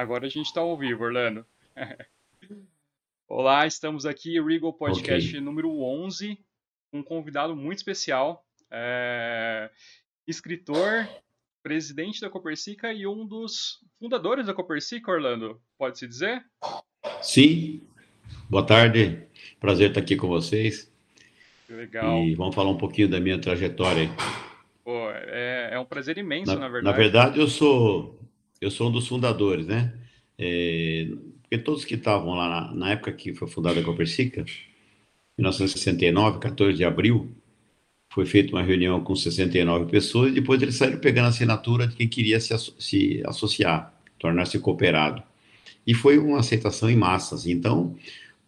Agora a gente está ao vivo, Orlando. Olá, estamos aqui, Regal Podcast okay. número 11, um convidado muito especial, é... escritor, presidente da Copercica e um dos fundadores da Copercica, Orlando, pode-se dizer? Sim, boa tarde, prazer estar aqui com vocês. Legal. E vamos falar um pouquinho da minha trajetória. Pô, é, é um prazer imenso, na, na verdade. Na verdade, eu sou eu sou um dos fundadores, né? É, porque todos que estavam lá na, na, época que foi fundada a Copercica, 1969, 14 de abril, foi feita uma reunião com 69 pessoas e depois eles saíram pegando a assinatura de quem queria se, se associar, tornar-se cooperado. E foi uma aceitação em massas. Então,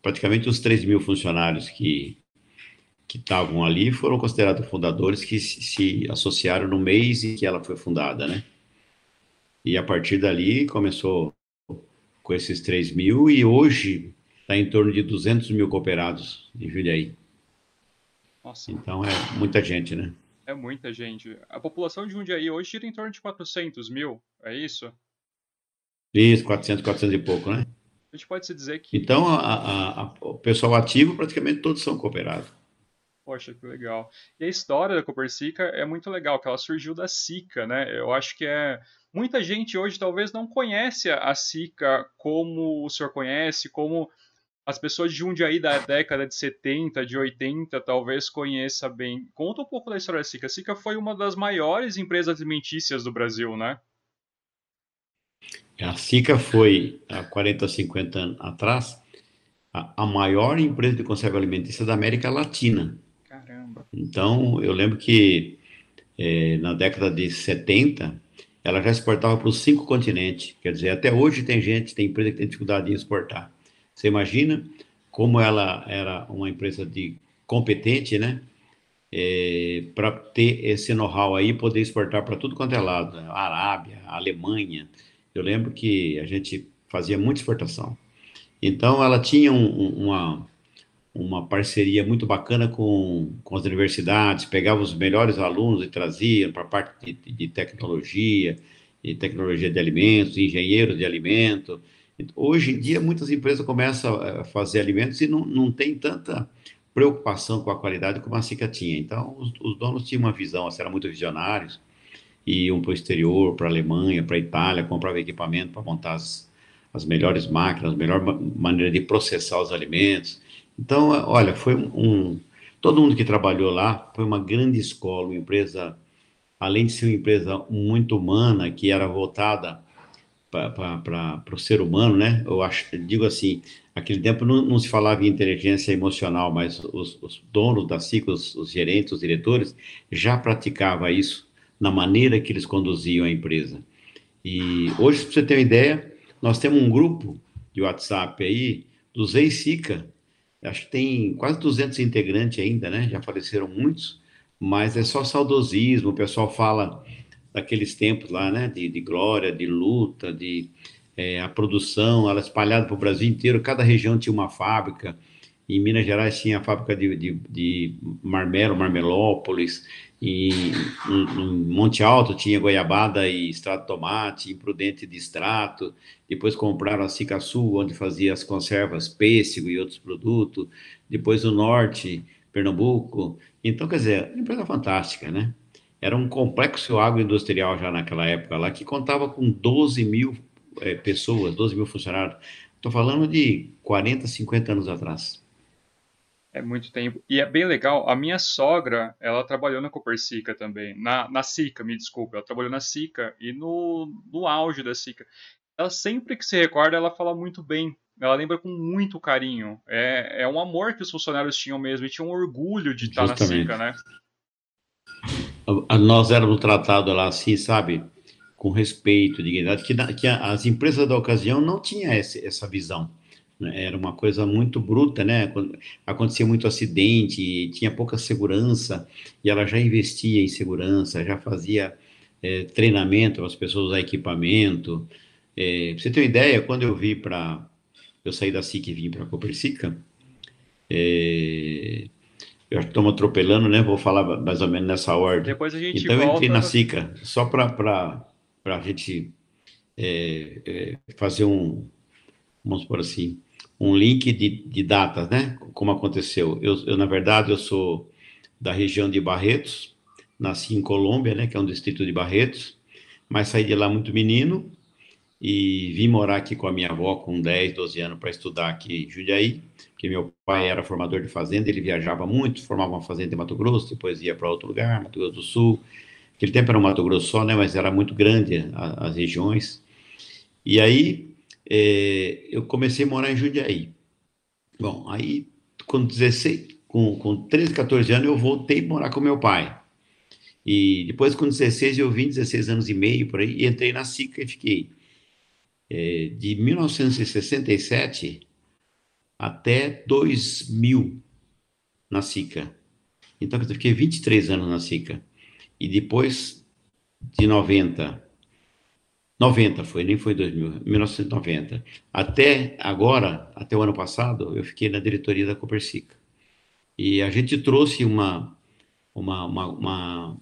praticamente os 3 mil funcionários que que estavam ali foram considerados fundadores que se associaram no mês em que ela foi fundada, né? E a partir dali começou com esses 3 mil e hoje está em torno de 200 mil cooperados em Jundiaí. Nossa. Então é muita gente, né? É muita gente. A população de Jundiaí hoje gira em torno de 400 mil, é isso? Isso, 400, 400 e pouco, né? A gente pode se dizer que... Então, a, a, a, o pessoal ativo, praticamente todos são cooperados. Poxa, que legal. E a história da Copercica é muito legal, que ela surgiu da SICA, né? Eu acho que é Muita gente hoje talvez não conhece a SICA como o senhor conhece, como as pessoas de Jundiaí da década de 70, de 80, talvez conheça bem. Conta um pouco da história da SICA. A SICA foi uma das maiores empresas alimentícias do Brasil, né? A SICA foi, há 40, 50 anos atrás, a, a maior empresa de conserva alimentícia da América Latina. Caramba. Então, eu lembro que é, na década de 70, ela já exportava para os cinco continentes. Quer dizer, até hoje tem gente, tem empresa que tem dificuldade em exportar. Você imagina como ela era uma empresa de competente, né? É, para ter esse know-how aí, poder exportar para tudo quanto é lado, a Arábia, Alemanha. Eu lembro que a gente fazia muita exportação. Então, ela tinha um, uma, uma parceria muito bacana com, com as universidades, pegava os melhores alunos e trazia para a parte de, de, tecnologia, e tecnologia de alimentos, engenheiros de alimentos. Hoje em dia, muitas empresas começam a fazer alimentos e não, não tem tanta preocupação com a qualidade como a Sica tinha. Então, os, os donos tinham uma visão, assim, eram muito visionários, iam para o exterior, para a Alemanha, para a Itália, compravam equipamento para montar as, as melhores máquinas, a melhor maneira de processar os alimentos, então, olha, foi um. Todo mundo que trabalhou lá foi uma grande escola, uma empresa, além de ser uma empresa muito humana, que era voltada para o ser humano, né? Eu acho, digo assim, aquele tempo não, não se falava em inteligência emocional, mas os, os donos da ciclo, os, os, gerentes, os diretores, já praticavam isso na maneira que eles conduziam a empresa. E hoje, para você ter uma ideia, nós temos um grupo de WhatsApp aí dos ex-SICA, acho que tem quase 200 integrantes ainda, né? Já faleceram muitos, mas é só saudosismo. O pessoal fala daqueles tempos lá, né? De, de glória, de luta, de é, a produção, ela espalhada para o Brasil inteiro. Cada região tinha uma fábrica. Em Minas Gerais tinha a fábrica de, de, de Marmelo, Marmelópolis. Em, em, Monte Alto tinha goiabada e extrato tomate, imprudente de extrato. Depois compraram a Cicaçu, onde fazia as conservas pêssego e outros produtos. Depois o norte, Pernambuco. Então, quer dizer, uma empresa fantástica, né? Era um complexo agroindustrial já naquela época lá, que contava com 12 mil é, pessoas, 12 mil funcionários. Estou falando de 40, 50 anos atrás. É muito tempo. E é bem legal. A minha sogra, ela trabalhou na Copercica também. Na, na Sica, me desculpa. Ela trabalhou na Sica e no, no auge da Sica. Ela sempre que se recorda, ela fala muito bem. Ela lembra com muito carinho. É, é um amor que os funcionários tinham mesmo. E tinham orgulho de estar Justamente. na Sica, né? Nós éramos tratados lá assim, sabe? Com respeito, dignidade. Que, que as empresas da ocasião não tinham essa visão? Era uma coisa muito bruta, né? Acontecia muito acidente, tinha pouca segurança, e ela já investia em segurança, já fazia é, treinamento para as pessoas usar equipamento. É, pra você ter uma ideia, quando eu vi para. Eu saí da SIC e vim para a Copercica, é, eu estou atropelando, né? Vou falar mais ou menos nessa ordem. Depois a gente então volta... eu entrei na SICA, só para a gente é, é, fazer um, vamos por assim, um link de, de datas, né? Como aconteceu. Eu, eu, na verdade, eu sou da região de Barretos, nasci em Colômbia, né? Que é um distrito de Barretos, mas saí de lá muito menino e vim morar aqui com a minha avó com 10, 12 anos para estudar aqui em Jundiaí, porque meu pai era formador de fazenda, ele viajava muito, formava uma fazenda em Mato Grosso, depois ia para outro lugar, Mato Grosso do Sul. Aquele tempo era um Mato Grosso só, né? Mas era muito grande a, as regiões. E aí é, eu comecei a morar em Jundiaí. Bom, aí com 16, com, com 13, 14 anos eu voltei a morar com meu pai. E depois com 16 eu vim, 16 anos e meio por aí, e entrei na SICA e fiquei é, de 1967 até 2000 na SICA. Então eu fiquei 23 anos na SICA. E depois de 90 90 foi, nem foi 2000, 1990. Até agora, até o ano passado, eu fiquei na diretoria da Copersica. E a gente trouxe uma, uma, uma, uma,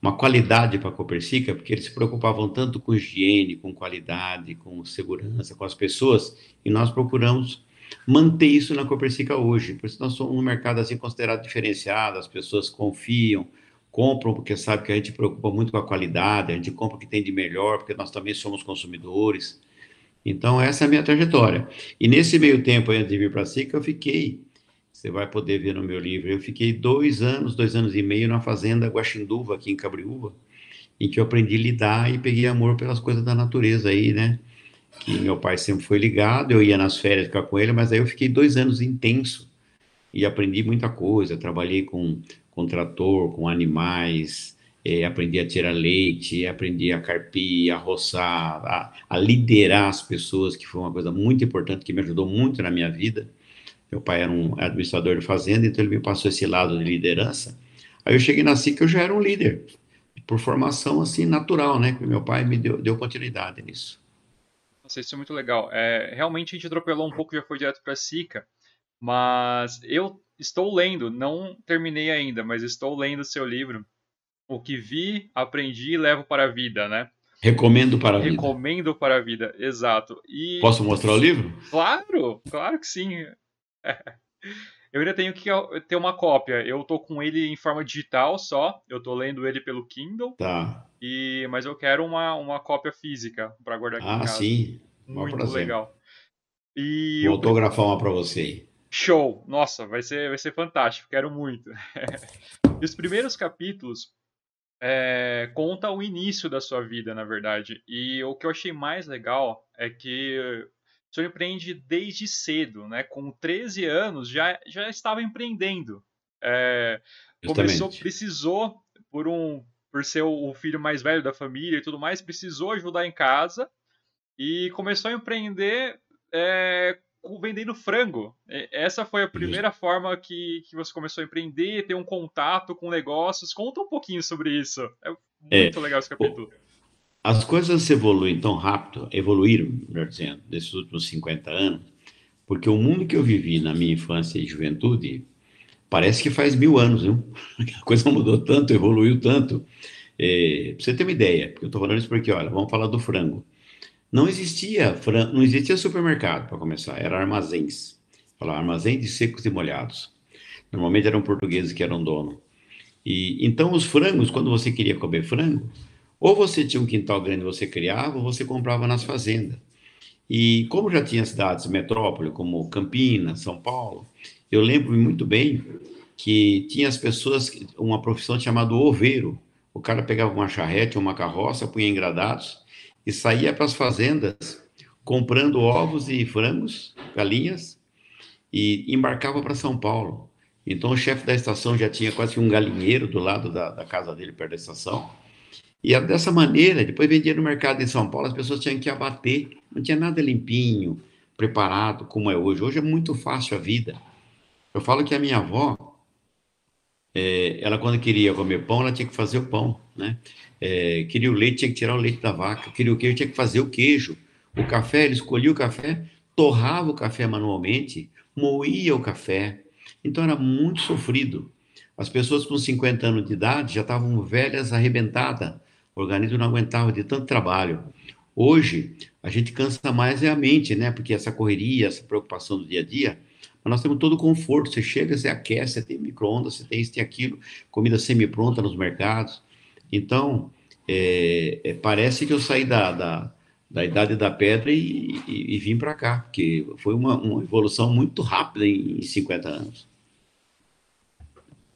uma qualidade para a Copersica, porque eles se preocupavam tanto com higiene, com qualidade, com segurança, com as pessoas, e nós procuramos manter isso na Copersica hoje. Por isso nós somos um mercado assim considerado diferenciado, as pessoas confiam, compram porque sabe que a gente preocupa muito com a qualidade, a gente compra o que tem de melhor, porque nós também somos consumidores. Então, essa é a minha trajetória. E nesse meio tempo, antes de vir para a SICA, eu fiquei, você vai poder ver no meu livro, eu fiquei dois anos, dois anos e meio na fazenda Guaxinduva, aqui em Cabriúva, em que eu aprendi a lidar e peguei amor pelas coisas da natureza aí, né? Que meu pai sempre foi ligado, eu ia nas férias ficar com ele, mas aí eu fiquei dois anos intenso e aprendi muita coisa. Trabalhei com com trator, com animais, é, aprendi a tirar leite, aprendi a carpir, a roçar, a, a, liderar as pessoas, que foi uma coisa muito importante, que me ajudou muito na minha vida. Meu pai era um administrador de fazenda, então ele me passou esse lado de liderança. Aí eu cheguei na SIC, eu já era um líder, por formação assim natural, né? Que meu pai me deu, deu continuidade nisso. Nossa, isso é muito legal. É, realmente a gente atropelou um pouco e já foi direto para a SICA, mas eu estou lendo, não terminei ainda, mas estou lendo o seu livro. O que vi, aprendi e levo para a vida, né? Recomendo para a vida. Recomendo para a vida, exato. E... Posso mostrar o livro? Claro, claro que sim. Eu ainda tenho que ter uma cópia. Eu tô com ele em forma digital só. Eu tô lendo ele pelo Kindle. Tá. E mas eu quero uma, uma cópia física para guardar aqui ah, em casa. Ah, sim. Muito legal. E Vou autografar uma para você. Show! Nossa, vai ser, vai ser fantástico, quero muito. e os primeiros capítulos é, conta o início da sua vida, na verdade. E o que eu achei mais legal é que o senhor empreende desde cedo, né? Com 13 anos já, já estava empreendendo. É, começou, precisou, por um por ser o filho mais velho da família e tudo mais, precisou ajudar em casa e começou a empreender é, vendendo frango. Essa foi a primeira forma que, que você começou a empreender, ter um contato com negócios. Conta um pouquinho sobre isso. É muito é, legal esse capítulo. As coisas evoluem tão rápido, evoluíram, melhor dizendo, nesses últimos 50 anos, porque o mundo que eu vivi na minha infância e juventude parece que faz mil anos, viu? A coisa mudou tanto, evoluiu tanto. É, pra você ter uma ideia, porque eu estou falando isso porque, olha, vamos falar do frango. Não existia, não existia supermercado para começar, era armazéns. Falar armazém de secos e molhados. Normalmente eram portugueses que eram dono. E então os frangos, quando você queria comer frango, ou você tinha um quintal grande você criava, ou você comprava nas fazendas. E como já tinha cidades metrópole, como Campinas, São Paulo, eu lembro muito bem que tinha as pessoas, uma profissão chamada oveiro. O cara pegava uma charrete, uma carroça, punha engradados e saía para as fazendas comprando ovos e frangos, galinhas, e embarcava para São Paulo. Então o chefe da estação já tinha quase um galinheiro do lado da, da casa dele, perto da estação. E dessa maneira, depois vendia no mercado em São Paulo, as pessoas tinham que abater, não tinha nada limpinho, preparado como é hoje. Hoje é muito fácil a vida. Eu falo que a minha avó, é, ela quando queria comer pão, ela tinha que fazer o pão, né? É, queria o leite, tinha que tirar o leite da vaca. Queria o queijo, tinha que fazer o queijo. O café, ele escolhia o café, torrava o café manualmente, moía o café. Então era muito sofrido. As pessoas com 50 anos de idade já estavam velhas, arrebentadas. O organismo não aguentava de tanto trabalho. Hoje, a gente cansa mais é a mente, né? Porque essa correria, essa preocupação do dia a dia, mas nós temos todo o conforto. Você chega, você aquece, você tem micro-ondas, você tem isso, tem aquilo, comida semi-pronta nos mercados. Então, é, é, parece que eu saí da, da, da idade da pedra e, e, e vim para cá, porque foi uma, uma, evolução muito rápida em, em 50 anos.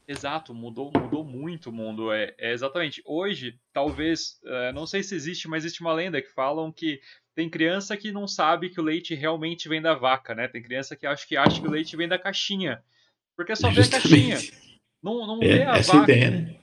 Exato, mudou, mudou muito o mundo. É, é exatamente. Hoje, talvez, é, não sei se existe, mas existe uma lenda que falam que tem criança que não sabe que o leite realmente vem da vaca, né? Tem criança que acha que acha que o leite vem da caixinha. Porque só vê a caixinha. Não, não é, vê a vaca. Ideia, né?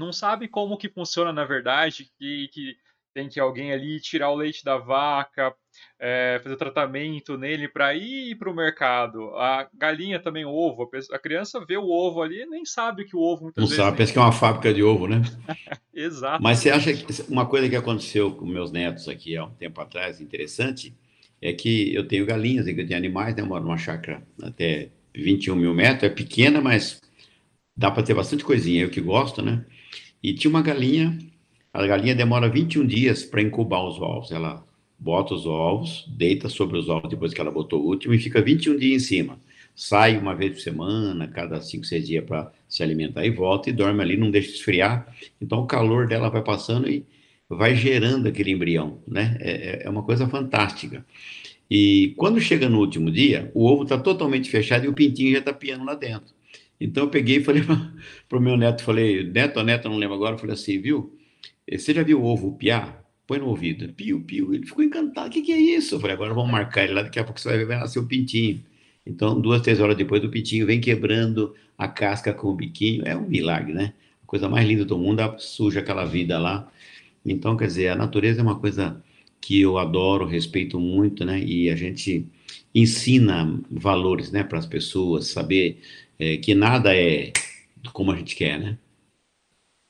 Não sabe como que funciona na verdade, que, que tem que alguém ali tirar o leite da vaca, é, fazer tratamento nele para ir para o mercado. A galinha também, ovo. A criança vê o ovo ali e nem sabe que o ovo muitas Não vezes. Sabe, pensa que é uma fábrica de ovo, né? Exato. Mas você acha que uma coisa que aconteceu com meus netos aqui há um tempo atrás, interessante, é que eu tenho galinhas, eu tenho animais, né? Eu moro numa chácara até 21 mil metros, é pequena, mas dá para ter bastante coisinha, eu que gosto, né? E tinha uma galinha a galinha demora 21 dias para incubar os ovos. Ela bota os ovos, deita sobre os ovos depois que ela botou o último e fica 21 dias em cima. Sai uma vez por semana, cada 5, 6 dias para se alimentar e volta e dorme ali, não deixa esfriar. Então o calor dela vai passando e vai gerando aquele embrião, né? É, é, é uma coisa fantástica. E quando chega no último dia, o ovo está totalmente fechado e o pintinho já está piando lá dentro. Então eu peguei e falei para o meu neto, falei, neto ou neta, não lembro agora, falei assim, viu? Você já viu o ovo piar? Põe no ouvido. Pio, pio. Ele ficou encantado. O que, que é isso? Eu falei, agora vamos marcar ele lá, daqui a pouco você vai ver, vai nascer o pintinho. Então, duas, três horas depois, o pintinho vem quebrando a casca com o biquinho. É um milagre, né? A coisa mais linda do mundo, suja aquela vida lá. Então, quer dizer, a natureza é uma coisa que eu adoro, respeito muito, né? E a gente ensina valores, né, para as pessoas, saber é, que nada é como a gente quer, né?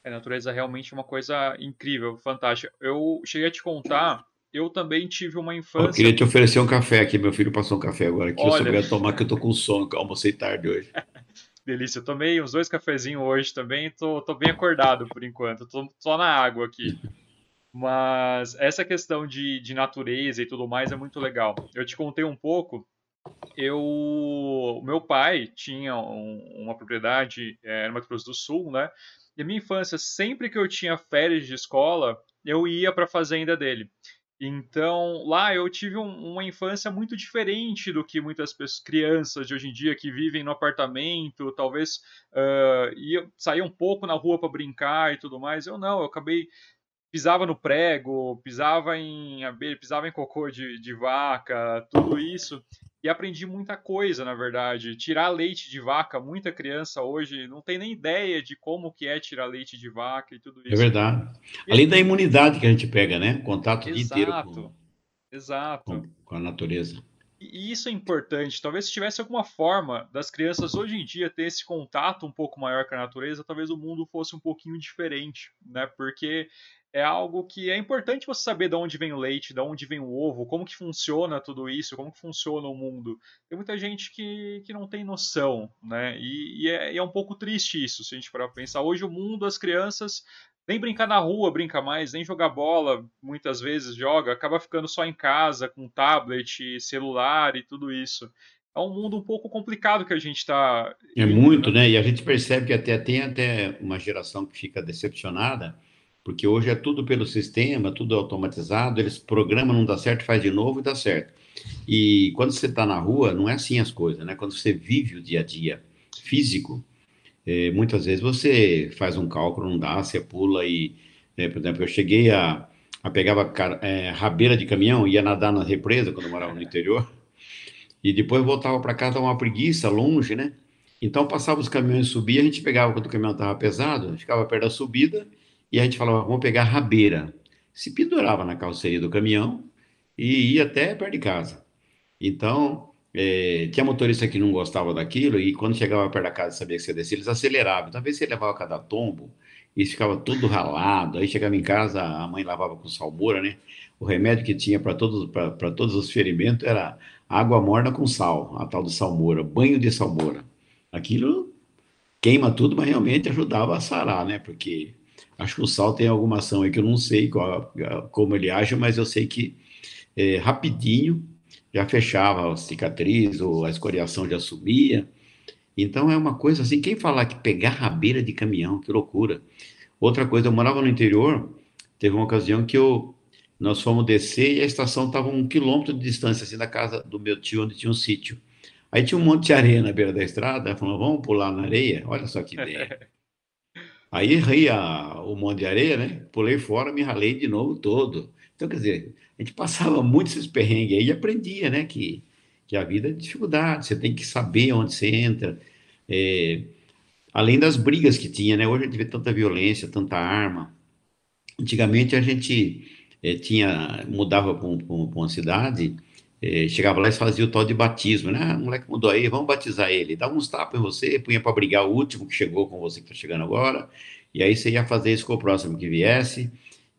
A natureza é realmente uma coisa incrível, fantástica. Eu cheguei a te contar, eu também tive uma infância. Eu queria te oferecer um café aqui, meu filho passou um café agora aqui. Olha... Eu só queria tomar que eu tô com sono, que eu almocei tarde hoje. Delícia, eu tomei uns dois cafezinhos hoje também, tô, tô bem acordado por enquanto, tô só na água aqui. Mas essa questão de, de natureza e tudo mais é muito legal. Eu te contei um pouco eu meu pai tinha um, uma propriedade é, no Mato Grosso do Sul, né? E minha infância, sempre que eu tinha férias de escola, eu ia para a fazenda dele. Então, lá eu tive um, uma infância muito diferente do que muitas pessoas, crianças de hoje em dia que vivem no apartamento, talvez uh, ia, sair um pouco na rua para brincar e tudo mais. Eu não, eu acabei pisava no prego, pisava em abelha, pisava em cocô de, de vaca, tudo isso e aprendi muita coisa, na verdade. Tirar leite de vaca, muita criança hoje não tem nem ideia de como que é tirar leite de vaca e tudo é isso. É verdade. Além da imunidade que a gente pega, né? Contato o dia inteiro com, exato. Com, com a natureza. E isso é importante. Talvez se tivesse alguma forma das crianças hoje em dia ter esse contato um pouco maior com a natureza, talvez o mundo fosse um pouquinho diferente, né? Porque é algo que é importante você saber de onde vem o leite, de onde vem o ovo, como que funciona tudo isso, como que funciona o mundo. Tem muita gente que, que não tem noção, né? E, e, é, e é, um pouco triste isso, se a gente parar para pensar. Hoje o mundo, as crianças nem brincar na rua brinca mais, nem jogar bola muitas vezes joga, acaba ficando só em casa com tablet, celular e tudo isso. É um mundo um pouco complicado que a gente está. É muito, né? né? E a gente percebe que até tem até uma geração que fica decepcionada porque hoje é tudo pelo sistema, tudo automatizado, eles programam, não dá certo, faz de novo e dá certo. E quando você está na rua, não é assim as coisas, né? Quando você vive o dia a dia físico, é, muitas vezes você faz um cálculo, não dá, você pula e, é, por exemplo, eu cheguei a, a pegava é, rabeira de caminhão, ia nadar na represa quando eu morava no interior, e depois voltava para casa uma preguiça, longe, né? Então passava os caminhões subia, a gente pegava quando o caminhão estava pesado, ficava perto da subida e a gente falava, vamos pegar rabeira. Se pendurava na calceira do caminhão e ia até perto de casa. Então, é, tinha motorista que não gostava daquilo e quando chegava perto da casa sabia que você descia, eles aceleravam. Talvez você levava cada tombo e ficava tudo ralado. Aí chegava em casa, a mãe lavava com salmoura, né? O remédio que tinha para todos, todos os ferimentos era água morna com sal, a tal de salmoura, banho de salmoura. Aquilo queima tudo, mas realmente ajudava a sarar, né? Porque Acho que o sal tem alguma ação aí que eu não sei qual, como ele age, mas eu sei que é, rapidinho já fechava a cicatriz ou a escoriação já subia. Então é uma coisa assim, quem falar que pegar rabeira de caminhão, que loucura. Outra coisa, eu morava no interior, teve uma ocasião que eu, nós fomos descer e a estação estava um quilômetro de distância assim da casa do meu tio, onde tinha um sítio. Aí tinha um monte de areia na beira da estrada, falou, vamos pular na areia? Olha só que ideia. Aí ria o monte de areia, né? Pulei fora, me ralei de novo todo. Então, quer dizer, a gente passava muito esses perrengues aí e aprendia, né? Que, que a vida é dificuldade, você tem que saber onde você entra. É, além das brigas que tinha, né? Hoje a gente vê tanta violência, tanta arma. Antigamente a gente é, tinha, mudava para uma cidade, é, chegava lá e fazia o tal de batismo, né? Ah, o moleque mudou aí, vamos batizar ele. Dava uns tapas em você, punha para brigar o último que chegou com você que está chegando agora, e aí você ia fazer isso com o próximo que viesse.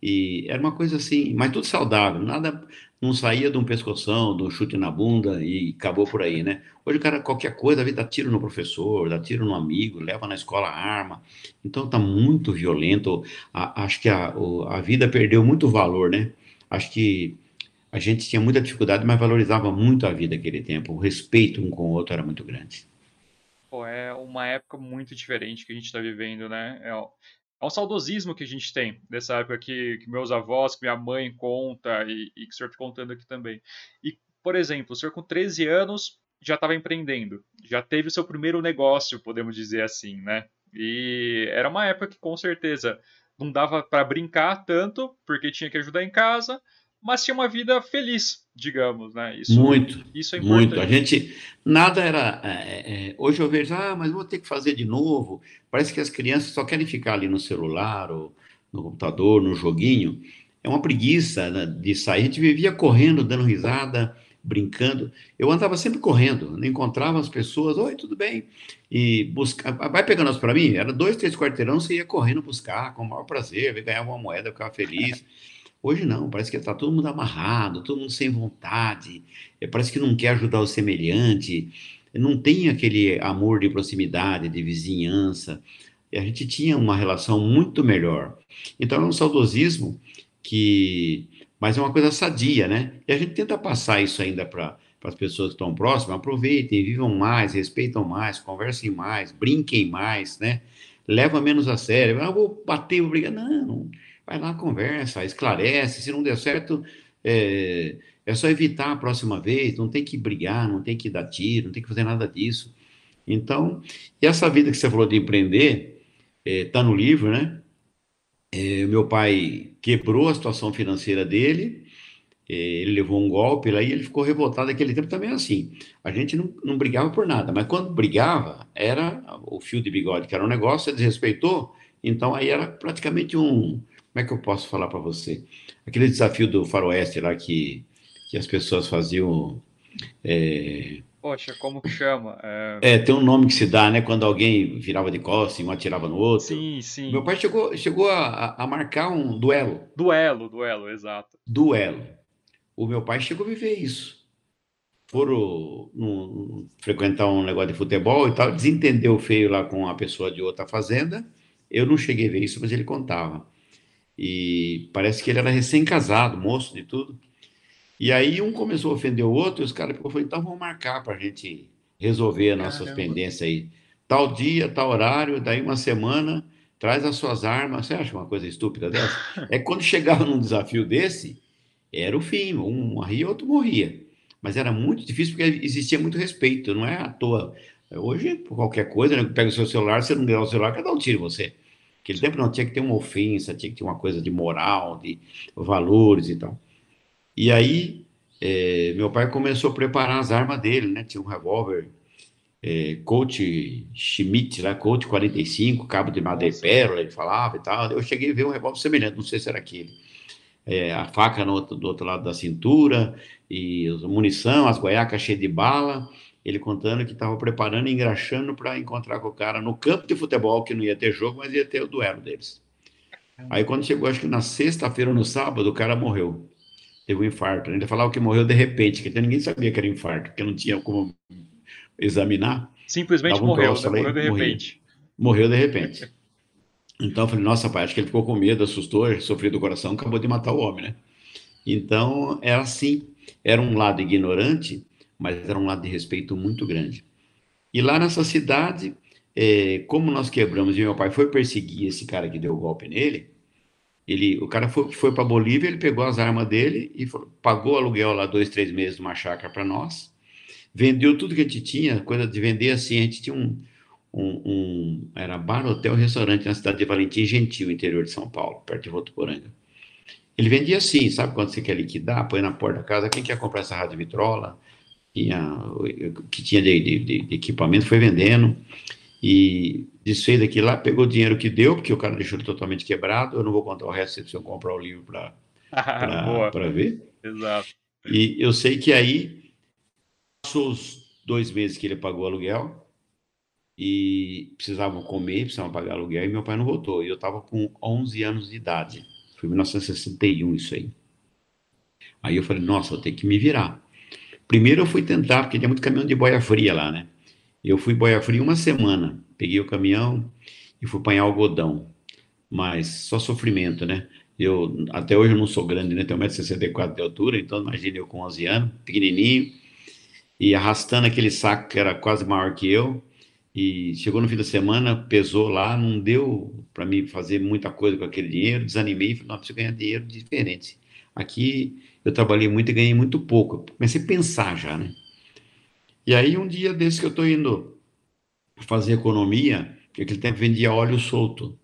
E era uma coisa assim, mas tudo saudável, nada, não saía de um pescoção, de um chute na bunda e acabou por aí, né? Hoje o cara, qualquer coisa, dá tiro no professor, dá tiro no amigo, leva na escola arma. Então tá muito violento. A, acho que a, a vida perdeu muito valor, né? Acho que a gente tinha muita dificuldade, mas valorizava muito a vida naquele tempo. O respeito um com o outro era muito grande. Pô, é uma época muito diferente que a gente está vivendo, né? É, é um saudosismo que a gente tem dessa época que, que meus avós, que minha mãe conta e, e que o senhor está contando aqui também. E, por exemplo, o senhor com 13 anos já estava empreendendo, já teve o seu primeiro negócio, podemos dizer assim, né? E era uma época que com certeza não dava para brincar tanto, porque tinha que ajudar em casa, mas tinha uma vida feliz, digamos, né? Isso, muito, isso é importante. Muito. A gente, nada era. É, é, hoje eu vejo, ah, mas vou ter que fazer de novo. Parece que as crianças só querem ficar ali no celular, ou no computador, no joguinho. É uma preguiça né, de sair. A gente vivia correndo, dando risada, brincando. Eu andava sempre correndo, encontrava as pessoas, oi, tudo bem? E buscar, vai pegando as para mim. Era dois, três quarteirão, você ia correndo buscar, com o maior prazer, ganhar uma moeda, ficava feliz. Hoje não, parece que está todo mundo amarrado, todo mundo sem vontade, é, parece que não quer ajudar o semelhante, não tem aquele amor de proximidade, de vizinhança. E a gente tinha uma relação muito melhor. Então é um saudosismo que. Mas é uma coisa sadia, né? E a gente tenta passar isso ainda para as pessoas que estão próximas. Aproveitem, vivam mais, respeitam mais, conversem mais, brinquem mais, né? Leva menos a sério. Ah, vou bater, vou brigar. Não, vai lá, conversa, esclarece. Se não der certo, é, é só evitar a próxima vez. Não tem que brigar, não tem que dar tiro, não tem que fazer nada disso. Então, e essa vida que você falou de empreender, é, no livro, né? É, meu pai quebrou a situação financeira dele, é, ele levou um golpe lá e ele ficou revoltado naquele tempo também assim. A gente não, não brigava por nada, mas quando brigava, era o fio de bigode, que era um negócio, você desrespeitou, então aí era praticamente um, como é que eu posso falar para você? Aquele desafio do faroeste lá que, que as pessoas faziam. É... Poxa, como que chama? É... é... tem um nome que se dá, né? Quando alguém virava de costas e um atirava no outro. Sim, sim. Meu pai chegou, chegou a, a marcar um duelo. Duelo, duelo, exato. Duelo. O meu pai chegou a viver isso. Foram frequentar um negócio de futebol e tal, desentendeu feio lá com a pessoa de outra fazenda. Eu não cheguei a ver isso, mas ele contava. E parece que ele era recém-casado, moço de tudo. E aí um começou a ofender o outro, e os caras falaram, então vamos marcar para a gente resolver as nossas Caramba. pendências aí. Tal dia, tal horário, daí uma semana, traz as suas armas. Você acha uma coisa estúpida dessa? é quando chegava num desafio desse, era o fim, um morria, outro morria. Mas era muito difícil porque existia muito respeito, não é à toa. Hoje, qualquer coisa, né, pega o seu celular, você não ganhar o celular, dar um tiro em você. Aquele tempo não tinha que ter uma ofensa, tinha que ter uma coisa de moral, de valores e tal. E aí, é, meu pai começou a preparar as armas dele, né? Tinha um revólver é, Colt Schmidt, lá, Colt 45, cabo de madrepérola, ele falava e tal. Eu cheguei a ver um revólver semelhante, não sei se era aquele. É, a faca no outro, do outro lado da cintura, e munição, as goiacas cheias de bala ele contando que estava preparando e engraxando para encontrar com o cara no campo de futebol, que não ia ter jogo, mas ia ter o duelo deles. Aí quando chegou, acho que na sexta-feira ou no sábado, o cara morreu. Teve um infarto. Ainda falava que morreu de repente, que até ninguém sabia que era infarto, porque não tinha como examinar. Simplesmente um morreu, troço, morreu de repente. Morreu de repente. Então eu falei, nossa, pai, acho que ele ficou com medo, assustou, sofreu do coração, acabou de matar o homem, né? Então, era assim, era um lado ignorante, mas era um lado de respeito muito grande. E lá nessa cidade, é, como nós quebramos e meu pai foi perseguir esse cara que deu o golpe nele, ele, o cara foi, foi para Bolívia, ele pegou as armas dele e falou, pagou aluguel lá dois, três meses de uma chácara para nós, vendeu tudo que a gente tinha, coisa de vender assim, a gente tinha um, um, um, era bar, hotel, restaurante na cidade de Valentim Gentil, interior de São Paulo, perto de Votuporanga. Ele vendia assim, sabe quando você quer liquidar, põe na porta da casa, quem quer comprar essa rádio vitrola, tinha, que tinha de, de, de, equipamento, foi vendendo, e desfez daquilo lá, pegou o dinheiro que deu, porque o cara deixou ele totalmente quebrado, eu não vou contar o resto se eu comprar o livro para ver. Exato. E eu sei que aí, passou os dois meses que ele pagou o aluguel, e precisavam comer, precisavam pagar aluguel, e meu pai não voltou. E eu estava com 11 anos de idade. Foi 1961 isso aí. Aí eu falei, nossa, vou ter que me virar. Primeiro eu fui tentar, porque tinha muito caminhão de boia fria lá, né? Eu fui boia fria uma semana. Peguei o caminhão e fui apanhar algodão. Mas só sofrimento, né? Eu, até hoje eu não sou grande, né? Tenho 1,64m de altura, então imagine eu com 11 anos, pequenininho, e arrastando aquele saco que era quase maior que eu, e chegou no fim da semana, pesou lá, não deu para mim fazer muita coisa com aquele dinheiro, desanimei falei, não, preciso ganhar dinheiro diferente. Aqui eu trabalhei muito e ganhei muito pouco. Comecei a pensar já, né? E aí um dia desse que eu estou indo fazer economia, porque aquele tempo vendia óleo solto.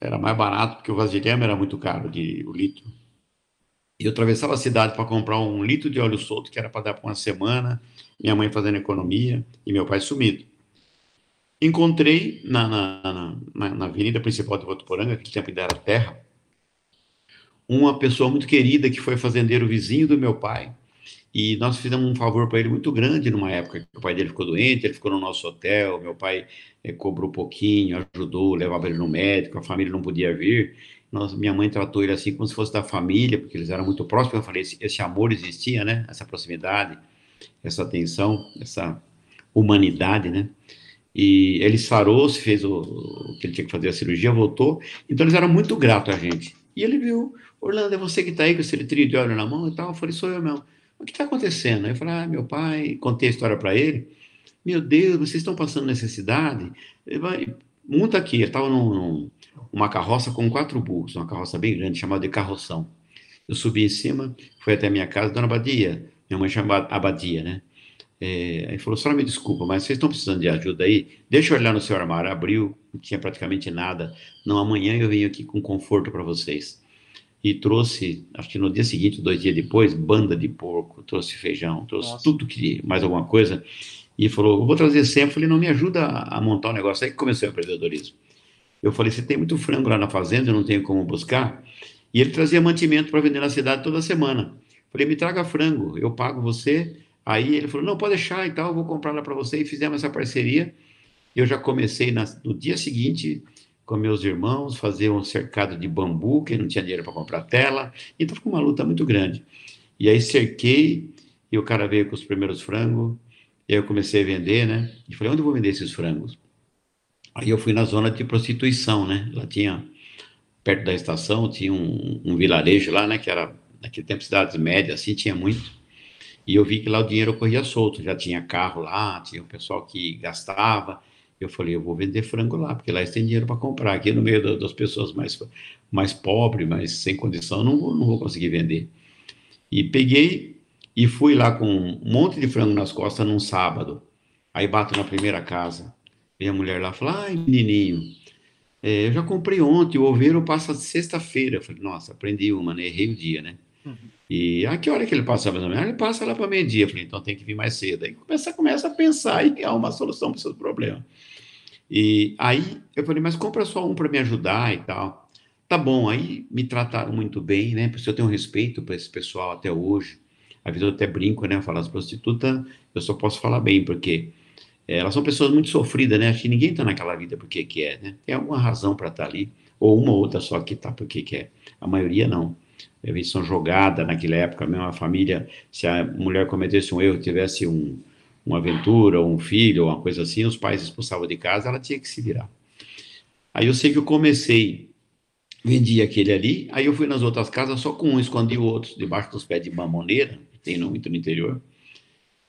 Era mais barato porque o vasilhame era muito caro de o litro. E eu atravessava a cidade para comprar um litro de óleo solto que era para dar para uma semana, minha mãe fazendo economia e meu pai sumido. Encontrei na, na, na, na avenida principal de Votuporanga, que tempo ainda era terra, uma pessoa muito querida que foi fazendeiro vizinho do meu pai. E nós fizemos um favor para ele muito grande numa época que o pai dele ficou doente, ele ficou no nosso hotel, meu pai é, cobrou um pouquinho, ajudou, levava ele no médico, a família não podia vir. Nós, minha mãe tratou ele assim como se fosse da família, porque eles eram muito próximos. Eu falei, esse, esse amor existia, né? Essa proximidade, essa atenção, essa humanidade, né? E ele sarou, se fez o, o, que ele tinha que fazer a cirurgia, voltou. Então eles eram muito gratos a gente. E ele viu, Orlando, é você que está aí com esse litrinho de óleo na mão e tal? Eu falei, sou eu mesmo. O que está acontecendo? Aí eu falei, ah, meu pai, contei a história para ele. Meu Deus, vocês estão passando necessidade? Vai, monta aqui. Ele estava num, numa carroça com quatro burros, uma carroça bem grande, chamada de carroção. Eu subi em cima, fui até a minha casa, dona Abadia, minha mãe chama Abadia, né? É, aí falou, só me desculpa, mas vocês estão precisando de ajuda aí? Deixa eu olhar no seu armário. Abriu, não tinha praticamente nada. Não, amanhã eu venho aqui com conforto para vocês. E trouxe, acho que no dia seguinte, dois dias depois, banda de porco, trouxe feijão, trouxe Nossa. tudo que, mais alguma coisa. E falou, vou trazer sempre. Eu falei, não, me ajuda a montar um negócio. Aí que começou o empreendedorismo. Eu falei, você tem muito frango lá na fazenda, eu não tenho como buscar. E ele trazia mantimento para vender na cidade toda semana. Falei, me traga frango, eu pago você Aí ele falou: não, pode deixar e tal, vou comprar lá para você. E fizemos essa parceria. Eu já comecei na, no dia seguinte com meus irmãos, fazer um cercado de bambu, que não tinha dinheiro para comprar tela. Então foi uma luta muito grande. E aí cerquei, e o cara veio com os primeiros frangos. E aí eu comecei a vender, né? E falei: onde eu vou vender esses frangos? Aí eu fui na zona de prostituição, né? Lá tinha, perto da estação, tinha um, um vilarejo lá, né? Que era, naquele tempo, cidades médias, assim, tinha muito. E eu vi que lá o dinheiro corria solto, já tinha carro lá, tinha o pessoal que gastava. Eu falei, eu vou vender frango lá, porque lá eles têm dinheiro para comprar. Aqui no meio das pessoas mais, mais pobres, mais sem condição, não vou, não vou conseguir vender. E peguei e fui lá com um monte de frango nas costas num sábado. Aí bato na primeira casa. E a mulher lá fala, ai, menininho, é, eu já comprei ontem, o oveiro passa sexta-feira. Eu falei, nossa, aprendi uma, né? Errei o dia, né? Uhum. E a que hora que ele passa mais ou menos? Ele passa lá para meio-dia. Falei, então tem que vir mais cedo. Aí começa, começa a pensar e há uma solução para os seus problemas. E aí eu falei, mas compra só um para me ajudar e tal. Tá bom, aí me trataram muito bem, né? Porque eu tenho respeito para esse pessoal até hoje. A vida eu até brinco, né? Falar as prostitutas, eu só posso falar bem, porque é, elas são pessoas muito sofridas, né? Acho que ninguém está naquela vida porque quer, né? Tem alguma razão para estar tá ali, ou uma ou outra só que está porque quer. A maioria não são jogada naquela época, mesmo a família, se a mulher cometesse um erro, tivesse um, uma aventura, um filho, uma coisa assim, os pais expulsavam de casa, ela tinha que se virar. Aí eu sei que eu comecei, vendi aquele ali, aí eu fui nas outras casas só com um, escondi o outro debaixo dos pés de mamoneira, tem muito no interior,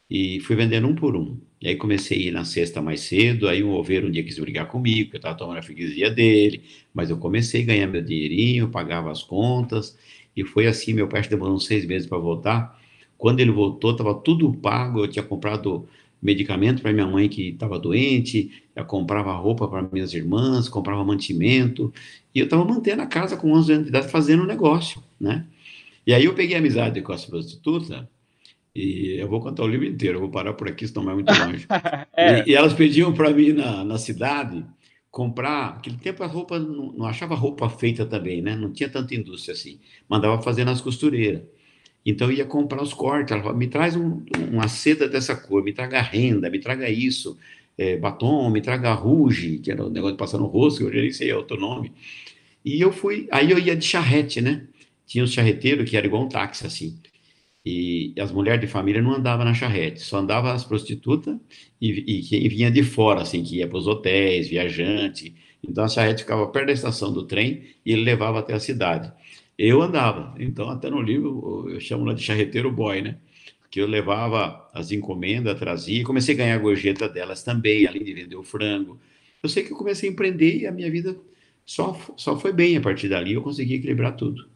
e fui vendendo um por um. E aí comecei a ir na sexta mais cedo, aí um oveiro um dia quis brigar comigo, que eu estava tomando a freguesia dele, mas eu comecei a ganhar meu dinheirinho, pagava as contas, e foi assim, meu pai demorou uns seis meses para voltar. Quando ele voltou, estava tudo pago, eu tinha comprado medicamento para minha mãe que estava doente, eu comprava roupa para minhas irmãs, comprava mantimento, e eu estava mantendo a casa com 11 anos de idade, fazendo um negócio, né? E aí eu peguei amizade com as prostitutas, e eu vou contar o livro inteiro, eu vou parar por aqui, senão é muito longe. é. e, e, elas pediam para mim na, na cidade comprar. Aquele tempo a roupa, não, não, achava roupa feita também, né? Não tinha tanta indústria assim. Mandava fazer nas costureiras. Então eu ia comprar os cortes. Ela falava, me traz um, uma seda dessa cor, me traga renda, me traga isso, é, batom, me traga ruge, que era o negócio de passar no rosto, eu já nem sei é outro nome. E eu fui, aí eu ia de charrete, né? Tinha um charreteiro que era igual um táxi, assim. E as mulheres de família não andavam na charrete, só andavam as prostitutas e, e quem vinha de fora, assim, que ia para os hotéis, viajante. Então a charrete ficava perto da estação do trem e ele levava até a cidade. Eu andava, então até no livro eu chamo lá de charreteiro boy, né? Que eu levava as encomendas, trazia, e comecei a ganhar a gorjeta delas também, além de vender o frango. Eu sei que eu comecei a empreender e a minha vida só, só foi bem a partir dali, eu consegui equilibrar tudo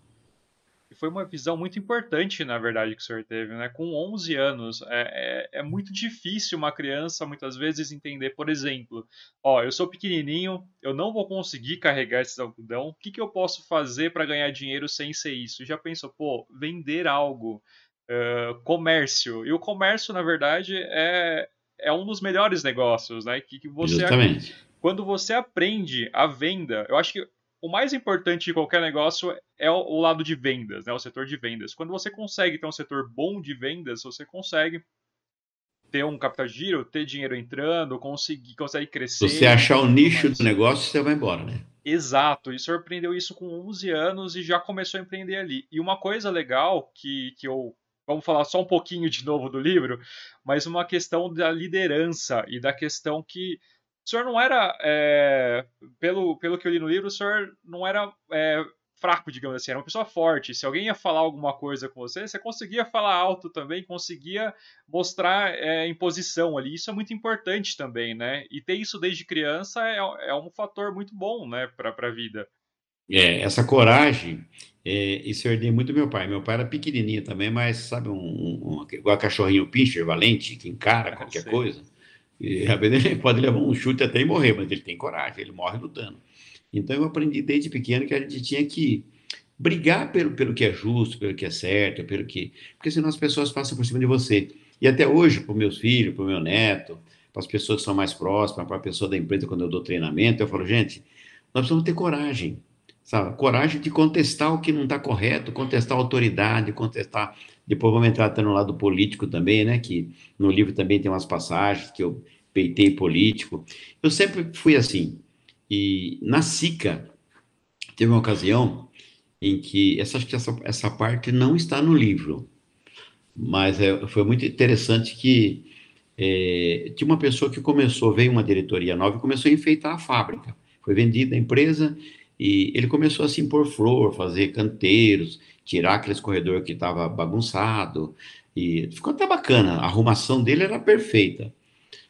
foi uma visão muito importante, na verdade, que o senhor teve, né? Com 11 anos, é, é, é, muito difícil uma criança, muitas vezes, entender, por exemplo, ó, eu sou pequenininho, eu não vou conseguir carregar esse algodão, o que, que eu posso fazer para ganhar dinheiro sem ser isso? Já pensou, pô, vender algo, uh, comércio, e o comércio, na verdade, é, é um dos melhores negócios, né? Que, que você... Exatamente. Quando você aprende a venda, eu acho que o mais importante de qualquer negócio é o, lado de vendas, né? O setor de vendas. Quando você consegue ter um setor bom de vendas, você consegue ter um capital de giro, ter dinheiro entrando, conseguir, consegue crescer. Se você achar o nicho do negócio, você vai embora, né? Exato, e surpreendeu isso com 11 anos e já começou a empreender ali. E uma coisa legal que, que eu. Vamos falar só um pouquinho de novo do livro, mas uma questão da liderança e da questão que o senhor não era, é, pelo, pelo que eu li no livro, o senhor não era é, fraco, digamos assim, era uma pessoa forte. Se alguém ia falar alguma coisa com você, você conseguia falar alto também, conseguia mostrar é, imposição ali. Isso é muito importante também, né? E ter isso desde criança é, é um fator muito bom, né, para a vida. É, essa coragem, é, isso eu herdei muito do meu pai. Meu pai era pequenininho também, mas sabe, um, um, um igual cachorrinho pincher valente, que encara qualquer coisa. E às vezes ele pode levar um chute até e morrer, mas ele tem coragem, ele morre lutando. Então eu aprendi desde pequeno que a gente tinha que brigar pelo, pelo que é justo, pelo que é certo, pelo que. Porque senão as pessoas passam por cima de você. E até hoje, para os meus filhos, para o meu neto, para as pessoas que são mais próximas, para a pessoa da empresa, quando eu dou treinamento, eu falo, gente, nós precisamos ter coragem, sabe? Coragem de contestar o que não está correto, contestar a autoridade, contestar. Depois vamos entrar até no lado político também, né? Que no livro também tem umas passagens que eu peitei político. Eu sempre fui assim. E na SICA, teve uma ocasião em que, essa, essa, essa parte não está no livro, mas é, foi muito interessante que é, tinha uma pessoa que começou, veio uma diretoria nova e começou a enfeitar a fábrica. Foi vendida a empresa e ele começou assim por flor, fazer canteiros, tirar aqueles corredor que estava bagunçado e ficou até bacana. A arrumação dele era perfeita.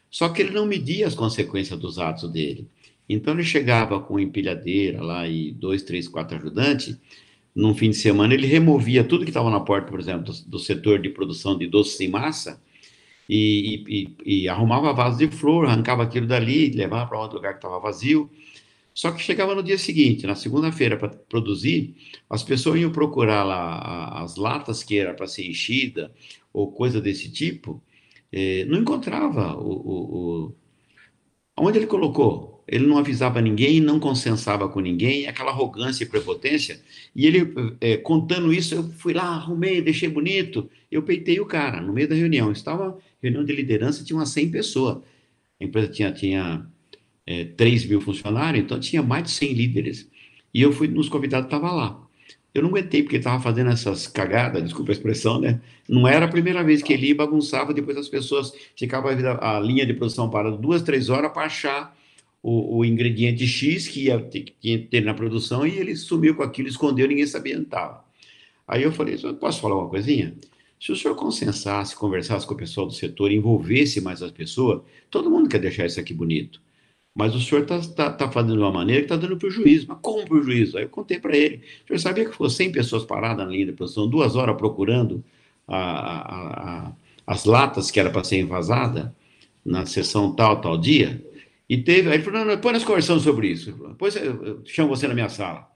Só que ele não media as consequências dos atos dele. Então ele chegava com empilhadeira lá e dois, três, quatro ajudantes. Num fim de semana ele removia tudo que estava na porta, por exemplo, do, do, setor de produção de doces sem massa e, e, e arrumava vasos de flor, arrancava aquilo dali, levava para outro lugar que estava vazio. Só que chegava no dia seguinte, na segunda-feira, para produzir, as pessoas iam procurar lá as latas que era para ser enchida ou coisa desse tipo é, não encontrava o, o, o, Onde ele colocou? Ele não avisava ninguém, não consensava com ninguém, aquela arrogância e prepotência. E ele, é, contando isso, eu fui lá, arrumei, deixei bonito. Eu peitei o cara no meio da reunião. Estava reunião de liderança, tinha umas 100 pessoas. A empresa tinha, tinha é, 3 mil funcionários, então tinha mais de 100 líderes. E eu fui nos convidados, estava lá. Eu não aguentei, porque estava fazendo essas cagadas, desculpa a expressão, né? Não era a primeira vez que ele ia bagunçava, depois as pessoas ficavam a, a linha de produção parada duas, três horas para achar o, o ingrediente X que ia ter, que ia ter na produção e ele sumiu com aquilo, escondeu, ninguém sabia onde estava. Aí eu falei, posso falar uma coisinha? Se o senhor consensasse, conversasse com o pessoal do setor, envolvesse mais as pessoas, todo mundo quer deixar isso aqui bonito. Mas o senhor está tá, tá fazendo de uma maneira que está dando prejuízo. Mas como prejuízo? Aí eu contei para ele. O senhor sabia que ficou 100 pessoas paradas na linha de produção, duas horas procurando a, a, a, as latas que era para ser envasada na sessão tal, tal dia? E teve. Aí ele falou: não, não, depois nós conversamos sobre isso. Depois eu chamo você na minha sala.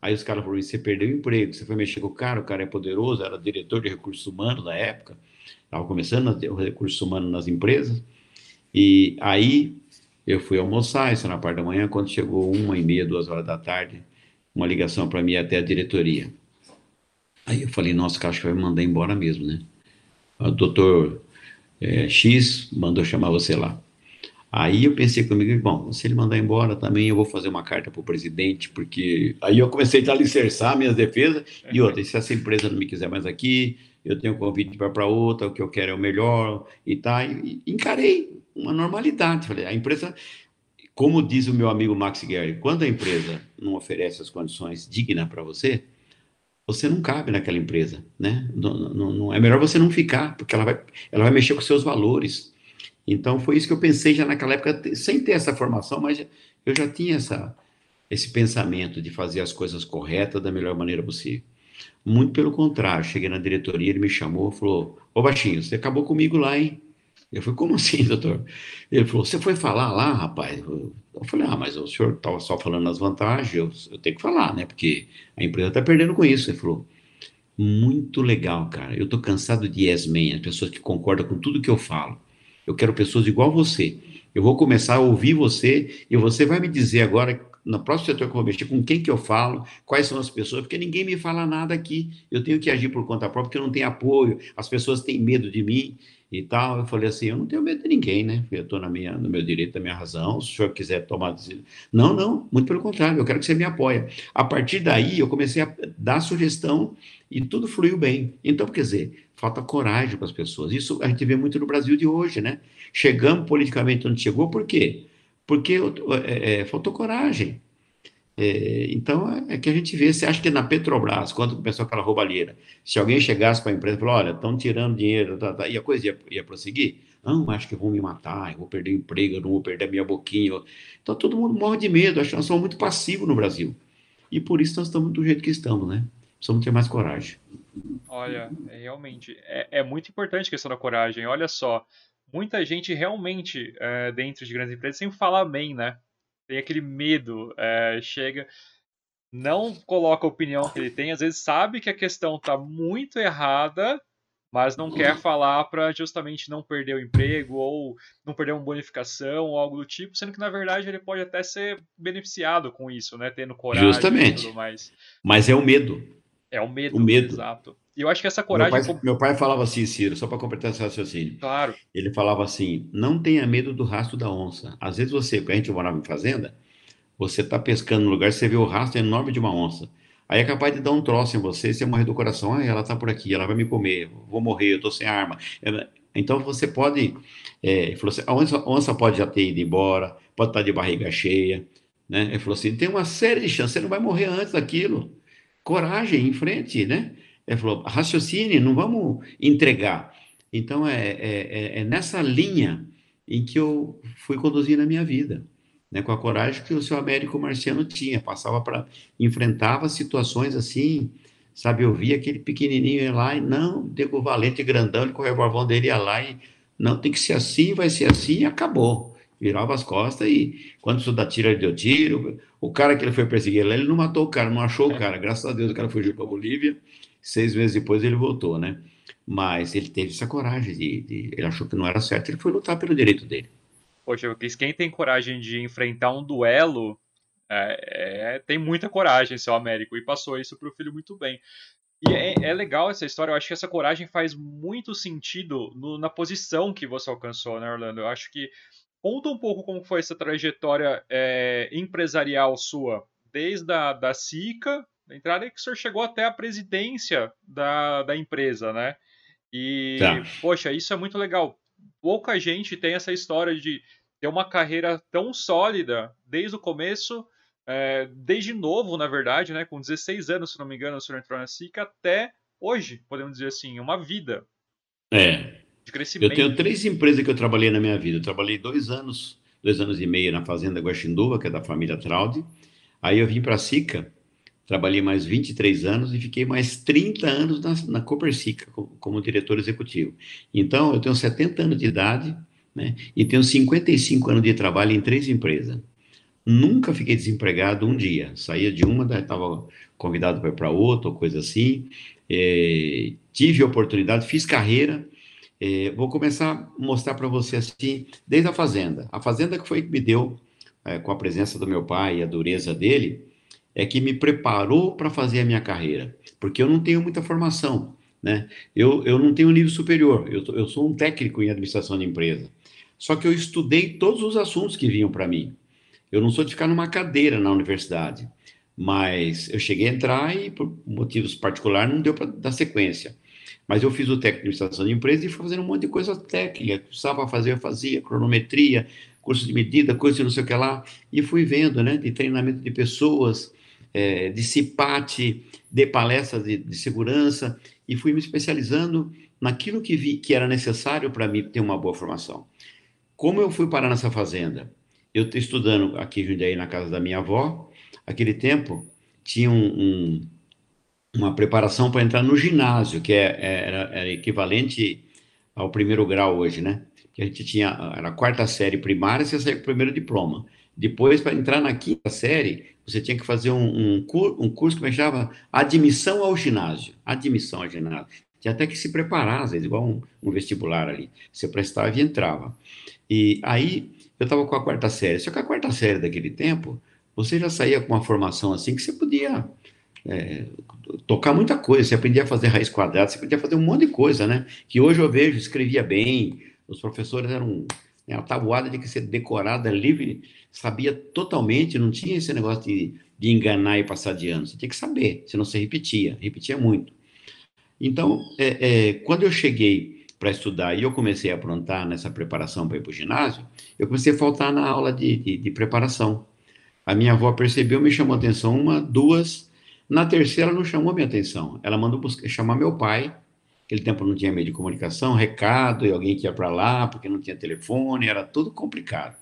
Aí os caras falaram: você perdeu o emprego, você foi mexer com o cara, o cara é poderoso, era diretor de recursos humanos na época, estava começando o recursos humanos nas empresas. E aí eu fui almoçar, isso na parte da manhã, quando chegou uma e meia, duas horas da tarde, uma ligação para mim até a diretoria. Aí eu falei, nossa, cara, acho que vai me mandar embora mesmo, né? O doutor é, X mandou chamar você lá. Aí eu pensei comigo, bom, se ele mandar embora também, eu vou fazer uma carta para o presidente, porque aí eu comecei a alicerçar minhas defesas, e outra, se essa empresa não me quiser mais aqui, eu tenho convite para outra, o que eu quero é o melhor, e tá, e encarei uma normalidade. Falei, a empresa, como diz o meu amigo Max Guerre, quando a empresa não oferece as condições dignas para você, você não cabe naquela empresa, né? Não, não, não, é melhor você não ficar, porque ela vai, ela vai mexer com seus valores. Então foi isso que eu pensei já naquela época, sem ter essa formação, mas eu já tinha essa, esse pensamento de fazer as coisas corretas da melhor maneira possível. Muito pelo contrário, cheguei na diretoria, ele me chamou, falou: Ô Baixinho, você acabou comigo lá, hein? Eu falei, como assim, doutor? Ele falou, você foi falar lá, rapaz? Eu falei, ah, mas o senhor estava só falando as vantagens, eu, eu, tenho que falar, né? Porque a empresa está perdendo com isso. Ele falou, muito legal, cara. Eu estou cansado de yes man, as pessoas que concordam com tudo que eu falo. Eu quero pessoas igual você. Eu vou começar a ouvir você e você vai me dizer agora, no próximo setor que eu vou mexer, com quem que eu falo, quais são as pessoas, porque ninguém me fala nada aqui. Eu tenho que agir por conta própria, porque eu não tenho apoio, as pessoas têm medo de mim e tal. Eu falei assim, eu não tenho medo de ninguém, né? Eu estou no meu direito, na minha razão. Se o senhor quiser tomar. Não, não, muito pelo contrário, eu quero que você me apoie. A partir daí, eu comecei a dar sugestão e tudo fluiu bem. Então, quer dizer, falta coragem para as pessoas. Isso a gente vê muito no Brasil de hoje, né? Chegamos politicamente onde chegou, por quê? Porque é, faltou coragem. É, então, é, é que a gente vê, você acha que na Petrobras, quando começou aquela roubalheira, se alguém chegasse para a empresa e falou, olha, estão tirando dinheiro, tá, tá, e a coisa ia, ia prosseguir? Não, acho que vão me matar, eu vou perder o emprego, eu não vou perder a minha boquinha. Então, todo mundo morre de medo, acho que nós somos muito passivos no Brasil. E por isso nós estamos do jeito que estamos, né? Precisamos ter mais coragem. Olha, é, realmente, é, é, muito importante a questão da coragem. Olha só, muita gente realmente, é, dentro de grandes empresas, sempre fala amém, né? Tem aquele medo, é, chega, não coloca a opinião que ele tem, às vezes sabe que a questão está muito errada, mas não quer falar para justamente não perder o emprego ou não perder uma bonificação ou algo do tipo, sendo que na verdade ele pode até ser beneficiado com isso, né, tendo coragem Justamente. e tudo mais. Mas é o medo. É o medo, o medo. exato. E eu acho que essa coragem. Meu pai, meu pai falava assim, Ciro, só para completar esse raciocínio. Claro. Ele falava assim: não tenha medo do rastro da onça. Às vezes você, quando a gente morava em fazenda, você está pescando no lugar, você vê o rastro enorme de uma onça. Aí é capaz de dar um troço em você, você morrer do coração. Ah, ela está por aqui, ela vai me comer, vou morrer, eu estou sem arma. Então você pode. É, ele falou assim, a onça, onça pode já ter ido embora, pode estar tá de barriga cheia. Né? Ele falou assim: tem uma série de chances, você não vai morrer antes daquilo. Coragem, em frente, né? Ele falou, raciocine, não vamos entregar. Então, é, é, é, é nessa linha em que eu fui conduzir na minha vida, né, com a coragem que o seu Américo Marciano tinha, passava para, enfrentava situações assim, sabe, eu via aquele pequenininho lá e não, Diego Valente grandão, ele com o revolvão dele ia lá e, não, tem que ser assim, vai ser assim e acabou. Virava as costas e quando isso dá tiro, ele deu tiro. O cara que ele foi perseguir, ele não matou o cara, não achou o cara. Graças a Deus o cara fugiu para Bolívia Seis meses depois ele voltou, né? Mas ele teve essa coragem de, de, Ele achou que não era certo, ele foi lutar pelo direito dele. Poxa, quem tem coragem de enfrentar um duelo é, é, tem muita coragem, seu Américo, e passou isso para o filho muito bem. E é, é, legal essa história, eu acho que essa coragem faz muito sentido no, na posição que você alcançou, né, Orlando? Eu acho que conta um pouco como foi essa trajetória é, empresarial sua, desde a da SICA da entrada é que o senhor chegou até a presidência da, da empresa, né? E, tá. poxa, isso é muito legal. Pouca gente tem essa história de ter uma carreira tão sólida desde o começo, é, desde novo, na verdade, né, com 16 anos, se não me engano, o senhor entrou na SICA, até hoje, podemos dizer assim, uma vida. É. De crescimento. Eu tenho três empresas que eu trabalhei na minha vida. Eu trabalhei dois anos, dois anos e meio na Fazenda Guaxinduva, que é da família Traude. Aí eu vim para a SICA, trabalhei mais 23 anos e fiquei mais 30 anos na, na Copersica, como, como diretor executivo. Então, eu tenho 70 anos de idade, né? E tenho 55 anos de trabalho em três empresas. Nunca fiquei desempregado um dia. Saía de uma, estava convidado para ir para outra, ou coisa assim. É, tive oportunidade, fiz carreira. É, vou começar a mostrar para você assim, desde a Fazenda. A Fazenda que foi que me deu, é, com a presença do meu pai e a dureza dele, é que me preparou para fazer a minha carreira. Porque eu não tenho muita formação. Né? Eu, eu não tenho nível superior, eu, eu sou um técnico em administração de empresa. Só que eu estudei todos os assuntos que vinham para mim. Eu não sou de ficar numa cadeira na universidade, mas eu cheguei a entrar e, por motivos particulares, não deu para dar sequência. Mas eu fiz o técnico de administração de empresa e fui fazendo um monte de coisa técnica. Precisava fazer, eu fazia, cronometria, curso de medida, coisa de não sei o que lá. E fui vendo, né, de treinamento de pessoas, é, de CIPAT, de palestras de, de segurança, e fui me especializando naquilo que vi que era necessário para mim ter uma boa formação. Como eu fui parar nessa fazenda? Eu estou estudando aqui em Jundiaí, na casa da minha avó. Aquele tempo, tinha um, um, uma preparação para entrar no ginásio, que é, é, era, era, equivalente ao primeiro grau hoje, né? Que a gente tinha, era a quarta série primária, você saía com o primeiro diploma. Depois, para entrar na quinta série, você tinha que fazer um, um, um curso que chamava Admissão ao Ginásio. Admissão ao ginásio. Tinha até que se preparar, às vezes, igual um, um vestibular ali. Você prestava e entrava. E aí eu estava com a quarta série. Só que a quarta série daquele tempo, você já saía com uma formação assim que você podia é, tocar muita coisa. Você aprendia a fazer raiz quadrada, você podia fazer um monte de coisa, né? Que hoje eu vejo, escrevia bem, os professores eram né, a tabuada de que ser decorada, livre, sabia totalmente, não tinha esse negócio de, de enganar e passar de ano. Você tinha que saber, senão você repetia, repetia muito. Então, é, é, quando eu cheguei para estudar e eu comecei a aprontar nessa preparação para ir para o ginásio, eu comecei a faltar na aula de, de, de preparação. A minha avó percebeu, me chamou atenção uma, duas. Na terceira, não chamou minha atenção. Ela mandou buscar, chamar meu pai. Aquele tempo não tinha meio de comunicação, recado, e alguém que ia para lá, porque não tinha telefone, era tudo complicado.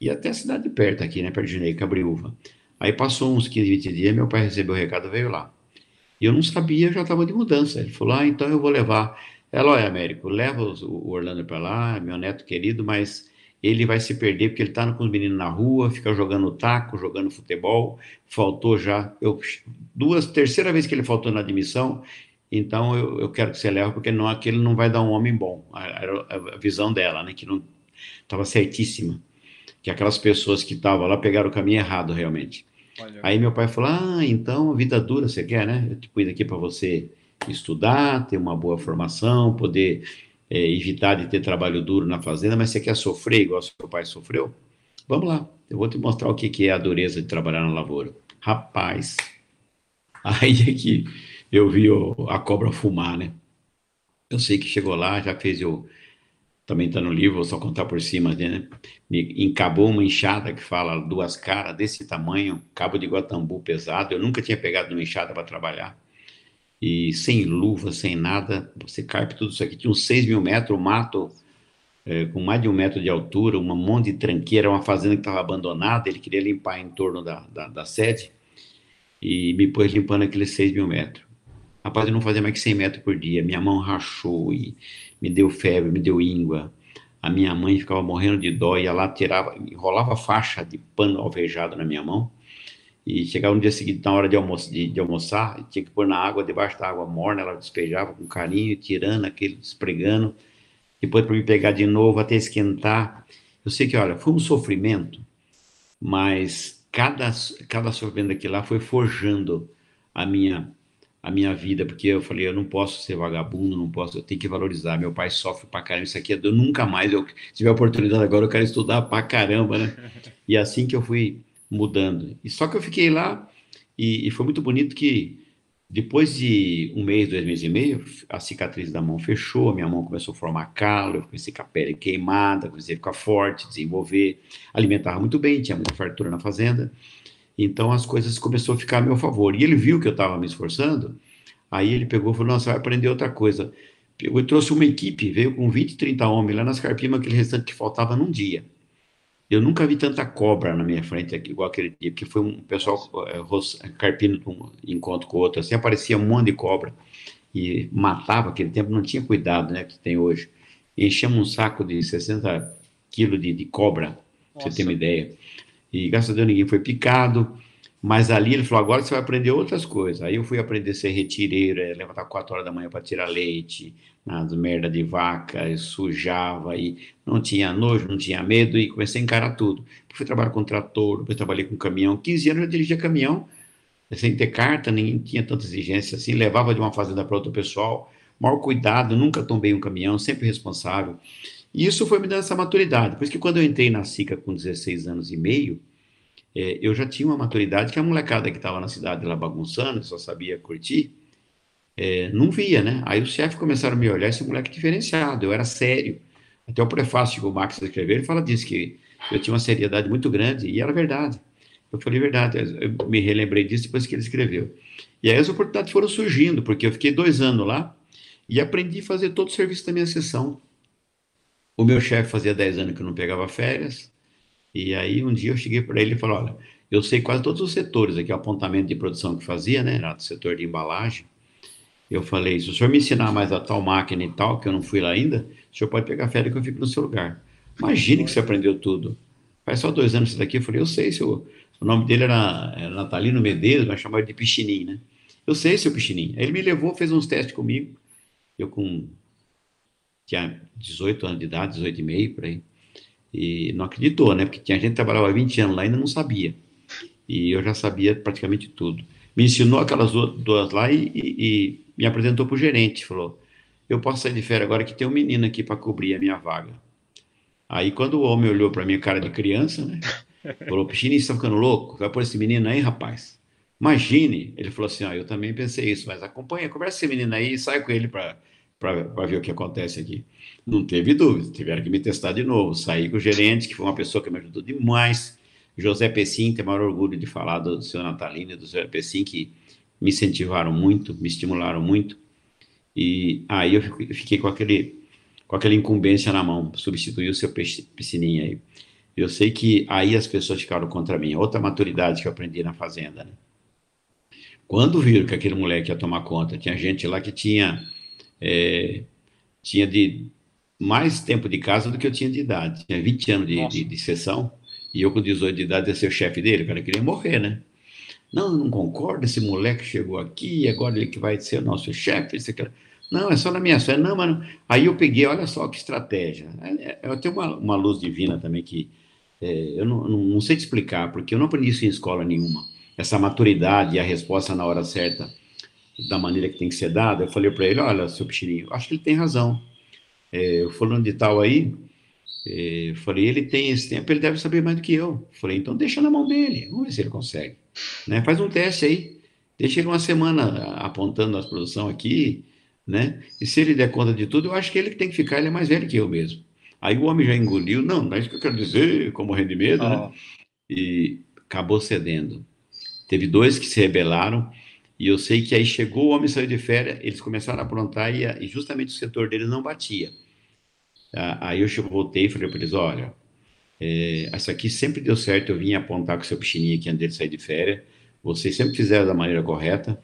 E até a cidade de perto aqui, né, perto de Junei, Cabriúva. Aí passou uns 15, 20 dias, meu pai recebeu o recado, veio lá. E eu não sabia, já estava de mudança. Ele falou, ah, então eu vou levar ela, olha, Américo, leva o Orlando para lá, meu neto querido, mas ele vai se perder porque ele está com os meninos na rua, fica jogando taco, jogando futebol. Faltou já, eu, duas, terceira vez que ele faltou na admissão, então eu, eu quero que você leve, porque não, aquele não vai dar um homem bom. Era a, a, visão dela, né, que não estava certíssima. Que aquelas pessoas que estavam lá pegaram o caminho errado, realmente. Olha. Aí meu pai falou: Ah, então vida dura você quer, né? Eu te cuido aqui para você estudar, ter uma boa formação, poder é, evitar de ter trabalho duro na fazenda, mas você quer sofrer igual seu pai sofreu? Vamos lá, eu vou te mostrar o que, que é a dureza de trabalhar na lavoura. Rapaz, aí é que eu vi o, a cobra fumar, né? Eu sei que chegou lá, já fez eu também está no livro, vou só contar por cima, né? Me encabou uma enxada que fala duas caras desse tamanho, cabo de guatambu pesado. Eu nunca tinha pegado uma enxada para trabalhar e sem luva, sem nada, você carpe tudo isso aqui. Tinha uns 6 mil metros, mato é, com mais de um metro de altura, um monte de tranqueira, uma fazenda que estava abandonada, ele queria limpar em torno da, da, da, sede e me pôs limpando aqueles 6 mil metros. Rapaz, eu não fazia mais que 100 metros por dia, minha mão rachou e me deu febre, me deu íngua. A minha mãe ficava morrendo de dó, ia lá, tirava, enrolava faixa de pano alvejado na minha mão e chegava no dia seguinte, na hora de, almoço, de, de almoçar, tinha que pôr na água, debaixo da água morna, ela despejava com carinho, tirando aquele, esfregando, depois para me pegar de novo até esquentar. Eu sei que, olha, foi um sofrimento, mas cada, cada sofrimento daquilo lá foi forjando a minha a minha vida, porque eu falei, eu não posso ser vagabundo, não posso, eu tenho que valorizar. Meu pai sofre pra caramba, isso aqui é, eu nunca mais, eu se tiver oportunidade agora, eu quero estudar pra caramba, né? E assim que eu fui mudando. E só que eu fiquei lá e, e foi muito bonito que Depois de um mês, dois meses e meio, a cicatriz da mão fechou, a minha mão começou a formar calo, eu comecei com a pele queimada, comecei a ficar forte, desenvolver, alimentava muito bem, tinha muita fartura na fazenda, então as coisas começaram a ficar a meu favor. E ele viu que eu estava me esforçando, aí ele pegou e falou, nossa, vai aprender outra coisa. Eu trouxe uma equipe, veio com 20, 30 homens lá nas carpimas, aquele restante que faltava num dia. Eu nunca vi tanta cobra na minha frente, igual aquele dia, porque foi um pessoal é, carpindo um encontro com o outro, assim, aparecia um monte de cobra e matava, aquele tempo não tinha cuidado, né, que tem hoje. Enchemos um saco de 60 quilos de, de cobra, pra você ter uma ideia. E graças a Deus ninguém foi picado, mas ali ele falou: agora você vai aprender outras coisas. Aí eu fui aprender a ser retireiro, é, levantar 4 horas da manhã para tirar leite, nas merda de vaca, sujava, e não tinha nojo, não tinha medo, e comecei a encarar tudo. Fui trabalhar com trator, depois trabalhei com caminhão. 15 anos eu dirigia caminhão, sem ter carta, ninguém tinha tanta exigência assim, levava de uma fazenda para outra pessoal, maior cuidado, nunca tombei um caminhão, sempre responsável. E isso foi me dando essa maturidade. Por isso que quando eu entrei na SICA com 16 anos e meio, é, eu já tinha uma maturidade que a molecada que estava na cidade lá bagunçando, só sabia curtir, é, não via, né? Aí os chefes começaram a me olhar, esse moleque diferenciado, eu era sério. Até o prefácio que o Max escreveu, ele fala disso, que eu tinha uma seriedade muito grande, e era verdade. Eu falei verdade, eu me relembrei disso depois que ele escreveu. E aí as oportunidades foram surgindo, porque eu fiquei dois anos lá e aprendi a fazer todo o serviço da minha sessão. O meu chefe fazia dez anos que não pegava férias, e aí um dia eu cheguei para ele e falei, olha, eu sei quase todos os setores, aqui o apontamento de produção que fazia, né, era do setor de embalagem. Eu falei, se o senhor me ensinar mais a tal máquina e tal, que eu não fui lá ainda, o senhor pode pegar férias que eu fico no seu lugar. Imagine que você aprendeu tudo. Faz só dois anos isso daqui. Eu falei, eu sei, seu... o nome dele era, era Natalino Medeiros, mas chamava de Pichinim, né? Eu sei, seu Pichinim. Ele me levou, fez uns testes comigo. Eu com... Tinha 18 anos de idade, 18 e meio, por aí. E não acreditou, né? Porque tinha gente que trabalhava 20 anos lá e ainda não sabia. E eu já sabia praticamente tudo. Me ensinou aquelas duas lá e, e, me apresentou para o gerente. Falou: Eu posso sair de férias agora que tem um menino aqui para cobrir a minha vaga. Aí, quando o homem olhou para minha cara de criança, né? Falou: Pichini, você está ficando louco? Vai pôr esse menino aí, rapaz? Imagine. Ele falou assim: ah, Eu também pensei isso, mas acompanha, conversa com esse menino aí e sai com ele para para ver o que acontece aqui. Não teve dúvida, tiveram que me testar de novo. Saí com o gerente, que foi uma pessoa que me ajudou demais. José Pessim, tenho maior orgulho de falar do seu Natalino e do José Pessim, que me incentivaram muito, me estimularam muito. E aí eu fiquei com aquele com aquela incumbência na mão, substituir o seu piscininha aí. Eu sei que aí as pessoas ficaram contra mim. Outra maturidade que eu aprendi na fazenda, né? Quando viram que aquele moleque ia tomar conta, tinha gente lá que tinha é, tinha de mais tempo de casa do que eu tinha de idade. Tinha 20 anos de, de, de, sessão, e eu com 18 de idade ia ser o chefe dele, o cara queria morrer, né? Não, não concordo, esse moleque chegou aqui, agora ele que vai ser o nosso chefe, esse cara. Não, é só na minha fé. Não, mano. Aí eu peguei, olha só que estratégia. É, eu tenho uma, uma luz divina também que é, eu não, não, não, sei te explicar, porque eu não aprendi isso em escola nenhuma. Essa maturidade e a resposta na hora certa da maneira que tem que ser dada, eu falei para ele, olha, seu Pichirinho, acho que ele tem razão. É, falando de tal aí, é, falei, ele tem esse tempo, ele deve saber mais do que eu. Falei, então deixa na mão dele, vamos ver se ele consegue. Né? Faz um teste aí, deixa ele uma semana apontando a produção aqui, né? E se ele der conta de tudo, eu acho que ele que tem que ficar, ele é mais velho que eu mesmo. Aí o homem já engoliu, não, não é isso que eu quero dizer, como rendimento, oh. né? E acabou cedendo. Teve dois que se rebelaram, e eu sei que aí chegou o homem saiu de férias, eles começaram a aprontar e, e justamente o setor deles não batia. Ah, aí eu voltei e falei para eles: olha, é, aqui sempre deu certo. Eu vim apontar com o seu pichininho aqui antes dele sair de férias. Vocês sempre fizeram da maneira correta.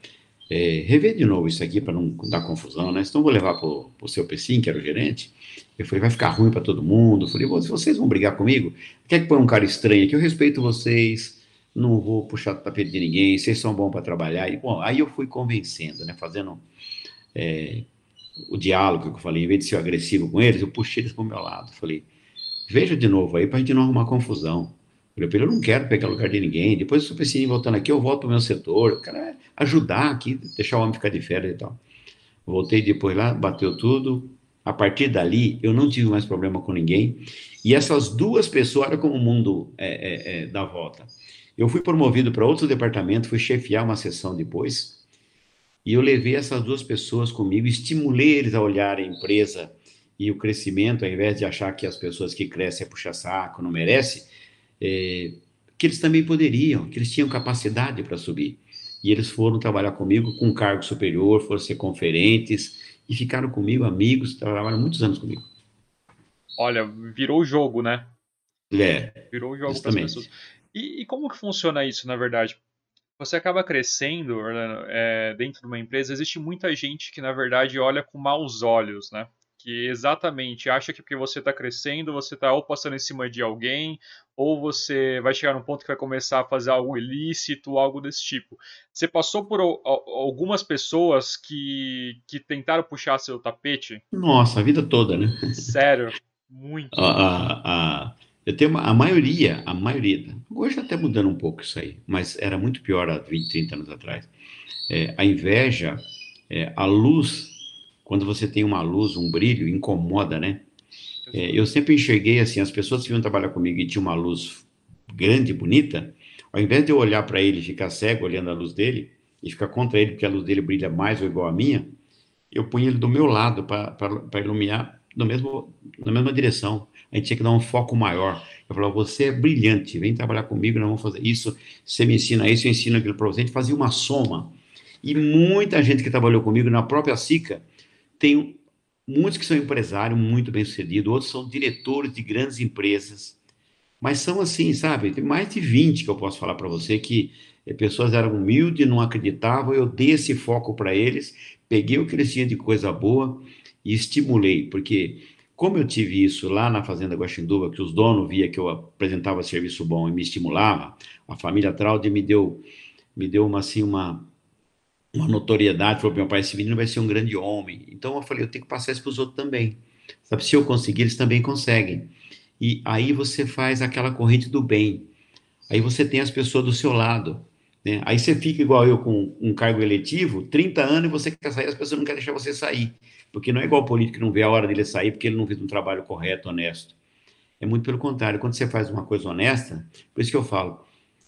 É, rever de novo isso aqui para não dar confusão, né? Então vou levar para o seu Pessim, que era o gerente. Eu falei, vai ficar ruim para todo mundo. Eu falei, vocês vão brigar comigo? Quer que põe um cara estranho aqui? Eu respeito vocês não vou puxar o tapete de ninguém, vocês são bons para trabalhar. E, bom, aí eu fui convencendo, né, fazendo é, o diálogo que eu falei, em vez de ser agressivo com eles, eu puxei eles para o meu lado. Falei, veja de novo aí para a gente não arrumar confusão. Eu falei, eu não quero pegar lugar de ninguém. Depois, se eu precisar voltando aqui, eu volto para o meu setor. Eu quero é ajudar aqui, deixar o homem ficar de férias e tal. Voltei depois lá, bateu tudo. A partir dali, eu não tive mais problema com ninguém. E essas duas pessoas, olha como o mundo é, é, é, dá volta. Eu fui promovido para outro departamento, fui chefiar uma sessão depois. E eu levei essas duas pessoas comigo, estimulei eles a olhar a empresa e o crescimento, ao invés de achar que as pessoas que crescem é puxa saco, não merece, é, que eles também poderiam, que eles tinham capacidade para subir. E eles foram trabalhar comigo com um cargo superior, foram ser conferentes e ficaram comigo, amigos, trabalharam muitos anos comigo. Olha, virou o jogo, né? É. Virou o jogo para as pessoas. E, e, como que funciona isso, na verdade? Você acaba crescendo é, dentro de uma empresa, existe muita gente que, na verdade, olha com maus olhos, né? que exatamente acha que porque você está crescendo, você está ou passando em cima de alguém, ou você vai chegar num ponto que vai começar a fazer algo ilícito, algo desse tipo. Você passou por algumas pessoas que, que tentaram puxar seu tapete? Nossa, a vida toda, né? Sério, muito. A, a, a, eu tenho uma, a maioria, a maioria, hoje tá até mudando um pouco isso aí, mas era muito pior há 20, 30 anos atrás. É, a inveja, é, a luz quando você tem uma luz, um brilho, incomoda, né? É, eu sempre enxerguei assim, as pessoas que iam trabalhar comigo e tinham uma luz grande, bonita, ao invés de eu olhar para ele e ficar cego olhando a luz dele, e ficar contra ele porque a luz dele brilha mais ou igual a minha, eu punha ele do meu lado para iluminar no mesmo, na mesma direção. A gente tinha que dar um foco maior. Eu falava, você é brilhante, vem trabalhar comigo, nós vamos fazer isso, você me ensina isso, eu ensino aquilo para você. A gente fazia uma soma. E muita gente que trabalhou comigo na própria SICA tem muitos que são empresários muito bem-sucedidos, outros são diretores de grandes empresas, mas são assim, sabe? Tem mais de 20 que eu posso falar para você que eh, pessoas eram humildes, não acreditavam, eu dei esse foco para eles, peguei o que eles tinham de coisa boa e estimulei, porque como eu tive isso lá na Fazenda Guaxinduba, que os donos via que eu apresentava serviço bom e me estimulava, a família Traude me deu me deu uma assim uma uma notoriedade, falou, meu pai, esse menino vai ser um grande homem. Então eu falei, eu tenho que passar isso para os outros também. Sabe, se eu conseguir, eles também conseguem. E aí você faz aquela corrente do bem. Aí você tem as pessoas do seu lado. Né? Aí você fica igual eu com um cargo eletivo, 30 anos e você quer sair, as pessoas não querem deixar você sair. Porque não é igual o político que não vê a hora dele sair porque ele não fez um trabalho correto, honesto. É muito pelo contrário. Quando você faz uma coisa honesta, por isso que eu falo,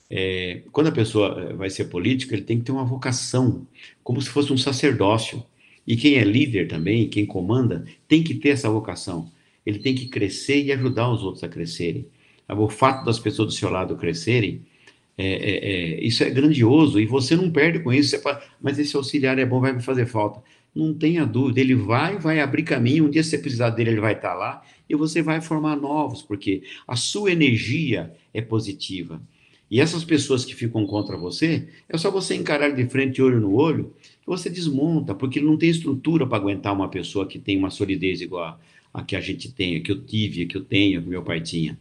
é, quando a pessoa eh, vai ser política, ele tem que ter uma vocação, como se fosse um sacerdócio. E quem é líder também, quem comanda, tem que ter essa vocação. Ele tem que crescer e ajudar os outros a crescerem. O fato das pessoas do seu lado crescerem, é, é, é, isso é grandioso e você não perde com isso. Fala, mas esse auxiliar é bom, vai me fazer falta. Não tenha dúvida, ele vai, vai abrir caminho. Um dia, se você precisar dele, ele vai estar lá e você vai formar novos, porque a sua energia é positiva. E essas pessoas que ficam contra você, é só você encarar de frente, olho no olho, que você desmonta, porque não tem estrutura para aguentar uma pessoa que tem uma solidez igual a, a que a gente tem, a que eu tive, a que eu tenho, que meu pai tinha.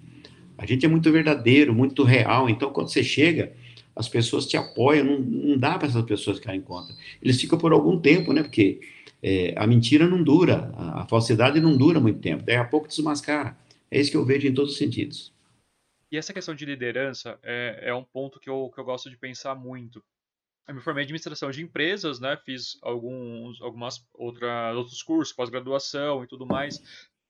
A gente é muito verdadeiro, muito real, então quando você chega, as pessoas te apoiam, não, não dá para essas pessoas ficarem contra. Eles ficam por algum tempo, né? Porque é, a mentira não dura, a, a falsidade não dura muito tempo, daí a pouco desmascara. É isso que eu vejo em todos os sentidos. E essa questão de liderança é, é um ponto que eu, que eu gosto de pensar muito. Eu me formei em administração de empresas, né? Fiz alguns algumas outra, outros cursos, pós-graduação e tudo mais.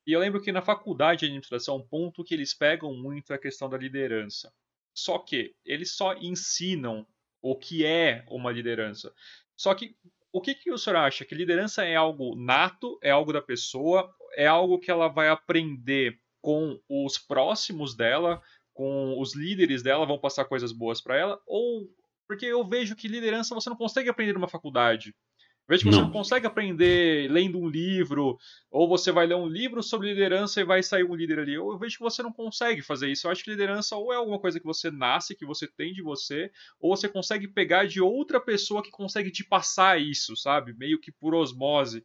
E eu lembro que na faculdade de administração, um ponto que eles pegam muito é a questão da liderança. Só que eles só ensinam o que é uma liderança. Só que o que, que o senhor acha? Que liderança é algo nato, é algo da pessoa, é algo que ela vai aprender com os próximos dela, com os líderes dela vão passar coisas boas para ela, ou porque eu vejo que liderança você não consegue aprender numa faculdade. Eu vejo que não. você não consegue aprender lendo um livro, ou você vai ler um livro sobre liderança e vai sair um líder ali. Ou eu vejo que você não consegue fazer isso. Eu acho que liderança ou é alguma coisa que você nasce, que você tem de você, ou você consegue pegar de outra pessoa que consegue te passar isso, sabe? Meio que por osmose.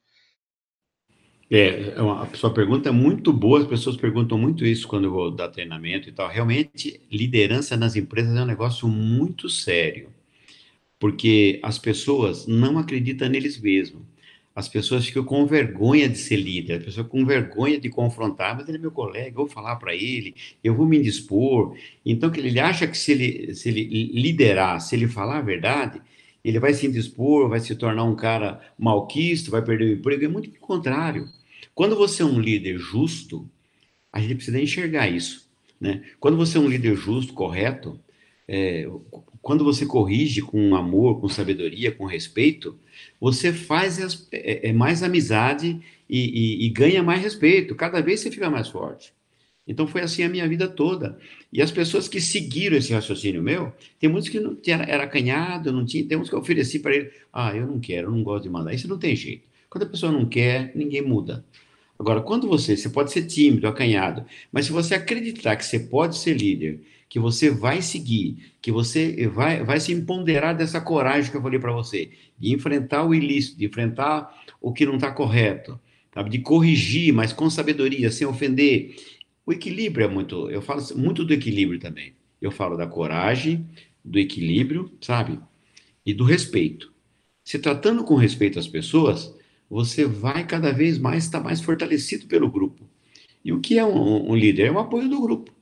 É, é a sua pergunta é muito boa, as pessoas perguntam muito isso quando eu vou dar treinamento e tal. Realmente, liderança nas empresas é um negócio muito sério, porque as pessoas não acreditam neles mesmos. As pessoas ficam com vergonha de ser líder, as pessoas com vergonha de confrontar, mas ele é meu colega, eu vou falar para ele, eu vou me indispor. Então, que ele acha que se ele, se ele liderar, se ele falar a verdade, ele vai se indispor, vai se tornar um cara malquisto, vai perder o emprego. É muito o contrário. Quando você é um líder justo, a gente precisa enxergar isso. Né? Quando você é um líder justo, correto, é, quando você corrige com amor, com sabedoria, com respeito, você faz as, é, é, mais amizade e, e, e ganha mais respeito. Cada vez você fica mais forte. Então foi assim a minha vida toda. E as pessoas que seguiram esse raciocínio meu, tem muitos que não tinha, era acanhado, não tinha, tem uns que eu ofereci para ele, ah, eu não quero, eu não gosto de mandar. Isso não tem jeito. Quando a pessoa não quer, ninguém muda. Agora, quando você, você pode ser tímido, acanhado, mas se você acreditar que você pode ser líder, que você vai seguir, que você vai, vai se empoderar dessa coragem que eu falei para você, de enfrentar o ilícito, de enfrentar o que não está correto, sabe? de corrigir, mas com sabedoria, sem ofender. O equilíbrio é muito, eu falo muito do equilíbrio também. Eu falo da coragem, do equilíbrio, sabe? E do respeito. Se tratando com respeito às pessoas, você vai cada vez mais estar mais fortalecido pelo grupo. E o que é um, um líder? É o apoio do grupo.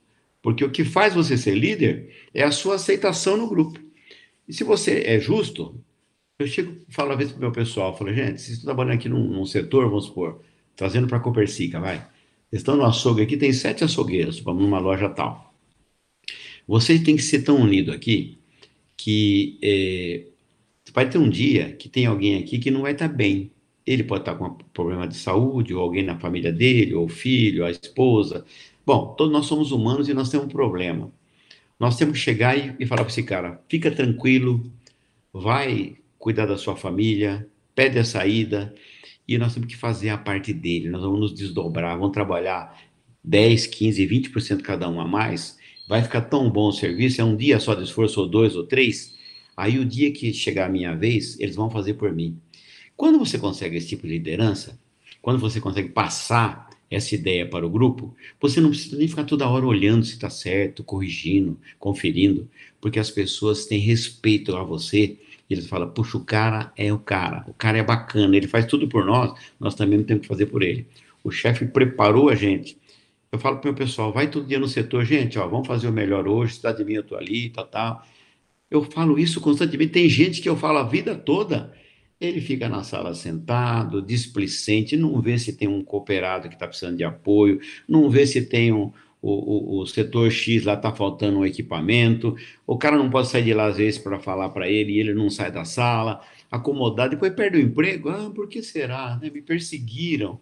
Porque o que faz você ser líder é a sua aceitação no grupo. E se você é justo, eu chego falo às vezes para o meu pessoal, falo, gente, vocês estão trabalhando aqui num, num setor, vamos supor, trazendo para a Copercica, vai. Estão no açougue aqui, tem sete açougueiros, vamos numa loja tal. Vocês têm que ser tão unidos aqui que é, vai ter um dia que tem alguém aqui que não vai estar bem. Ele pode estar com um problema de saúde, ou alguém na família dele, ou o filho, a esposa. Bom, todos nós somos humanos e nós temos um problema. Nós temos que chegar e, e falar para esse cara: fica tranquilo, vai cuidar da sua família, pede a saída, e nós temos que fazer a parte dele. Nós vamos nos desdobrar, vamos trabalhar 10, 15, 20% cada um a mais. Vai ficar tão bom o serviço, é um dia só de esforço, ou dois, ou três. Aí o dia que chegar a minha vez, eles vão fazer por mim. Quando você consegue esse tipo de liderança, quando você consegue passar essa ideia para o grupo, você não precisa nem ficar toda hora olhando se está certo, corrigindo, conferindo, porque as pessoas têm respeito a você. Eles falam, puxa, o cara é o cara, o cara é bacana, ele faz tudo por nós, nós também temos que fazer por ele. O chefe preparou a gente. Eu falo para o meu pessoal, vai todo dia no setor, gente, ó, vamos fazer o melhor hoje, cidade de mim eu estou ali, tal, tal. Eu falo isso constantemente. Tem gente que eu falo a vida toda, ele fica na sala sentado, displicente, não vê se tem um cooperado que está precisando de apoio, não vê se tem um, o, o, o setor X lá está faltando um equipamento, o cara não pode sair de lá às vezes para falar para ele e ele não sai da sala, acomodado, depois perde o emprego. Ah, por que será? Né? Me perseguiram.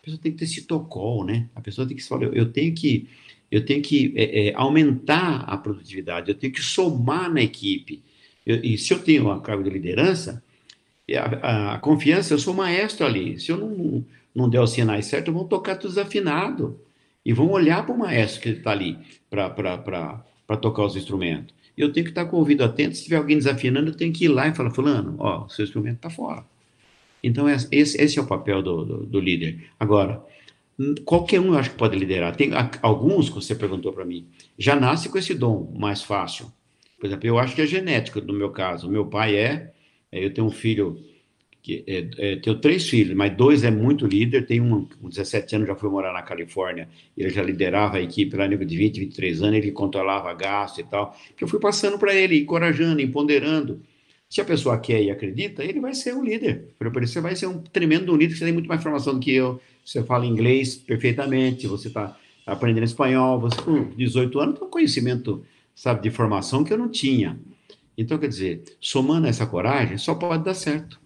A pessoa tem que ter esse tocol, né? A pessoa tem que falar, eu, eu tenho que, eu tenho que é, é, aumentar a produtividade, eu tenho que somar na equipe. Eu, e se eu tenho a cargo de liderança, a, a, confiança, eu sou maestro ali. Se eu não, não der os sinais certos, vão tocar tudo desafinado. E vão olhar para o maestro que está ali para tocar os instrumentos. Eu tenho que estar com o ouvido atento. Se tiver alguém desafinando, eu tenho que ir lá e falar: Fulano, ó, seu instrumento está fora. Então, esse, esse é o papel do, do, do, líder. Agora, qualquer um eu acho que pode liderar. Tem alguns que você perguntou para mim, já nasce com esse dom mais fácil. Por exemplo, eu acho que é genético, no meu caso. Meu pai é, é, eu tenho um filho que é, é, tenho três filhos, mas dois é muito líder. Tem um com 17 anos, já foi morar na Califórnia, ele já liderava a equipe lá, nível de 20, 23 anos, ele controlava gasto e tal. Que eu fui passando para ele, encorajando, empoderando. Se a pessoa quer e acredita, ele vai ser um líder. Você vai ser um tremendo líder, você tem muito mais formação do que eu. Você fala inglês perfeitamente, você está aprendendo espanhol, você com 18 anos tem um conhecimento, sabe, de formação que eu não tinha. Então, quer dizer, somando essa coragem, só pode dar certo.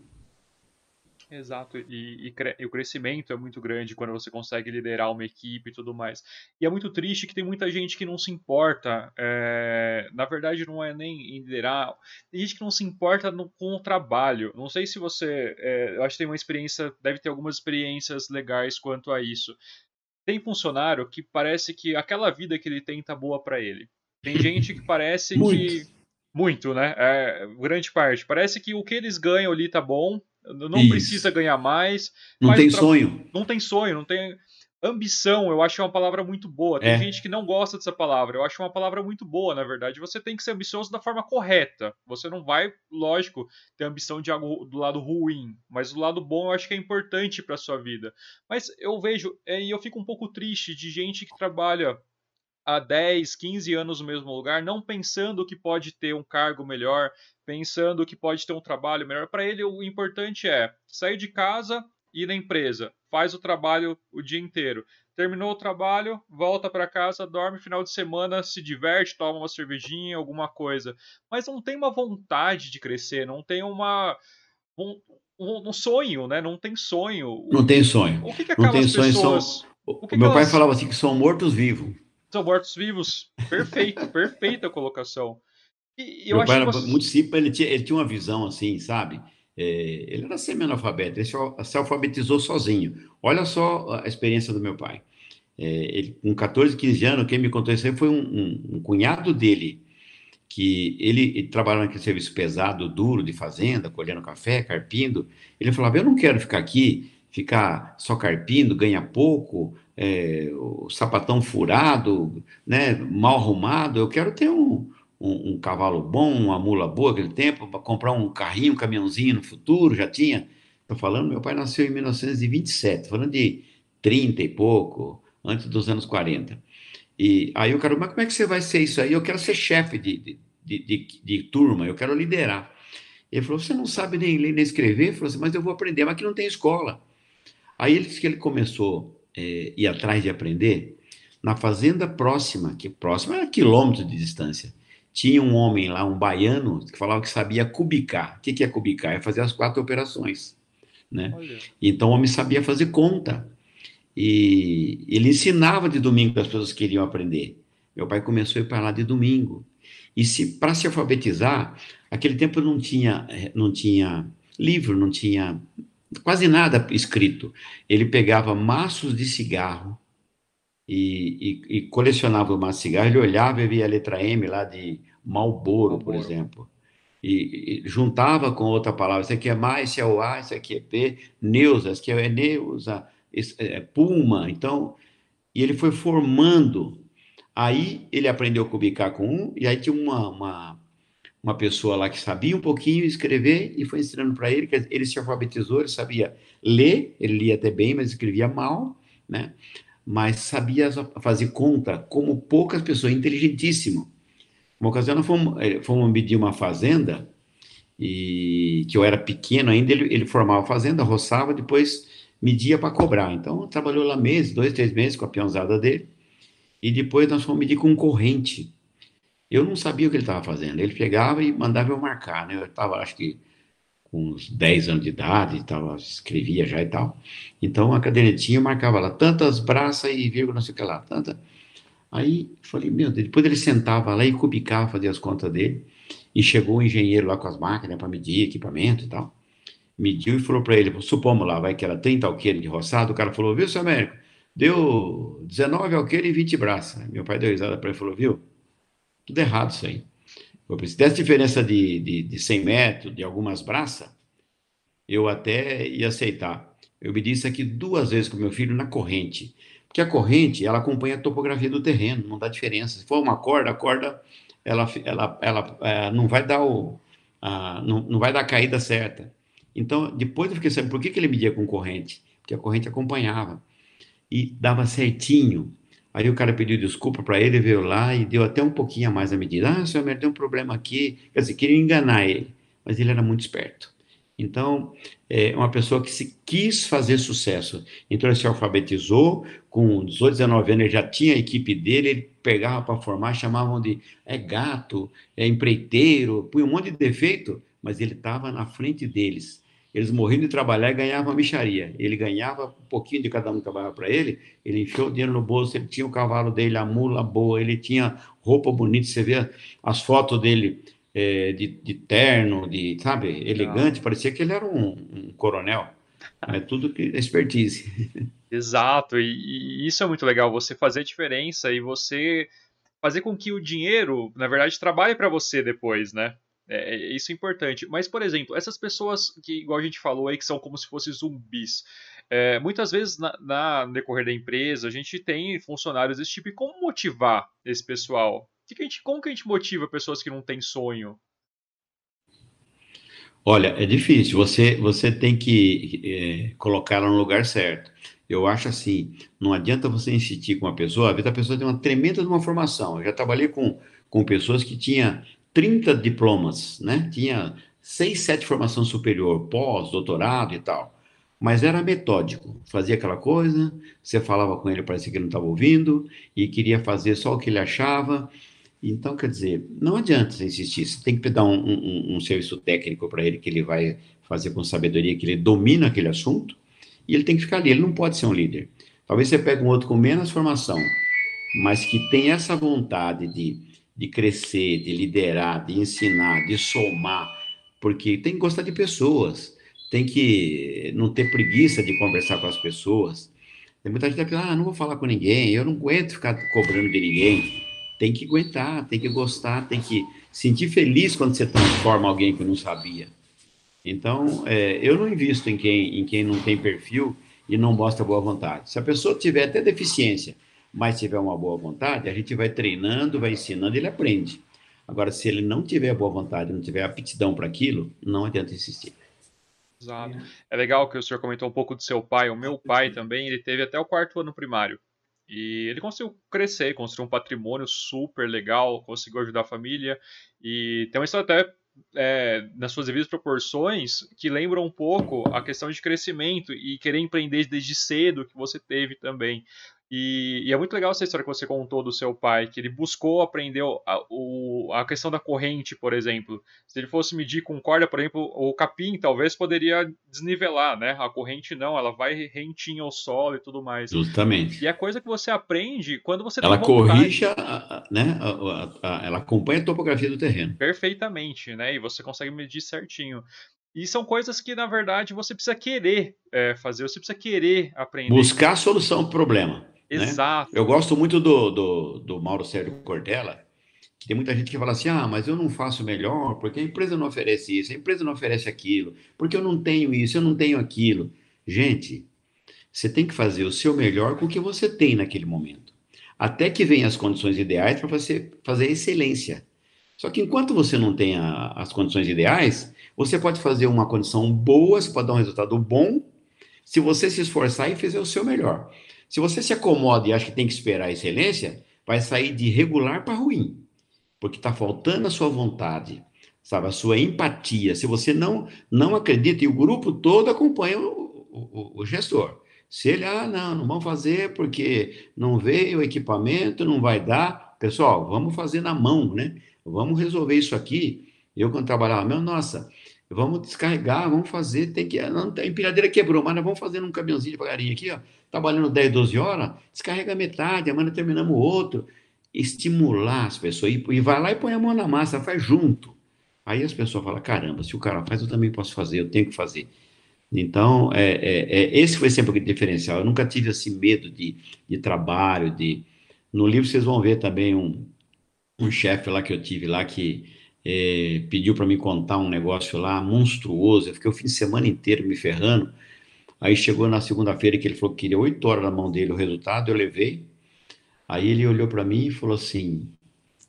Exato, e, e, e, o crescimento é muito grande quando você consegue liderar uma equipe e tudo mais. E é muito triste que tem muita gente que não se importa. É, na verdade, não é nem em liderar. Tem gente que não se importa no, com o trabalho. Não sei se você. É, eu acho que tem uma experiência, deve ter algumas experiências legais quanto a isso. Tem funcionário que parece que aquela vida que ele tem tá boa para ele. Tem gente que parece que muito, né? É, grande parte. Parece que o que eles ganham ali tá bom, não Isso. precisa ganhar mais. Não tem sonho. Não tem sonho, não tem. Ambição, eu acho uma palavra muito boa. Tem é. gente que não gosta dessa palavra. Eu acho uma palavra muito boa, na verdade. Você tem que ser ambicioso da forma correta. Você não vai, lógico, ter ambição de algo do lado ruim, mas do lado bom eu acho que é importante para sua vida. Mas eu vejo, é, e eu fico um pouco triste de gente que trabalha há 10, 15 anos no mesmo lugar, não pensando que pode ter um cargo melhor, pensando que pode ter um trabalho melhor. Para ele, o importante é sair de casa, ir na empresa, faz o trabalho o dia inteiro. terminou o trabalho, volta para casa, dorme final de semana, se diverte, toma uma cervejinha, alguma coisa. Mas não tem uma vontade de crescer, não tem uma um, um, sonho, né? Não tem sonho. Não tem sonho. O que, que aquelas não tem sonho, pessoas... São... O, que meu que elas... pai falava assim que são mortos-vivos. São mortos-vivos. Perfeito, perfeita colocação. E, eu meu pai era você... muito simples, ele tinha, ele tinha uma visão assim, sabe? É, ele era semi-analfabeto, ele se alfabetizou sozinho. Olha só a experiência do meu pai. É, ele, com 14, 15 anos, quem me contou isso aí foi um, um, um cunhado dele, que ele, ele trabalhava naquele serviço pesado, duro, de fazenda, colhendo café, carpindo. Ele falava: Eu não quero ficar aqui, ficar só carpindo, ganhar pouco, é, o sapatão furado, né, mal arrumado. Eu quero ter um, um, um, cavalo bom, uma mula boa aquele tempo, para comprar um carrinho, um caminhãozinho no futuro, já tinha. Estou falando, meu pai nasceu em 1927, falando de 30 e pouco, antes dos anos 40. E aí eu quero, mas como é que você vai ser isso aí? Eu quero ser chefe de, de, de, de, de turma, eu quero liderar. Ele falou, você não sabe nem ler nem escrever? Ele falou assim, mas eu vou aprender, mas aqui não tem escola. Aí ele disse que ele começou é, ir atrás de aprender na fazenda próxima, que próxima era quilômetros de distância tinha um homem lá, um baiano, que falava que sabia cubicar. O que, que é cubicar? É fazer as quatro operações. Né? Então o homem sabia fazer conta. E ele ensinava de domingo para as pessoas que queriam aprender. Meu pai começou a ir para lá de domingo. E se para se alfabetizar, aquele tempo não tinha, não tinha livro, não tinha quase nada escrito. Ele pegava maços de cigarro e, e, e colecionava o maço de cigarro, ele olhava e via a letra M lá de Malboro, por exemplo. E, e, juntava com outra palavra, isso aqui é mais, isso é o A, isso aqui é P, Neuza, isso aqui é Neuza, é Puma, então, e ele foi formando, aí ele aprendeu a cubicar com um, e aí tinha uma, uma, uma pessoa lá que sabia um pouquinho escrever, e foi ensinando para ele, que ele se alfabetizou, ele sabia ler, ele lia até bem, mas escrevia mal, né? mas sabia fazer conta como poucas pessoas, inteligentíssimo. Uma ocasião, nós fomos, eh, fomos medir uma fazenda, e que eu era pequeno ainda, ele, ele formava a fazenda, roçava, depois media para cobrar. Então, trabalhou lá meses, dois, três meses com a peãozada dele, e depois nós fomos medir com corrente. Eu não sabia o que ele estava fazendo. Ele pegava e mandava eu marcar, né? Eu estava, acho que, com uns 10 anos de idade, tava, escrevia já e tal. Então a cadernetinha marcava lá tantas braças e vírgula, não sei o que lá, tanta. Aí falei, meu Deus, depois ele sentava lá e cubicava, fazia as contas dele. E chegou o engenheiro lá com as máquinas para medir equipamento e tal. Mediu e falou para ele, supomos lá, vai que era 30 alqueires de roçado. O cara falou, viu, seu Américo, deu 19 alqueires e 20 braças. Meu pai deu risada para ele e falou, viu, tudo errado isso aí. Se desse diferença de, de, de 100 metros, de algumas braças, eu até ia aceitar. Eu me disse aqui duas vezes com meu filho na corrente. Porque a corrente, ela acompanha a topografia do terreno, não dá diferença. Se for uma corda, a corda, ela, ela, ela, é, não vai dar o, a, não, não vai dar a caída certa. Então, depois eu fiquei sabendo por que, que ele media com corrente. Porque a corrente acompanhava. E dava certinho. Aí o cara pediu desculpa para ele, veio lá e deu até um pouquinho a mais a medida. Ah, senhor Mer, tem um problema aqui. Quer dizer, queria enganar ele, mas ele era muito esperto. Então, é uma pessoa que se quis fazer sucesso. Então, ele se alfabetizou, com 18, 19 anos, ele já tinha a equipe dele, ele pegava para formar, chamavam de é gato, é empreiteiro, punha um monte de defeito, mas ele estava na frente deles. Eles morriam de trabalhar e ganhavam a micharia. Ele ganhava um pouquinho de cada um que trabalhava para ele, ele enfiou o dinheiro no bolso, ele tinha o cavalo dele, a mula boa, ele tinha roupa bonita, você vê as fotos dele é, de, de, terno, de, sabe, elegante, parecia que ele era um, um coronel. É tudo que é expertise. Exato, e, e isso é muito legal, você fazer a diferença e você fazer com que o dinheiro, na verdade, trabalhe para você depois, né? É, é, isso é importante. Mas, por exemplo, essas pessoas que, igual a gente falou aí, que são como se fossem zumbis. É, muitas vezes, na, na, no decorrer da empresa, a gente tem funcionários desse tipo. E como motivar esse pessoal? Que que a gente, como que a gente motiva pessoas que não têm sonho? Olha, é difícil. Você, você tem que é, colocá-la no lugar certo. Eu acho assim, não adianta você insistir com uma pessoa, às vezes a pessoa tem uma tremenda uma formação. Eu já trabalhei com, com pessoas que tinham 30 diplomas, né? Tinha seis, sete formação superior, pós, doutorado e tal. mas era metódico. Fazia aquela coisa, você falava com ele, parecia que ele não estava ouvindo, e queria fazer só o que ele achava. Então, quer dizer, não adianta você insistir, você tem que dar um, um, um serviço técnico para ele que ele vai fazer com sabedoria, que ele domina aquele assunto, e ele tem que ficar ali, ele não pode ser um líder. Talvez você pegue um outro com menos formação, mas que tem essa vontade de, de crescer, de liderar, de ensinar, de somar, porque tem que gostar de pessoas, tem que não ter preguiça de conversar com as pessoas. Tem muita gente que fala, ah, não vou falar com ninguém, eu não aguento ficar cobrando de ninguém. Tem que aguentar, tem que gostar, tem que sentir feliz quando você transforma alguém que não sabia. Então, é, eu não invisto em quem, em quem não tem perfil e não mostra boa vontade. Se a pessoa tiver até deficiência, mas tiver uma boa vontade, a gente vai treinando, vai ensinando, ele aprende. Agora, se ele não tiver boa vontade, não tiver aptidão para aquilo, não adianta insistir. Exato. É legal que o senhor comentou um pouco do seu pai. O meu pai também, ele teve até o quarto ano primário. E ele conseguiu crescer, construiu um patrimônio super legal, conseguiu ajudar a família. E tem uma história até é, nas suas devidas proporções que lembram um pouco a questão de crescimento e querer empreender desde cedo que você teve também. E, e, é muito legal essa história que você contou do seu pai, que ele buscou aprender a, o, a questão da corrente, por exemplo. Se ele fosse medir com corda, por exemplo, o capim talvez poderia desnivelar, né? A corrente não, ela vai rentinha ao solo e tudo mais. Justamente. E é coisa que você aprende quando você ela corrige, a, né? A, ela acompanha a topografia do terreno. Perfeitamente, né? E você consegue medir certinho. E são coisas que, na verdade, você precisa querer é, fazer, você precisa querer aprender. Buscar a solução para o problema. Né? Exato. Né? Eu gosto muito do, do, do Mauro Sérgio Cortella, que tem muita gente que fala assim: ah, mas eu não faço melhor porque a empresa não oferece isso, a empresa não oferece aquilo, porque eu não tenho isso, eu não tenho aquilo. Gente, você tem que fazer o seu melhor com o que você tem naquele momento. Até que venham as condições ideais para você fazer excelência. Só que enquanto você não tem a, as condições ideais, você pode fazer uma condição boa, você pode dar um resultado bom, se você se esforçar e fizer o seu melhor. Se você se acomoda e acha que tem que esperar a excelência, vai sair de regular para ruim, porque está faltando a sua vontade, sabe, a sua empatia. Se você não não acredita e o grupo todo acompanha o, o, o gestor. Se ele, ah, não, não vamos fazer porque não veio o equipamento, não vai dar. Pessoal, vamos fazer na mão, né? Vamos resolver isso aqui. Eu, quando trabalhava, meu, nossa, vamos descarregar, vamos fazer, tem que. A empilhadeira quebrou, mas nós vamos fazer num caminhãozinho devagarinho aqui, ó trabalhando 10, 12 horas, descarrega metade, amanhã terminamos outro. Estimular as pessoas. E, e vai lá e põe a mão na massa, faz junto. Aí as pessoas falam: caramba, se o cara faz, eu também posso fazer, eu tenho que fazer. Então, é, é, é, esse foi sempre o diferencial. Eu nunca tive assim medo de, de trabalho, de. No livro vocês vão ver também um, um chefe lá que eu tive lá que é, pediu para me contar um negócio lá monstruoso. Eu fiquei o fim de semana inteiro me ferrando Aí chegou na segunda-feira que ele falou que queria oito horas na mão dele o resultado, eu levei. Aí ele olhou para mim e falou assim: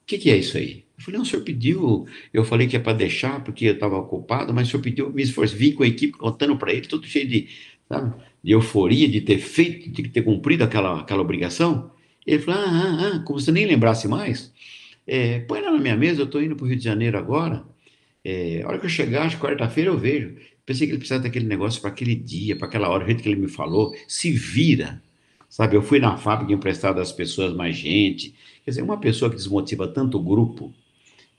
O que, que, é isso aí? Eu falei: Não, o senhor pediu. Eu falei que é para deixar porque eu estava ocupado, mas o senhor pediu, me esforço, vim com a equipe contando para ele, tudo cheio de, sabe, de euforia, de ter feito, de ter cumprido aquela, aquela obrigação. Ele falou: Ah, ah, ah, como você nem lembrasse mais, é, põe na minha mesa, eu estou indo para o Rio de Janeiro agora. É, a hora que eu chegar, acho quarta-feira eu vejo. Pensei que ele precisava daquele negócio para aquele dia, para aquela hora, o jeito que ele me falou, se vira. Sabe, eu fui na fábrica emprestada das pessoas mais gente. Quer dizer, uma pessoa que desmotiva tanto o grupo.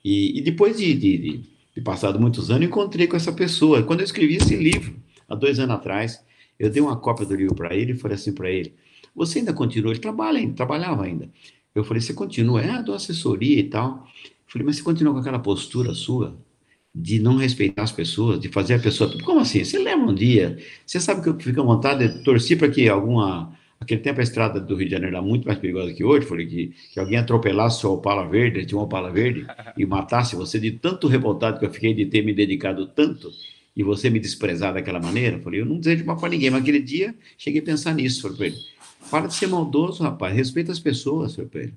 E, e depois de, de, de passado muitos anos, encontrei com essa pessoa. Quando eu escrevi esse livro, há dois anos atrás, eu dei uma cópia do livro para ele e falei assim para ele: Você ainda continua? Ele trabalha trabalhava ainda. Eu falei: Você continua? É, dou assessoria e tal. Eu falei: Mas você continua com aquela postura sua? de não respeitar as pessoas, de fazer a pessoa. Como assim? Você lembra um dia? Você sabe que eu fico à vontade de torcer para que alguma. Aquele tempo a estrada do Rio de Janeiro era muito mais perigosa que hoje. Falei que, que alguém atropelasse sua opala verde, tinha uma opala verde, e matasse você de tanto revoltado que eu fiquei de ter me dedicado tanto e você me desprezar daquela maneira. Falei, eu não desejo mal para ninguém, mas aquele dia cheguei a pensar nisso. Falei para de ser maldoso, rapaz, respeita as pessoas. Para ele.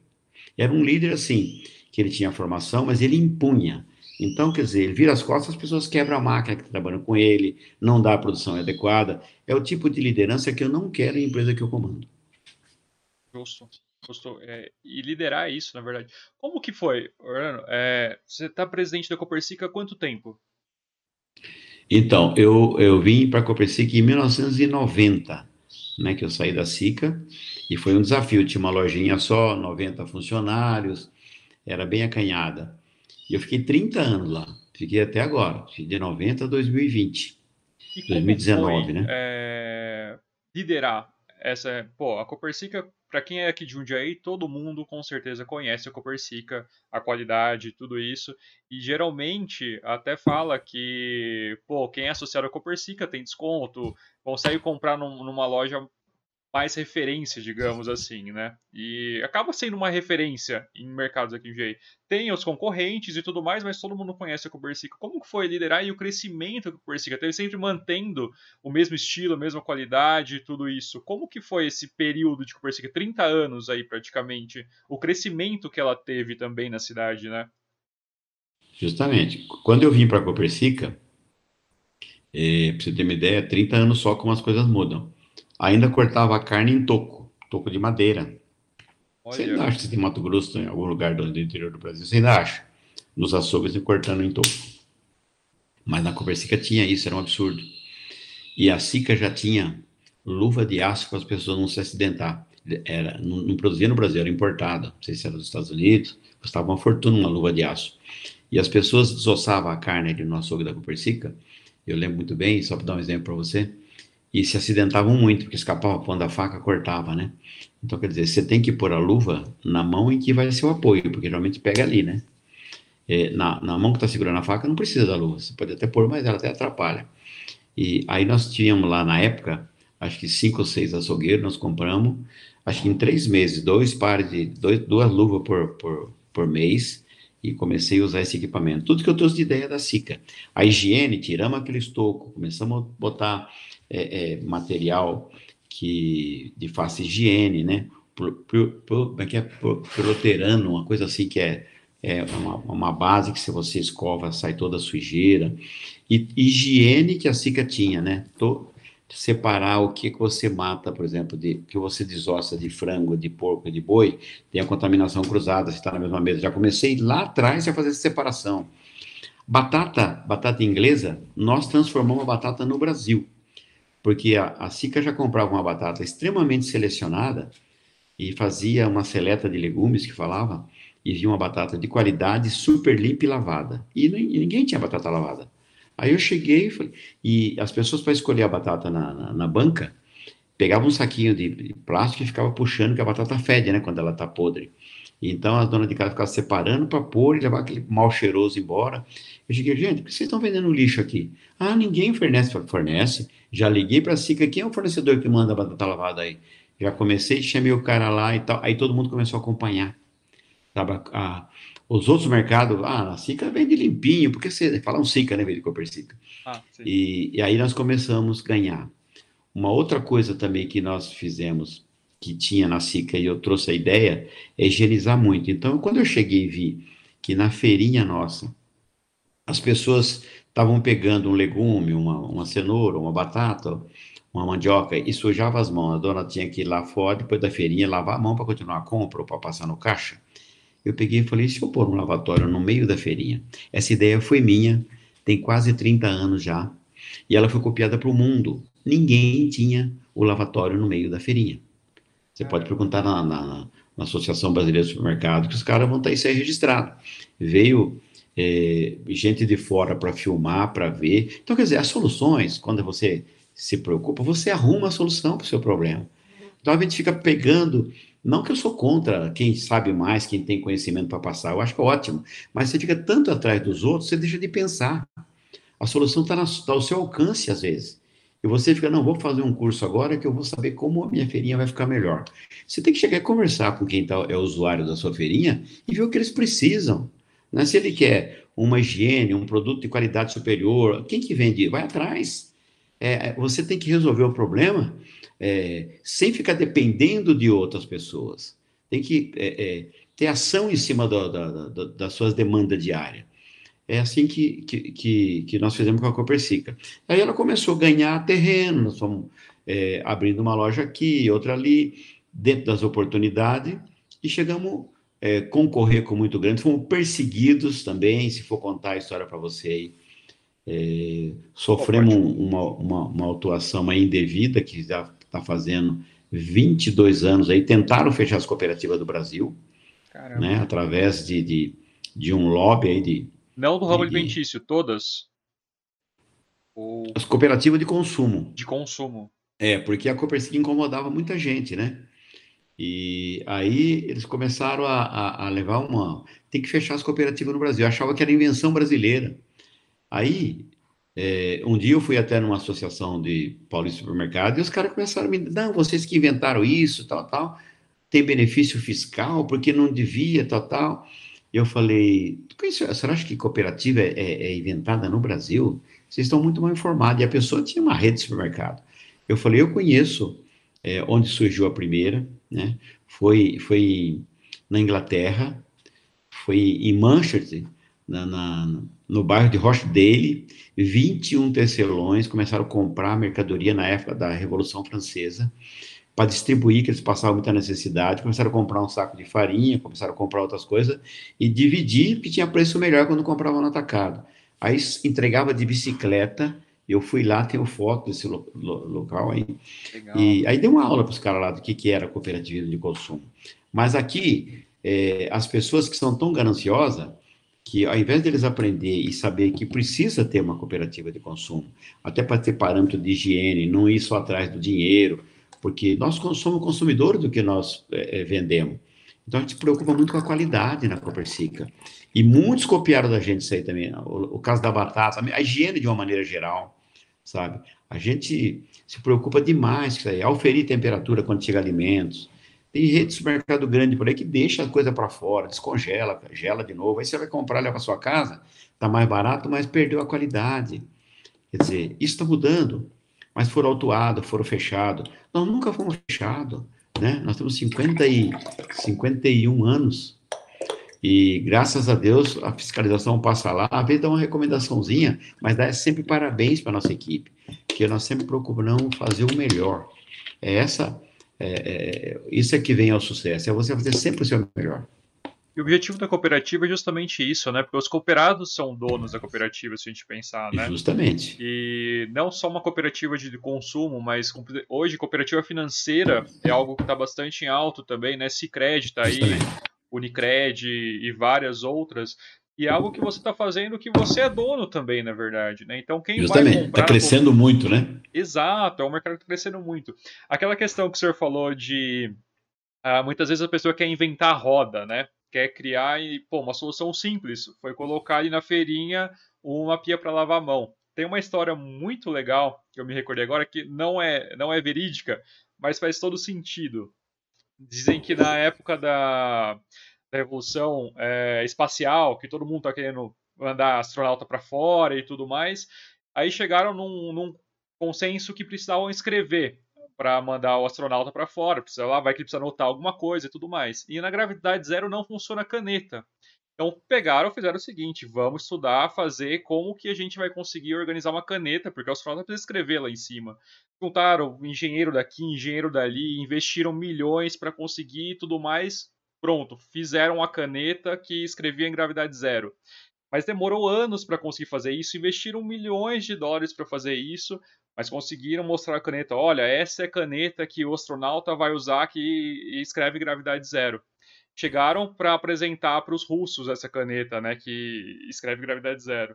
Era um líder assim, que ele tinha formação, mas ele impunha. Então, quer dizer, ele vira as costas, as pessoas quebram a máquina que está trabalhando com ele, não dá a produção adequada. É o tipo de liderança que eu não quero em empresa que eu comando. Justo. Justo. É, e liderar isso, na verdade. Como que foi, Orlando? É, você está presidente da Copercica há quanto tempo? Então, eu, eu vim para a Copercic em 1990, né, que eu saí da SICA, e foi um desafio, tinha uma lojinha só, 90 funcionários, era bem acanhada. E eu fiquei 30 anos lá, fiquei até agora, de 90 a 2020. E 2019, foi, né? É, liderar essa. Pô, a Copercica, para quem é aqui de Jundiaí, todo mundo com certeza conhece a Copercica, a qualidade, tudo isso. E geralmente até fala que, pô, quem é associado à Copercica tem desconto, consegue comprar num, numa loja mais referência, digamos assim, né? E acaba sendo uma referência em mercados aqui em Jundiaí. Tem os concorrentes e tudo mais, mas todo mundo conhece a Copercica. Como foi liderar e o crescimento que a Copercica teve, sempre mantendo o mesmo estilo, a mesma qualidade, tudo isso. Como que foi esse período de Copercica? 30 anos aí, praticamente. O crescimento que ela teve também na cidade, né? Justamente. Quando eu vim para a É, para você ter uma ideia, 30 anos só como as coisas mudam ainda cortava a carne em toco, toco de madeira. Olha. Você ainda acha que tem Mato Grosso, em algum lugar do, interior do Brasil, você ainda acha. Nos açougues e cortando em toco. Mas na Copercica tinha isso, era um absurdo. E a Sica já tinha luva de aço para as pessoas não se acidentar. Era, não, não, produzia no Brasil, era importada. Não sei se era dos Estados Unidos, custava uma fortuna uma luva de aço. E as pessoas desossavam a carne ali no açougue da Copercica. Eu lembro muito bem, só para dar um exemplo para você e se acidentavam muito, porque escapava quando a faca cortava, né? Então, quer dizer, você tem que pôr a luva na mão em que vai ser o apoio, porque geralmente pega ali, né? É, na, na mão que está segurando a faca não precisa da luva, você pode até pôr, mas ela até atrapalha. E aí nós tínhamos lá na época, acho que cinco ou seis açougueiros, nós compramos, acho que em três meses, dois pares de, dois, duas luvas por, por, por mês, e comecei a usar esse equipamento. Tudo que eu trouxe de ideia da SICA. A higiene, tiramos aquele estoco, começamos a botar é, é, material que de fácil higiene, né? Como é que é? Proterano, uma coisa assim que é, é uma, uma, base que se você escova sai toda a sujeira. E higiene que a Sica tinha, né? Tô, separar o que, que você mata, por exemplo, de que você desossa de frango, de porco, de boi, tem a contaminação cruzada, se está na mesma mesa. Já comecei lá atrás a fazer essa separação. Batata, batata inglesa, nós transformamos a batata no Brasil porque a, a Sica já comprava uma batata extremamente selecionada e fazia uma seleta de legumes que falava, e via uma batata de qualidade, super limpa e lavada. E, e ninguém tinha batata lavada. Aí eu cheguei e falei, e as pessoas para escolher a batata na, na, na, banca, pegavam um saquinho de, plástico e ficava puxando que a batata fede, né, quando ela está podre. Então a dona de casa ficava separando para pôr e levar aquele mal cheiroso embora. Eu cheguei, gente, por que vocês estão vendendo lixo aqui? Ah, ninguém fornece. Fornece. Já liguei para a Sica, quem é o fornecedor que manda a batata lavada aí? Já comecei, chamei o cara lá e tal. Aí todo mundo começou a acompanhar. Sabe? A, os outros mercados, ah, a Sica vende limpinho, porque você fala um Sica, né, vende Copersica. Ah, e, e aí nós começamos a ganhar. Uma outra coisa também que nós fizemos que tinha na Sica e eu trouxe a ideia é higienizar muito. Então, quando eu cheguei e vi que na feirinha nossa as pessoas estavam pegando um legume, uma, uma cenoura, uma batata, uma mandioca e sujava as mãos, a dona tinha que ir lá fora, depois da feirinha, lavar a mão para continuar a compra ou para passar no caixa. Eu peguei e falei, se eu pôr um lavatório no meio da feirinha? Essa ideia foi minha, tem quase 30 anos já, e ela foi copiada para o mundo. Ninguém tinha o lavatório no meio da feirinha. Você pode perguntar na, na, na Associação Brasileira de Supermercado, que os caras vão ter isso aí registrado. Veio é, gente de fora para filmar, para ver. Então, quer dizer, as soluções, quando você se preocupa, você arruma a solução para o seu problema. Então, a gente fica pegando. Não que eu sou contra quem sabe mais, quem tem conhecimento para passar, eu acho é ótimo. Mas você fica tanto atrás dos outros, você deixa de pensar. A solução está tá ao seu alcance, às vezes. E você fica, não, vou fazer um curso agora que eu vou saber como a minha feirinha vai ficar melhor. Você tem que chegar e conversar com quem tá, é usuário da sua feirinha e ver o que eles precisam. Né? Se ele quer uma higiene, um produto de qualidade superior, quem que vende? Vai atrás. É, você tem que resolver o problema é, sem ficar dependendo de outras pessoas. Tem que é, é ter ação em cima do, da, da, das suas demandas diárias. É assim que, que, que, que nós fizemos com a Copercica. Aí ela começou a ganhar terreno, nós fomos é, abrindo uma loja aqui, outra ali, dentro das oportunidades, e chegamos a é, concorrer com muito grande, fomos perseguidos também, se for contar a história para você aí, é, sofremos uma, uma, uma autuação indevida que já está fazendo 22 anos aí, tentaram fechar as cooperativas do Brasil, né, através de, de, de, um lobby aí de... Não do ramo de, alimentício, todas? Ou... As cooperativas de consumo. De consumo. É, porque a Copercic incomodava muita gente, né? E aí eles começaram a, a, a, levar uma. Tem que fechar as cooperativas no Brasil. Eu achava que era invenção brasileira. Aí, é, um dia eu fui até numa associação de Paulista Supermercado e os caras começaram a me. Não, vocês que inventaram isso, tal, tal. Tem benefício fiscal, porque não devia, tal, tal. Eu falei: você acha que cooperativa é, é, é inventada no Brasil? Vocês estão muito mal informados. E a pessoa tinha uma rede de supermercado. Eu falei: eu conheço é, onde surgiu a primeira né? Foi, foi na Inglaterra, foi em Manchester, na, na, no bairro de Rochdale, 21 tecelões começaram a comprar mercadoria na época da Revolução Francesa, para distribuir, que eles passavam muita necessidade, começaram a comprar um saco de farinha, começaram a comprar outras coisas, e dividir, porque tinha preço melhor quando compravam no atacado. Aí entregava de bicicleta, eu fui lá, tenho foto desse lo, lo, local aí. Legal. E aí dei uma aula para os caras lá do que, que era cooperativismo de consumo. Mas aqui, é, as pessoas que são tão gananciosas, que ao invés deles aprender e saber que precisa ter uma cooperativa de consumo, até para ter parâmetro de higiene, não ir só atrás do dinheiro, porque nós somos consumidores do que nós é, é, vendemos. Então a gente se preocupa muito com a qualidade na Copercica. E muitos copiaram da gente isso aí também. O, o caso da batata, a higiene de uma maneira geral sabe? A gente se preocupa demais com isso aí, auferir temperatura quando chega alimentos. Tem rede de supermercado grande por aí que deixa a coisa para fora, descongela, gela de novo. Aí você vai comprar, leva para sua casa, tá mais barato, mas perdeu a qualidade. Quer dizer, isso está mudando. Mas foram autuados, foram fechados. Nós nunca fomos fechados, né? Nós temos 50 e 51 anos e graças a Deus a fiscalização passa lá, às vezes dá uma recomendaçãozinha, mas dá sempre parabéns para nossa equipe, porque nós sempre procuramos fazer o melhor. É essa, é, é, isso é que vem ao sucesso, é você fazer sempre o seu melhor. E o objetivo da cooperativa é justamente isso, né? Porque os cooperados são donos da cooperativa, se a gente pensar, né? Justamente. E não só uma cooperativa de consumo, mas hoje cooperativa financeira é algo que está bastante em alto também, né? Se crédita aí Unicred e várias outras. E é algo que você está fazendo que você é dono também, na verdade, né? Então quem Justamente, vai comprar... Está crescendo muito, né? Exato, é um mercado que está crescendo muito. Aquela questão que o senhor falou de... Ah, muitas vezes a pessoa quer inventar a roda, né? Quer criar e, pô, uma solução simples. Foi colocar ali na feirinha uma pia para lavar a mão. Tem uma história muito legal, que eu me recordei agora, que não é, não é verídica, mas faz todo sentido. Dizem que na época da Revolução é, Espacial, que todo mundo está querendo mandar astronauta para fora e tudo mais, aí chegaram num, num consenso que precisavam escrever para mandar o astronauta para fora. Precisa lá, vai que ele precisa anotar alguma coisa e tudo mais. E na gravidade zero não funciona a caneta. Então pegaram, fizeram o seguinte: vamos estudar, fazer como que a gente vai conseguir organizar uma caneta, porque o astronauta precisa escrever lá em cima. Juntaram engenheiro daqui, engenheiro dali, investiram milhões para conseguir tudo mais. Pronto, fizeram a caneta que escrevia em gravidade zero. Mas demorou anos para conseguir fazer isso, investiram milhões de dólares para fazer isso, mas conseguiram mostrar a caneta. Olha, essa é a caneta que o astronauta vai usar que escreve gravidade zero chegaram para apresentar para os russos essa caneta, né, que escreve gravidade zero.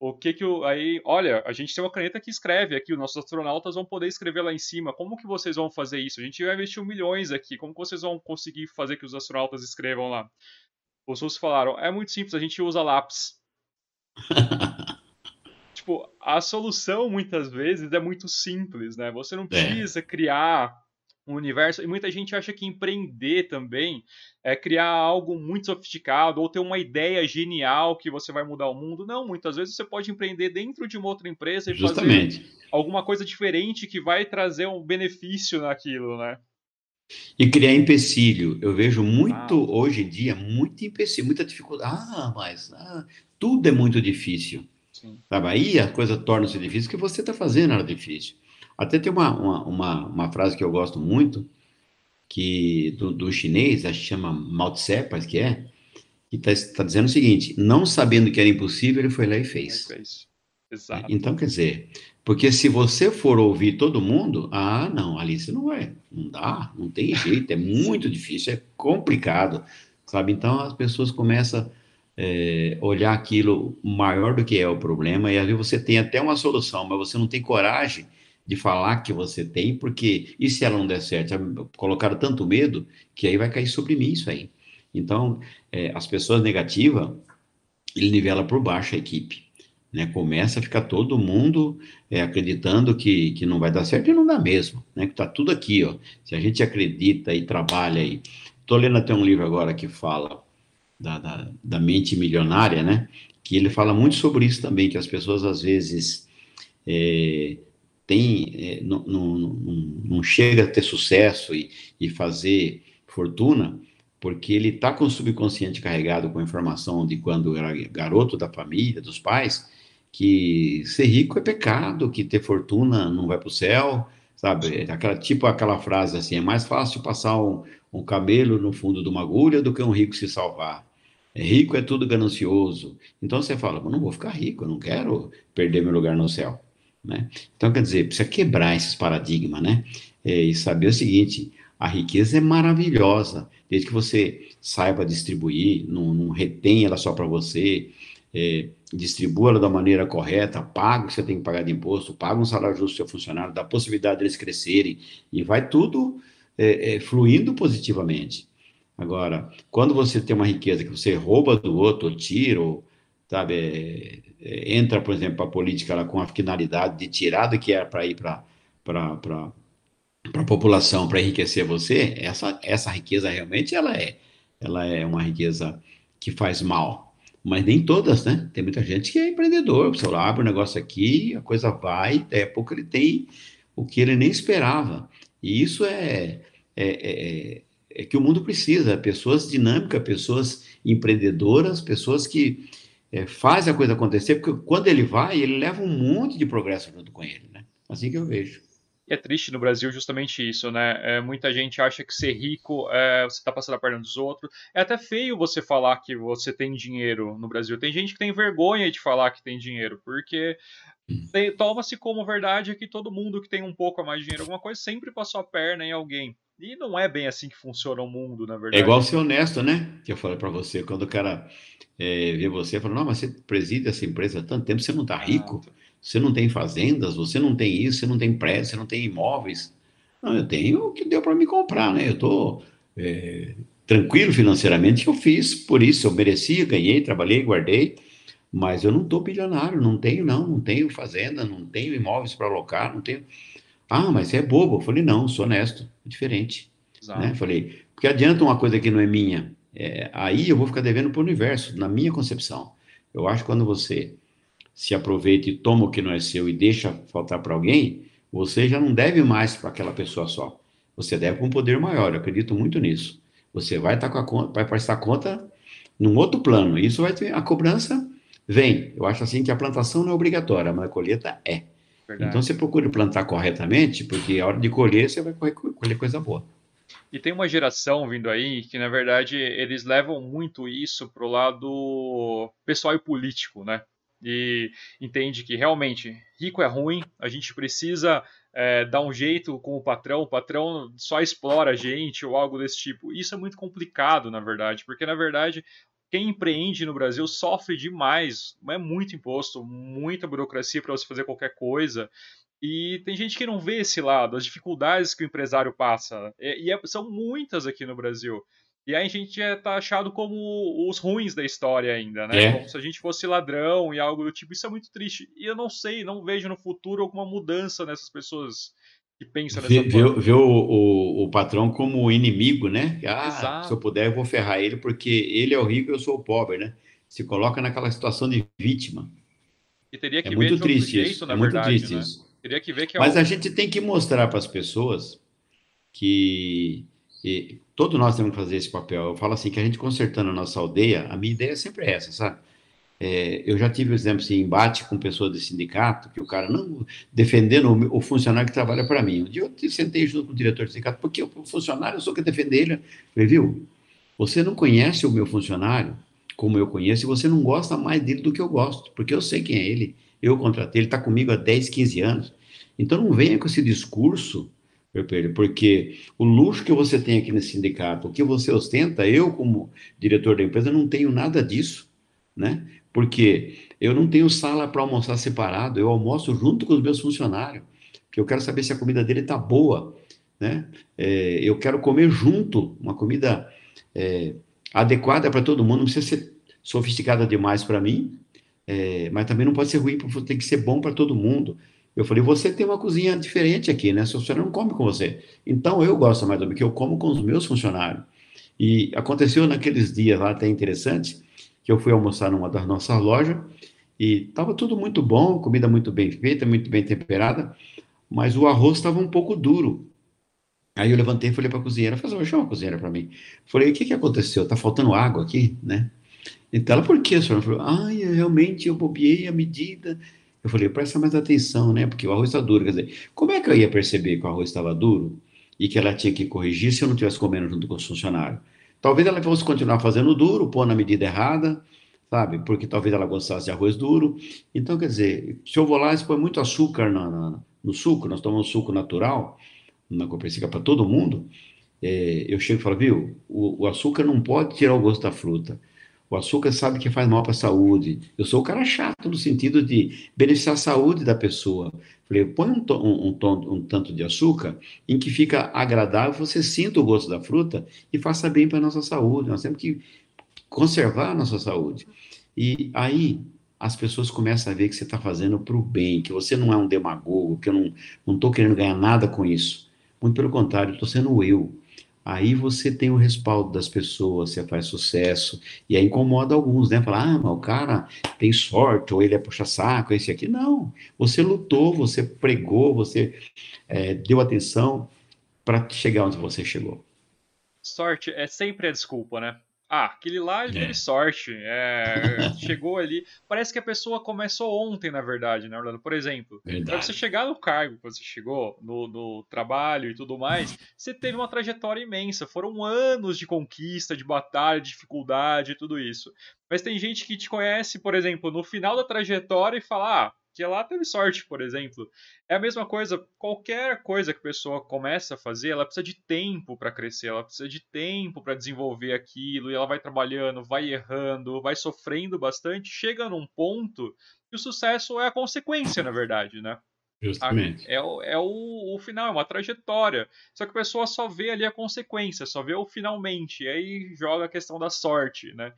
O que que o, aí, olha, a gente tem uma caneta que escreve aqui, os nossos astronautas vão poder escrever lá em cima. Como que vocês vão fazer isso? A gente vai investir milhões aqui. Como que vocês vão conseguir fazer que os astronautas escrevam lá? Os russos falaram: "É muito simples, a gente usa lápis". tipo, a solução muitas vezes é muito simples, né? Você não é. precisa é. criar um universo. E muita gente acha que empreender também é criar algo muito sofisticado ou ter uma ideia genial que você vai mudar o mundo. Não, muitas vezes você pode empreender dentro de uma outra empresa e Justamente. fazer alguma coisa diferente que vai trazer um benefício naquilo, né? E criar empecilho. Eu vejo muito ah. hoje em dia, muito empecilho, muita dificuldade. Ah, mas ah, tudo é muito difícil. Sim. Sabe? Aí a coisa torna-se difícil, que você está fazendo era difícil. Até tem uma, uma, uma, uma, frase que eu gosto muito, que do, do chinês, acho que chama Mao Tse, parece que é, que está tá dizendo o seguinte: não sabendo que era impossível, ele foi lá e fez. Exato. Então, quer dizer, porque se você for ouvir todo mundo, ah, não, Alice não é, não dá, não tem jeito, é muito difícil, é complicado, sabe? Então as pessoas começam a é, olhar aquilo maior do que é o problema, e às vezes você tem até uma solução, mas você não tem coragem de falar que você tem, porque e se ela não der certo? Colocaram tanto medo que aí vai cair sobre mim isso aí. Então, é, as pessoas negativas, ele nivela por baixo a equipe. Né? Começa a ficar todo mundo é, acreditando que, que não vai dar certo e não dá mesmo. Né? Que está tudo aqui. Ó. Se a gente acredita e trabalha aí. Estou lendo até um livro agora que fala da, da, da, mente milionária, né? Que ele fala muito sobre isso também, que as pessoas às vezes é, tem, é, não, não, não, chega a ter sucesso e, e fazer fortuna porque ele está com o subconsciente carregado com informação de quando era garoto da família, dos pais, que ser rico é pecado, que ter fortuna não vai para o céu, sabe? Aquela, tipo aquela frase assim, é mais fácil passar um, um camelo no fundo de uma agulha do que um rico se salvar. É, rico é tudo ganancioso. Então você fala, não vou ficar rico, eu não quero perder meu lugar no céu. Né? Então, quer dizer, precisa quebrar esses paradigmas, né? É, e saber o seguinte, a riqueza é maravilhosa, desde que você saiba distribuir, não, não retém ela só para você, é, distribua ela da maneira correta, paga o que você tem que pagar de imposto, paga um salário justo ao seu funcionário, dá a possibilidade deles crescerem, e vai tudo é, é, fluindo positivamente. Agora, quando você tem uma riqueza que você rouba do outro, ou tira, ou, sabe, é, é, entra, por exemplo, para a política lá, com a finalidade de tirar do que é para ir para para a população para enriquecer você, essa, essa riqueza realmente ela é, ela é uma riqueza que faz mal. Mas nem todas, né? Tem muita gente que é empreendedor, o senhor abre um negócio aqui, a coisa vai, daí a pouco ele tem o que ele nem esperava. E isso é, é, é, é que o mundo precisa, pessoas dinâmicas, pessoas empreendedoras, pessoas que é, fazem a coisa acontecer, porque quando ele vai, ele leva um monte de progresso junto com ele, né? Assim que eu vejo. E é triste no Brasil justamente isso, né? É, muita gente acha que ser rico é você tá passando a perna dos outros. É até feio você falar que você tem dinheiro no Brasil. Tem gente que tem vergonha de falar que tem dinheiro, porque toma-se como verdade que todo mundo que tem um pouco a mais de dinheiro, alguma coisa, sempre passou a perna em alguém. E não é bem assim que funciona o mundo, na verdade. É igual ser honesto, né? Que eu falei para você, quando o cara é, vê você, fala, não, mas você preside essa empresa há tanto tempo, você não tá rico. Ah, você não tem fazendas, você não tem isso, você não tem prédio, você não tem imóveis. Não, eu tenho o que deu para me comprar, né? Eu estou é, tranquilo financeiramente que eu fiz, por isso eu merecia, ganhei, trabalhei, guardei, mas eu não estou bilionário, não tenho não, não tenho fazenda, não tenho imóveis para alocar, não tenho. Ah, mas você é bobo. Eu falei, não, sou honesto, diferente. Né? Falei, porque adianta uma coisa que não é minha, é, aí eu vou ficar devendo para o universo, na minha concepção. Eu acho que quando você se aproveita e toma o que não é seu e deixa faltar para alguém, você já não deve mais para aquela pessoa só. Você deve com um poder maior. Eu acredito muito nisso. Você vai estar tá com a conta, vai prestar conta num outro plano. Isso vai ter a cobrança vem. Eu acho assim que a plantação não é obrigatória, mas a colheita é. Verdade. Então você procura plantar corretamente, porque a hora de colher você vai colher coisa boa. E tem uma geração vindo aí que, na verdade, eles levam muito isso pro lado pessoal e político, né? e entende que realmente rico é ruim, a gente precisa é, dar um jeito com o patrão, o patrão só explora a gente ou algo desse tipo. Isso é muito complicado, na verdade, porque na verdade quem empreende no Brasil sofre demais, é muito imposto, muita burocracia para você fazer qualquer coisa. E tem gente que não vê esse lado, as dificuldades que o empresário passa. E, e é, são muitas aqui no Brasil. E aí a gente é taxado como os ruins da história ainda, né? É. Como se a gente fosse ladrão e algo do tipo. Isso é muito triste. E eu não sei, não vejo no futuro alguma mudança nessas pessoas que pensam nessa vê, forma. Vê, o, o, o, patrão como inimigo, né? Ah, Exato. se eu puder, eu vou ferrar ele, porque ele é o rico e eu sou o pobre, né? Se coloca naquela situação de vítima. E teria que é ver muito triste jeito, isso. é verdade, muito triste né? isso. Teria que ver que é Mas o... a gente tem que mostrar para as pessoas que e todos nós temos que fazer esse papel. Eu falo assim, que a gente consertando a nossa aldeia, a minha ideia é sempre essa, sabe? É, eu já tive, por exemplo, assim, embate com pessoas de sindicato, que o cara não defendendo o, o funcionário que trabalha para mim. Um dia eu sentei junto com o diretor do sindicato, porque o funcionário eu sou que defender ele. Eu falei, viu, você não conhece o meu funcionário, como eu conheço, e você não gosta mais dele do que eu gosto, porque eu sei quem é ele. Eu contratei, ele está comigo há 10, 15 anos. Então não venha com esse discurso, porque o luxo que você tem aqui nesse sindicato, o que você ostenta, eu, como diretor da empresa, não tenho nada disso, né? Porque eu não tenho sala para almoçar separado, eu almoço junto com os meus funcionários, porque eu quero saber se a comida dele está boa, né? É, eu quero comer junto, uma comida é, adequada para todo mundo, não precisa ser sofisticada demais para mim, é, mas também não pode ser ruim, tem que ser bom para todo mundo. Eu falei, você tem uma cozinha diferente aqui, né? Seu funcionário não come com você. Então eu gosto mais do que eu como com os meus funcionários. E aconteceu naqueles dias lá, até interessante, que eu fui almoçar numa das nossas lojas e estava tudo muito bom, comida muito bem feita, muito bem temperada, mas o arroz estava um pouco duro. Aí eu levantei e falei para a cozinheira, falei, chama a cozinheira para mim. Falei, o que, que aconteceu? Está faltando água aqui, né? Então ela, por que, senhora? Falou, ai, realmente eu bobiei a medida. Eu falei, presta mais atenção, né? Porque o arroz está duro. Quer dizer, como é que eu ia perceber que o arroz estava duro e que ela tinha que corrigir se eu não estivesse comendo junto com os funcionários? Talvez ela fosse continuar fazendo duro, pôr na medida errada, sabe? Porque talvez ela gostasse de arroz duro. Então, quer dizer, se eu vou lá e põe muito açúcar no, no, suco, nós tomamos suco natural, na Copercica para todo mundo, é, eu chego e falo, viu, o, o, açúcar não pode tirar o gosto da fruta. O açúcar sabe que faz mal para a saúde. Eu sou o cara chato no sentido de beneficiar a saúde da pessoa. Falei, põe um, um, um, um tanto de açúcar em que fica agradável, você sinta o gosto da fruta e faça bem para a nossa saúde. Nós temos que conservar a nossa saúde. E aí as pessoas começam a ver que você está fazendo para o bem, que você não é um demagogo, que eu não estou querendo ganhar nada com isso. Muito pelo contrário, estou sendo eu. Aí você tem o respaldo das pessoas, você faz sucesso, e aí incomoda alguns, né? Falar, ah, mas o cara tem sorte, ou ele é puxa-saco, esse aqui. Não, você lutou, você pregou, você é, deu atenção para chegar onde você chegou. Sorte é sempre a desculpa, né? Ah, aquele lá ele é. teve sorte. É, chegou ali. Parece que a pessoa começou ontem, na verdade, né, Orlando? Por exemplo, para você chegar no cargo que você chegou, no, no, trabalho e tudo mais, você teve uma trajetória imensa. Foram anos de conquista, de batalha, de dificuldade e tudo isso. Mas tem gente que te conhece, por exemplo, no final da trajetória e fala: ah, que lá teve sorte, por exemplo. É a mesma coisa, qualquer coisa que a pessoa começa a fazer, ela precisa de tempo para crescer, ela precisa de tempo para desenvolver aquilo, e ela vai trabalhando, vai errando, vai sofrendo bastante, chega num ponto que o sucesso é a consequência, na verdade, né? Justamente. É, é o, o, final, é uma trajetória. Só que a pessoa só vê ali a consequência, só vê o finalmente. E aí joga a questão da sorte, né?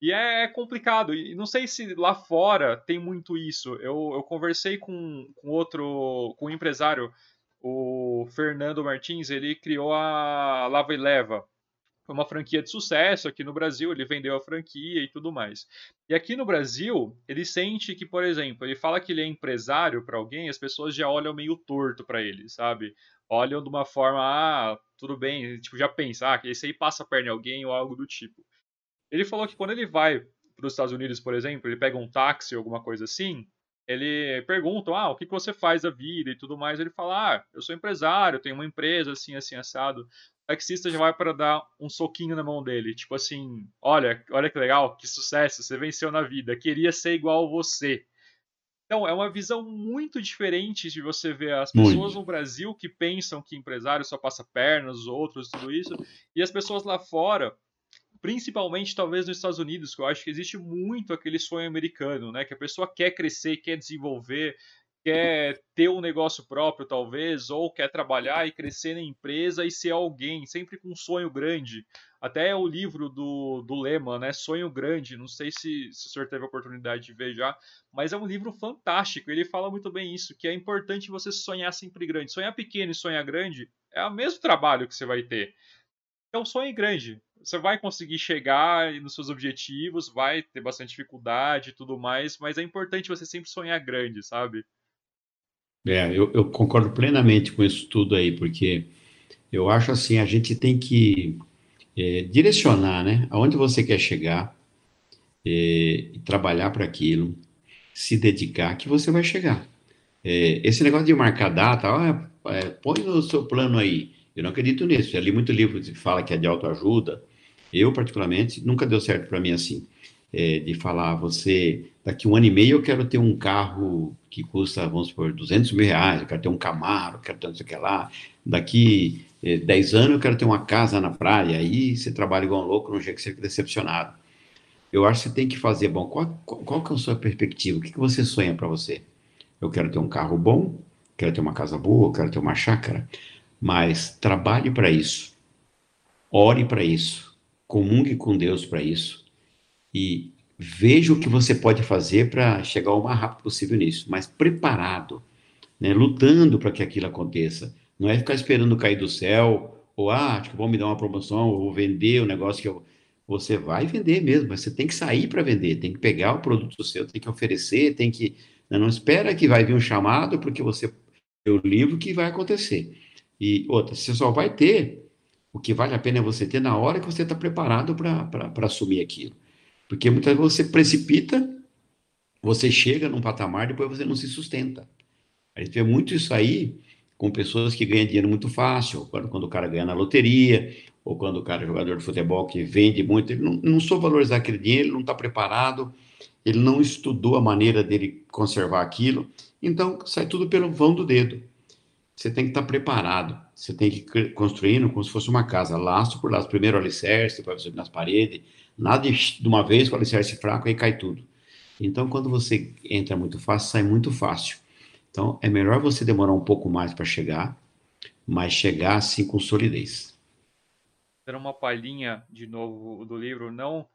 E é, é complicado. E não sei se lá fora tem muito isso. Eu, eu conversei com, com outro, com um empresário, o Fernando Martins, ele criou a Lava e Leva. Foi uma franquia de sucesso aqui no Brasil, ele vendeu a franquia e tudo mais. E aqui no Brasil, ele sente que, por exemplo, ele fala que ele é empresário para alguém, as pessoas já olham meio torto para ele, sabe? Olham de uma forma, ah, tudo bem, tipo, já pensa, ah, esse aí passa a perna em alguém ou algo do tipo. Ele falou que quando ele vai para os Estados Unidos, por exemplo, ele pega um táxi ou alguma coisa assim, ele pergunta, ah, o que, você faz da vida e tudo mais. Ele fala, ah, eu sou empresário, tenho uma empresa assim, assim, assado. O taxista já vai para dar um soquinho na mão dele, tipo assim, olha, olha que legal, que sucesso, você venceu na vida, queria ser igual você. Então, é uma visão muito diferente de você ver as pessoas muito. no Brasil que pensam que empresário só passa pernas, os outros, tudo isso, e as pessoas lá fora principalmente talvez nos Estados Unidos, que eu acho que existe muito aquele sonho americano, né? Que a pessoa quer crescer, quer desenvolver, quer ter um negócio próprio, talvez, ou quer trabalhar e crescer na empresa e ser alguém, sempre com um sonho grande. Até o livro do, do Lema, né? Sonho Grande, não sei se, se o senhor teve a oportunidade de ver já, mas é um livro fantástico. Ele fala muito bem isso, que é importante você sonhar sempre grande. Sonhar pequeno e sonhar grande é o mesmo trabalho que você vai ter. É um sonho grande você vai conseguir chegar nos seus objetivos, vai ter bastante dificuldade e tudo mais, mas é importante você sempre sonhar grande, sabe? É, eu, eu concordo plenamente com isso tudo aí, porque eu acho assim, a gente tem que é, direcionar, né? Aonde você quer chegar, é, trabalhar para aquilo, se dedicar, que você vai chegar. É, esse negócio de marcar data, ah, é, põe no seu plano aí. Eu não acredito nisso. Já li muito livro que fala que é de autoajuda, eu, particularmente, nunca deu certo para mim assim. é, de falar, você, daqui um ano e meio eu quero ter um carro que custa, vamos supor, 200 mil reais, eu quero ter um Camaro, eu quero ter não sei o que lá, daqui é, 10 anos eu quero ter uma casa na praia, aí você trabalha igual um louco, não chega que você fica decepcionado. Eu acho que você tem que fazer, bom, qual, qual, qual que é a sua perspectiva? O que, que você sonha para você? Eu quero ter um carro bom, quero ter uma casa boa, quero ter uma chácara, mas trabalhe para isso, ore para isso, comungue com Deus para isso e veja o que você pode fazer para chegar o mais rápido possível nisso, mas preparado, né, lutando para que aquilo aconteça. Não é ficar esperando cair do céu, ou ah, acho que vão me dar uma promoção, ou vou vender o negócio que eu. Você vai vender mesmo, mas você tem que sair para vender, tem que pegar o produto seu, tem que oferecer, tem que. Né, não espera que vai vir um chamado porque você o livro que vai acontecer. E outra, você só vai ter o que vale a pena é você ter na hora que você está preparado para assumir aquilo. Porque muitas vezes você precipita, você chega num patamar, depois você não se sustenta. A gente vê muito isso aí com pessoas que ganham dinheiro muito fácil, quando, quando o cara ganha na loteria, ou quando o cara é jogador de futebol que vende muito, ele não, não soube valorizar aquele dinheiro, ele não está preparado, ele não estudou a maneira dele conservar aquilo, então sai tudo pelo vão do dedo. Você tem que estar tá preparado, você tem que ir construindo como se fosse uma casa, laço por laço, primeiro o alicerce, depois subir nas paredes, Nada de, de uma vez com alicerce fraco aí cai tudo. Então, quando você entra muito fácil, sai muito fácil. Então, é melhor você demorar um pouco mais para chegar, mas chegar assim com solidez. Dando uma palhinha de novo do livro, não.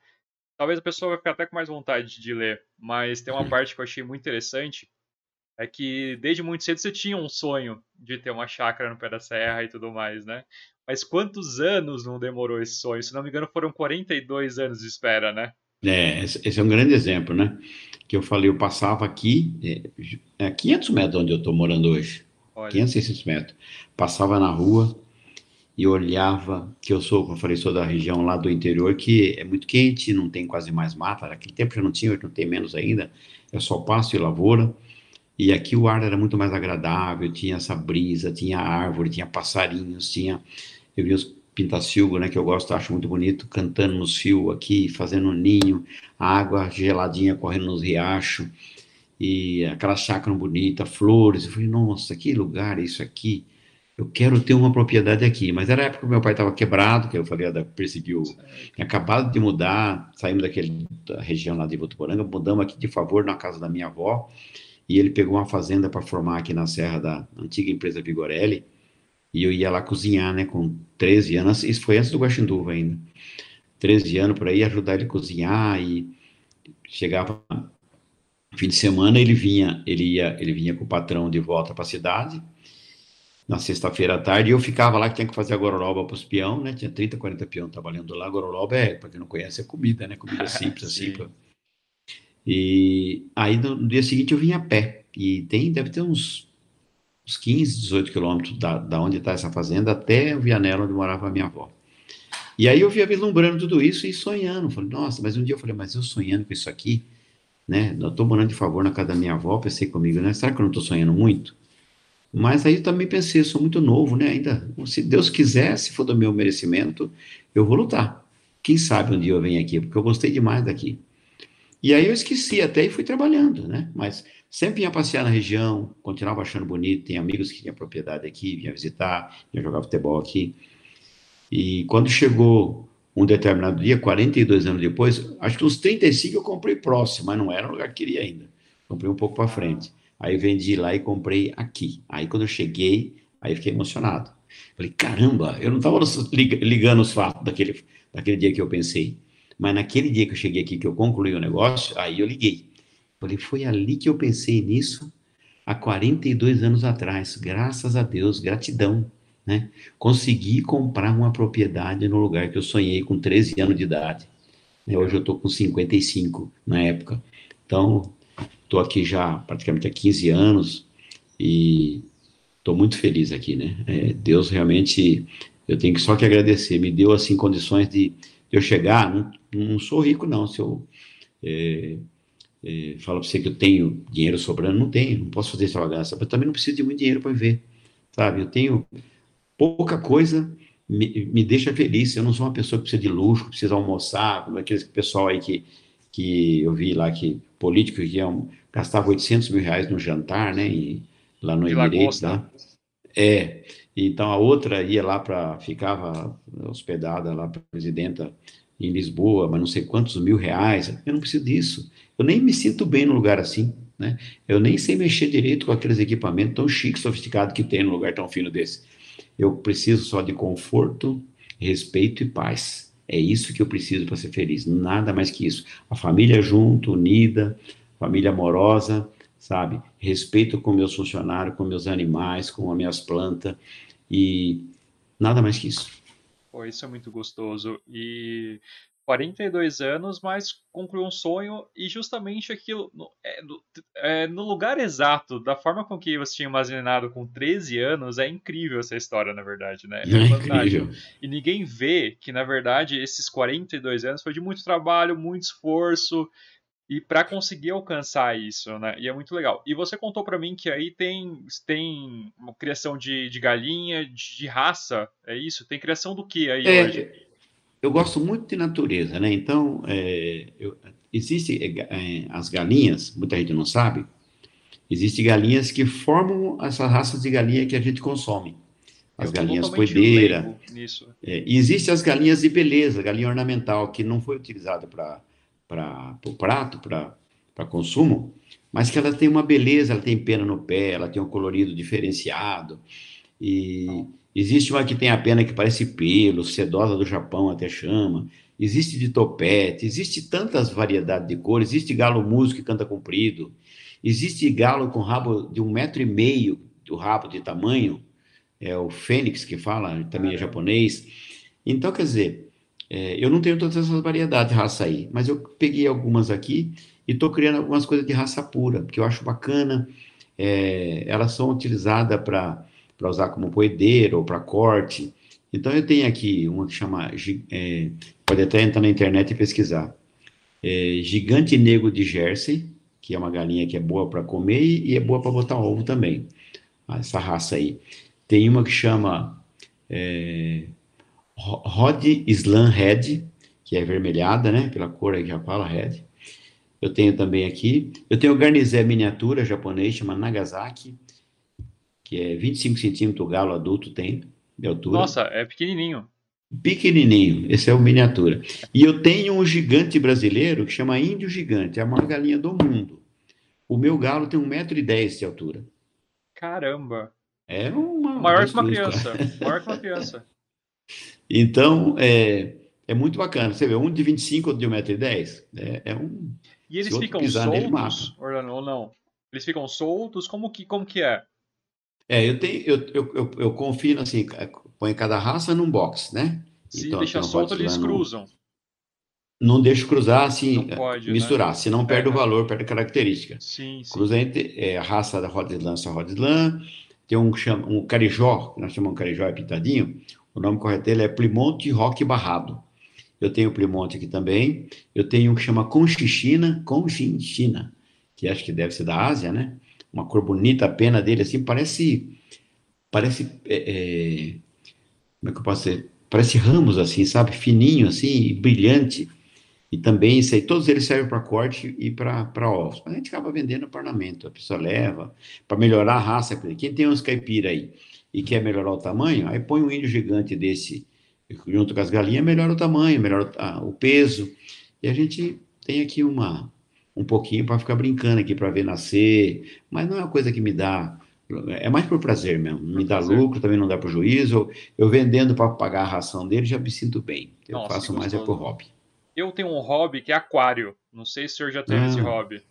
Talvez a pessoa vai ficar até com mais vontade de ler, mas tem uma parte que eu achei muito interessante, é que desde muito cedo você tinha um sonho de ter uma chácara no pé da serra e tudo mais, né? Mas quantos anos não demorou esse sonho? Se não me engano, foram 42 anos de espera, né? É, esse é um grande exemplo, né? Que eu falei, eu passava aqui, é, 500 é metros onde eu estou morando hoje, Olha. 500, 600 metros. Passava na rua e olhava, que eu sou, como eu falei, sou da região lá do interior, que é muito quente, não tem quase mais mata. Naquele tempo já não tinha, hoje não tem menos ainda, é só pasto e lavoura. E aqui o ar era muito mais agradável, tinha essa brisa, tinha árvore, tinha passarinhos, tinha eu vi os pintacilgo, né, que eu gosto, acho muito bonito, cantando nos fios aqui, fazendo um ninho, água geladinha correndo nos riachos, e aquela chácara bonita, flores. Eu falei, nossa, que lugar isso aqui. Eu quero ter uma propriedade aqui. Mas era a época que meu pai estava quebrado, que eu falei, da, perseguiu, tinha acabado de mudar, saímos daquele, da região lá de Votuporanga, mudamos aqui de favor na casa da minha avó, e ele pegou uma fazenda para formar aqui na serra da antiga empresa Vigorelli, e eu ia lá cozinhar, né, com 13 anos, isso foi antes do Guaxinduva ainda, 13 anos por aí, ajudar ele a cozinhar, e chegava fim de semana, ele vinha, ele ia, ele vinha com o patrão de volta para a cidade, na sexta-feira à tarde, e eu ficava lá que tinha que fazer a gororoba para os peão, né, tinha 30, 40 peão trabalhando lá, gororoba é, para quem não conhece, é comida, né, comida simples, assim. E aí no, no dia seguinte eu vinha a pé, e tem, deve ter uns uns 15, 18 quilômetros da, da onde está essa fazenda até o Vianello, onde morava a minha avó. E aí eu via vislumbrando tudo isso e sonhando. Falei, nossa, mas um dia eu falei, mas eu sonhando com isso aqui, né? Eu estou morando de favor na casa da minha avó, pensei comigo, né? Será que eu não estou sonhando muito? Mas aí eu também pensei, sou muito novo, né? Ainda, se Deus quiser, se for do meu merecimento, eu vou lutar. Quem sabe um dia eu venho aqui, porque eu gostei demais daqui. E aí eu esqueci até e fui trabalhando, né? Mas Sempre ia passear na região, continuava achando bonito. Tem amigos que tinham propriedade aqui, vinha visitar, vinha jogar futebol aqui. E quando chegou um determinado dia, 42 anos depois, acho que uns 35 eu comprei próximo, mas não era o lugar que queria ainda. Comprei um pouco para frente. Aí vendi lá e comprei aqui. Aí quando eu cheguei, aí fiquei emocionado. Falei, caramba, eu não estava ligando os fatos daquele, daquele dia que eu pensei. Mas naquele dia que eu cheguei aqui, que eu concluí o negócio, aí eu liguei. Falei, foi ali que eu pensei nisso há 42 anos atrás. Graças a Deus, gratidão. Né? Consegui comprar uma propriedade no lugar que eu sonhei com 13 anos de idade. Né? Hoje eu estou com 55 na época. Então, estou aqui já praticamente há 15 anos e estou muito feliz aqui, né? É, Deus realmente, eu tenho só que agradecer, me deu assim condições de eu chegar. Não, não, sou rico não, se eu é, é, fala para você que eu tenho dinheiro sobrando, não tenho, não posso fazer extravagância, mas também não preciso de muito dinheiro para viver, sabe? Eu tenho pouca coisa, me, me deixa feliz. Eu não sou uma pessoa que precisa de luxo, que precisa almoçar, como aquele pessoal aí que, que eu vi lá que políticos que iam, gastavam 800 mil reais no jantar, né? E, lá no Emirates, lá. É, então a outra ia lá para, ficava hospedada lá para presidenta em Lisboa, mas não sei quantos mil reais. Eu não preciso disso. Eu nem me sinto bem num lugar assim, né? Eu nem sei mexer direito com aqueles equipamentos tão chiques, sofisticados que tem num lugar tão fino desse. Eu preciso só de conforto, respeito e paz. É isso que eu preciso para ser feliz, nada mais que isso. A família junto, unida, família amorosa, sabe? Respeito com meus funcionários, com meus animais, com as minhas plantas e nada mais que isso. Pô, isso é muito gostoso. E 42 anos, mas concluiu um sonho e justamente aquilo no, é, no, é, no, lugar exato, da forma com que você tinha imaginado com 13 anos, é incrível essa história, na verdade, né? É, é incrível. E ninguém vê que, na verdade, esses 42 anos foi de muito trabalho, muito esforço e para conseguir alcançar isso, né? E é muito legal. E você contou para mim que aí tem, tem uma criação de, de galinha, de, de raça, é isso? Tem criação do que aí é, hoje? Eu gosto muito de natureza, né? Então, é, eu, existe é, é as galinhas, muita gente não sabe, existem galinhas que formam essas raças de galinha que a gente consome. As galinhas poedeiras. É, existem as galinhas de beleza, galinha ornamental, que não foi utilizada para para o prato, para consumo, mas que ela tem uma beleza, ela tem pena no pé, ela tem um colorido diferenciado. E existe uma que tem a pena que parece pelo, sedosa do Japão até chama. Existe de topete, existe tantas variedades de cores. Existe galo músico que canta comprido. Existe galo com rabo de um metro e meio, o rabo de tamanho. É o fênix que fala, também é japonês. Então, quer dizer, é, eu não tenho todas essas variedades de raça aí, mas eu peguei algumas aqui e estou criando algumas coisas de raça pura, que eu acho bacana. É, elas são utilizadas para usar como poedeiro ou para corte. Então eu tenho aqui uma que chama, é, pode até entrar na internet e pesquisar, é, Gigante Negro de Jersey, que é uma galinha que é boa para comer e é boa para botar ovo também. Essa raça aí. Tem uma que chama é, Rod Islam Red, que é avermelhada, né? Pela cor aí que já fala, Red. Eu tenho também aqui. Eu tenho garnizé miniatura japonês, chama Nagasaki, que é 25 centímetros o galo adulto tem, de altura. Nossa, é pequenininho. Pequenininho, esse é o miniatura. E eu tenho um gigante brasileiro que chama Índio Gigante, é a maior galinha do mundo. O meu galo tem 1,10m de altura. Caramba! É uma. Maior que uma criança. Maior que uma criança. Então, é, é muito bacana. Você vê, um de 25, outro de 1,10m. É, é um. E eles ficam soltos, Orlando, ou não? Eles ficam soltos? Como que, como que é? É, eu tenho, eu, eu, eu, eu confio assim, põe cada raça num box, né? Se então, deixa solto, eles cruzam. Não deixa cruzar assim, pode, misturar, né? senão perde é, o valor, perde a característica. Sim, sim. Cruza entre é, a raça da Rodislan, só Rodislan, tem um, chama, um carijó, que nós chamamos carijó é pintadinho, o nome correto dele é Plymouth Rock Barrado. Eu tenho o Plymouth aqui também. Eu tenho um que chama Conchichina, Conchinchina, que acho que deve ser da Ásia, né? Uma cor bonita, a pena dele assim, parece. Parece. É, é, como é que eu posso dizer? Parece ramos assim, sabe? Fininho assim, brilhante. E também, isso aí, todos eles servem para corte e para ovos. A gente acaba vendendo no parlamento, a pessoa leva, para melhorar a raça. Quem tem uns caipira aí e quer melhorar o tamanho, aí põe um índio gigante desse junto com as galinhas, melhora o tamanho, melhora o peso. E a gente tem aqui uma um pouquinho para ficar brincando aqui para ver nascer, mas não é uma coisa que me dá é mais por prazer mesmo, não me dá prazer. lucro, também não dá prejuízo. Eu vendendo para pagar a ração dele já me sinto bem. Eu Nossa, faço mais é por hobby. Eu tenho um hobby que é aquário. Não sei se o senhor já teve ah. esse hobby.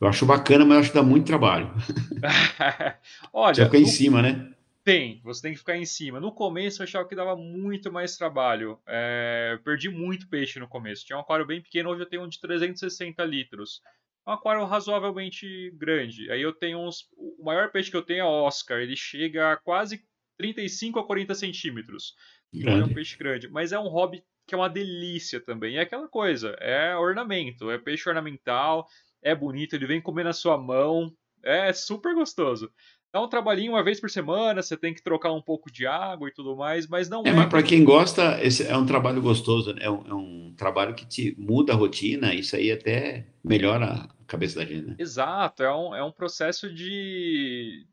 Eu acho bacana, mas acho que dá muito trabalho. Olha, Você fica em cima, né? Tem, você tem que ficar em cima. No começo eu achava que dava muito mais trabalho. É, perdi muito peixe no começo. Tinha um aquário bem pequeno, hoje eu tenho um de 360 litros. Um aquário razoavelmente grande. Aí eu tenho uns. O maior peixe que eu tenho é Oscar. Ele chega a quase 35 a 40 centímetros. Então é um peixe grande. Mas é um hobby que é uma delícia também. É aquela coisa, é ornamento, é peixe ornamental é bonito, ele vem comer na sua mão, é super gostoso. dá um trabalhinho uma vez por semana, você tem que trocar um pouco de água e tudo mais, mas não é. é mas para quem gosta, esse é um trabalho gostoso, né? é um, é um, trabalho que te muda a rotina, isso aí até melhora a cabeça da gente, né? Exato, é um, é um processo de.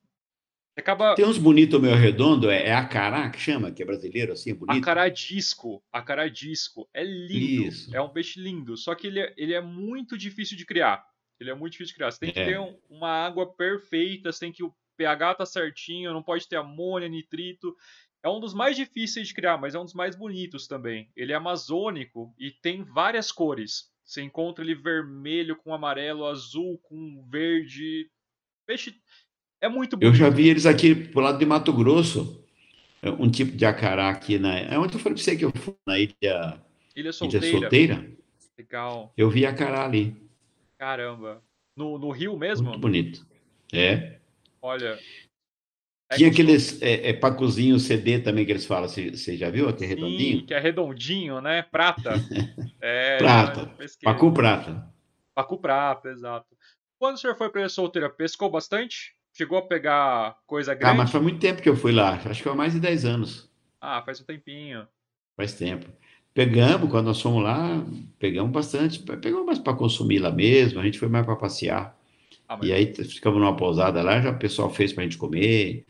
Acaba... Tem uns bonitos meio redondo, é, é acará que chama, que é brasileiro, assim, é bonito. Acará disco, acará disco, é lindo, Isso. é um peixe lindo, só que ele é, ele é muito difícil de criar. Ele é muito difícil de criar. Você tem que é. ter um, uma água perfeita, você tem que o pH tá certinho, não pode ter amônia, nitrito. É um dos mais difíceis de criar, mas é um dos mais bonitos também. Ele é amazônico e tem várias cores. Você encontra ele vermelho com amarelo, azul com verde. Peixe é muito bonito. Eu já vi eles aqui pro lado de Mato Grosso. É um tipo de acará aqui na. É onde eu falei pra você que eu fui na ilha. Ilha Solteira. Ilha Solteira. Legal. Eu vi acará ali. Caramba. No, no Rio mesmo? Muito bonito. É. Olha. É Tinha aqueles é, é, pacuzinho CD também que eles falam, você já viu aquele redondinho? Sim, que é redondinho, né? Prata. É, prata. Pacu prata. Pacu prata, exato. Quando o senhor foi para a solteira, pescou bastante? Chegou a pegar coisa grande? Ah, mas faz muito tempo que eu fui lá. Acho que foi mais de 10 anos. Ah, faz um tempinho. Faz tempo. Pegamos, quando nós fomos lá, pegamos bastante. Pegamos mais para consumir lá mesmo, a gente foi mais para passear. Ah. E aí ficamos numa pousada lá, já o pessoal fez para a gente comer.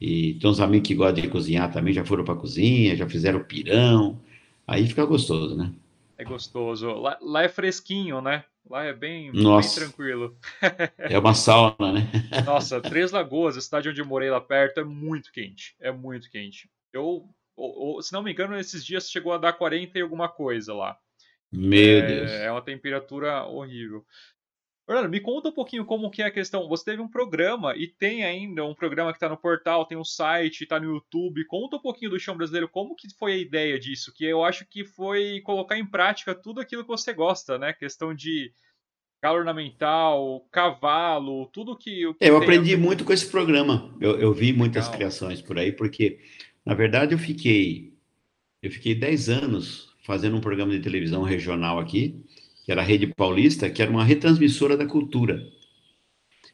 E tem uns amigos que gostam de cozinhar também, já foram para a cozinha, já fizeram pirão. Aí fica gostoso, né? É gostoso. Lá, lá é fresquinho, né? Lá é bem, bem tranquilo. é uma sauna, né? Nossa, Três Lagoas, a cidade onde eu morei lá perto, é muito quente. É muito quente. Eu ou, ou, se não me engano, nesses dias chegou a dar 40 e alguma coisa lá. Meu é, Deus. É uma temperatura horrível. Orlando, me conta um pouquinho como que é a questão. Você teve um programa e tem ainda um programa que está no portal, tem um site, está no YouTube. Conta um pouquinho do chão brasileiro. Como que foi a ideia disso? Que eu acho que foi colocar em prática tudo aquilo que você gosta, né? Questão de galo ornamental, cavalo, tudo que. que eu aprendi muito com esse programa. Eu, eu vi muitas Legal. criações por aí, porque na verdade, eu fiquei eu fiquei 10 anos fazendo um programa de televisão regional aqui, que era a Rede Paulista, que era uma retransmissora da cultura.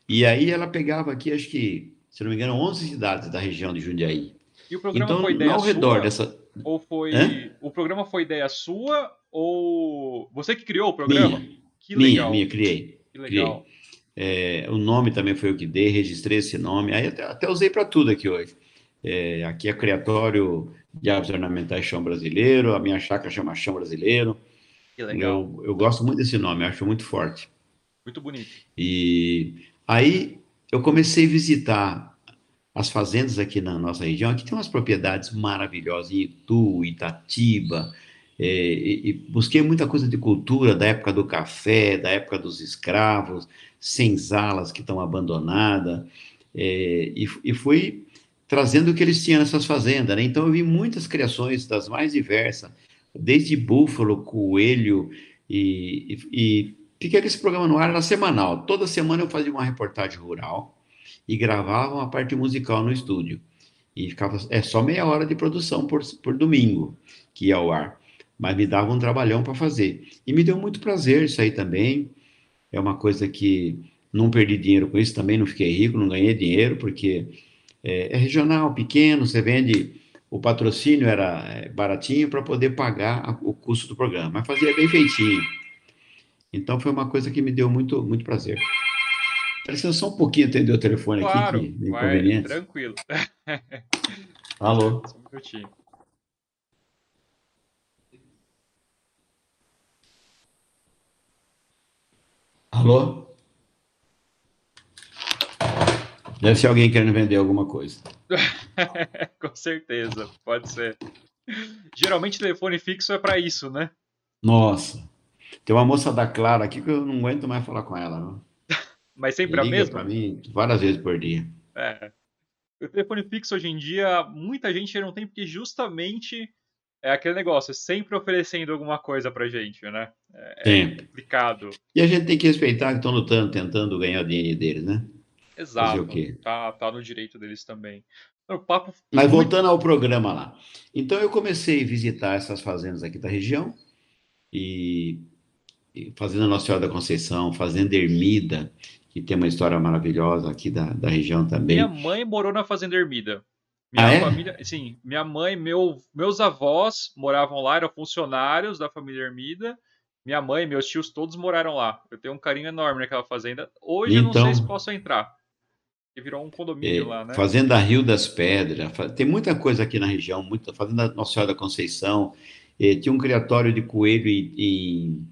E aí ela pegava aqui, acho que, se não me engano, 11 cidades da região de Jundiaí. E o programa então, foi ideia ao redor sua? Dessa... Ou foi. Hã? O programa foi ideia sua ou. Você que criou o programa? Minha. Que legal. Minha, minha, criei. Que legal. Criei. É, o nome também foi eu que dei, registrei esse nome. Aí até, até usei para tudo aqui hoje. É, aqui é criatório de aves ornamentais chão brasileiro, a minha chácara chama chão brasileiro. Que legal. Eu, eu gosto muito desse nome, acho muito forte. Muito bonito. E aí eu comecei a visitar as fazendas aqui na nossa região. Aqui tem umas propriedades maravilhosas, em Itu, Itatiba, é, e, e, busquei muita coisa de cultura da época do café, da época dos escravos, senzalas que estão abandonadas, é, e, e fui trazendo o que eles tinham nessas fazendas, né? Então eu vi muitas criações das mais diversas, desde búfalo, coelho e, e, e fiquei com esse programa no ar, era semanal. Toda semana eu fazia uma reportagem rural e gravava uma parte musical no estúdio. E ficava é só meia hora de produção por, por domingo que ia ao ar, mas me dava um trabalhão para fazer. E me deu muito prazer isso aí também. É uma coisa que não perdi dinheiro com isso também, não fiquei rico, não ganhei dinheiro, porque é, é regional, pequeno, você vende, o patrocínio era é, baratinho para poder pagar o custo do programa, mas fazia bem feitinho. Então foi uma coisa que me deu muito, muito prazer. Precisa só um pouquinho atender o telefone claro, aqui, que vai, tranquilo. Alô? Só um minutinho. Alô? Deve ser alguém querendo vender alguma coisa. Com certeza, pode ser. Geralmente telefone fixo é para isso, né? Nossa. Tem uma moça da Clara aqui que eu não aguento mais falar com ela, não. Mas sempre a mesma? para mim várias vezes por dia. É. O telefone fixo hoje em dia, muita gente não tem porque justamente é aquele negócio, sempre oferecendo alguma coisa pra gente, né? É, é complicado. E a gente tem que respeitar que estão lutando, tentando ganhar o dinheiro deles, né? Exato. Tá, tá no direito deles também. O papo... Mas voltando ao programa lá. Então eu comecei a visitar essas fazendas aqui da região e, e Fazenda Nossa Senhora da Conceição, Fazenda Ermida, que tem uma história maravilhosa aqui da, da região também. Minha mãe morou na Fazenda Ermida. Minha ah, é? família, sim, minha mãe, meu, meus avós moravam lá, eram funcionários da família Ermida. Minha mãe, meus tios todos moraram lá. Eu tenho um carinho enorme naquela fazenda. Hoje então, eu não sei se então posso entrar. Porque virou um condomínio é, lá, né? Fazenda Rio das Pedras. Tem muita coisa aqui na região, muita fazenda Nossa Senhora da Conceição. É, tinha um criatório de coelho em,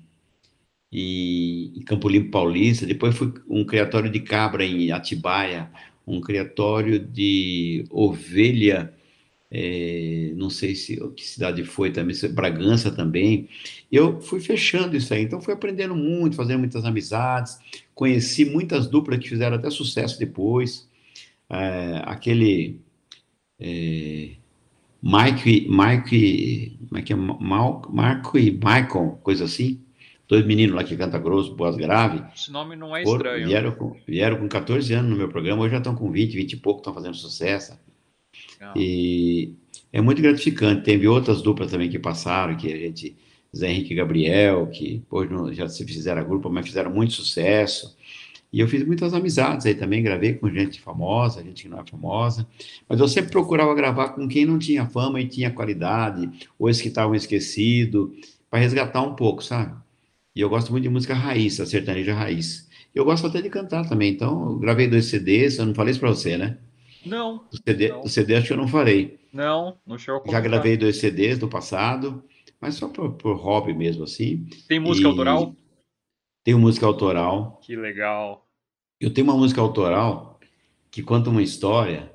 em, em Campo Limpo Paulista. Depois foi um criatório de cabra em Atibaia um criatório de ovelha, é, não sei se que cidade foi também, Bragança também. Eu fui fechando isso aí, então fui aprendendo muito, fazendo muitas amizades, conheci muitas duplas que fizeram até sucesso depois. É, aquele é, Mike, Mike, como é que é? Marco e Michael, coisa assim dois meninos lá que canta grosso, voz grave. Esse nome não é estranho. Vieram com, vieram com 14 anos no meu programa, hoje já estão com 20, 20 e pouco, estão fazendo sucesso. Não. E é muito gratificante. Teve outras duplas também que passaram, que a gente, Zé Henrique e Gabriel, que hoje já se fizeram grupo, mas fizeram muito sucesso. E eu fiz muitas amizades aí também, gravei com gente famosa, gente que não é famosa, mas eu sempre procurava gravar com quem não tinha fama e tinha qualidade, ou esses que estavam esquecidos, para resgatar um pouco, sabe? E eu gosto muito de música raiz, a sertaneja raiz. Eu gosto até de cantar também, então eu gravei dois CDs, eu não falei isso para você, né? Não. O CD, não. O CD acho que eu não falei. Não, no show. Já gravei dois CDs do passado, mas só por, por hobby mesmo, assim. Tem música e... autoral? Tenho música autoral. Que legal. Eu tenho uma música autoral que conta uma história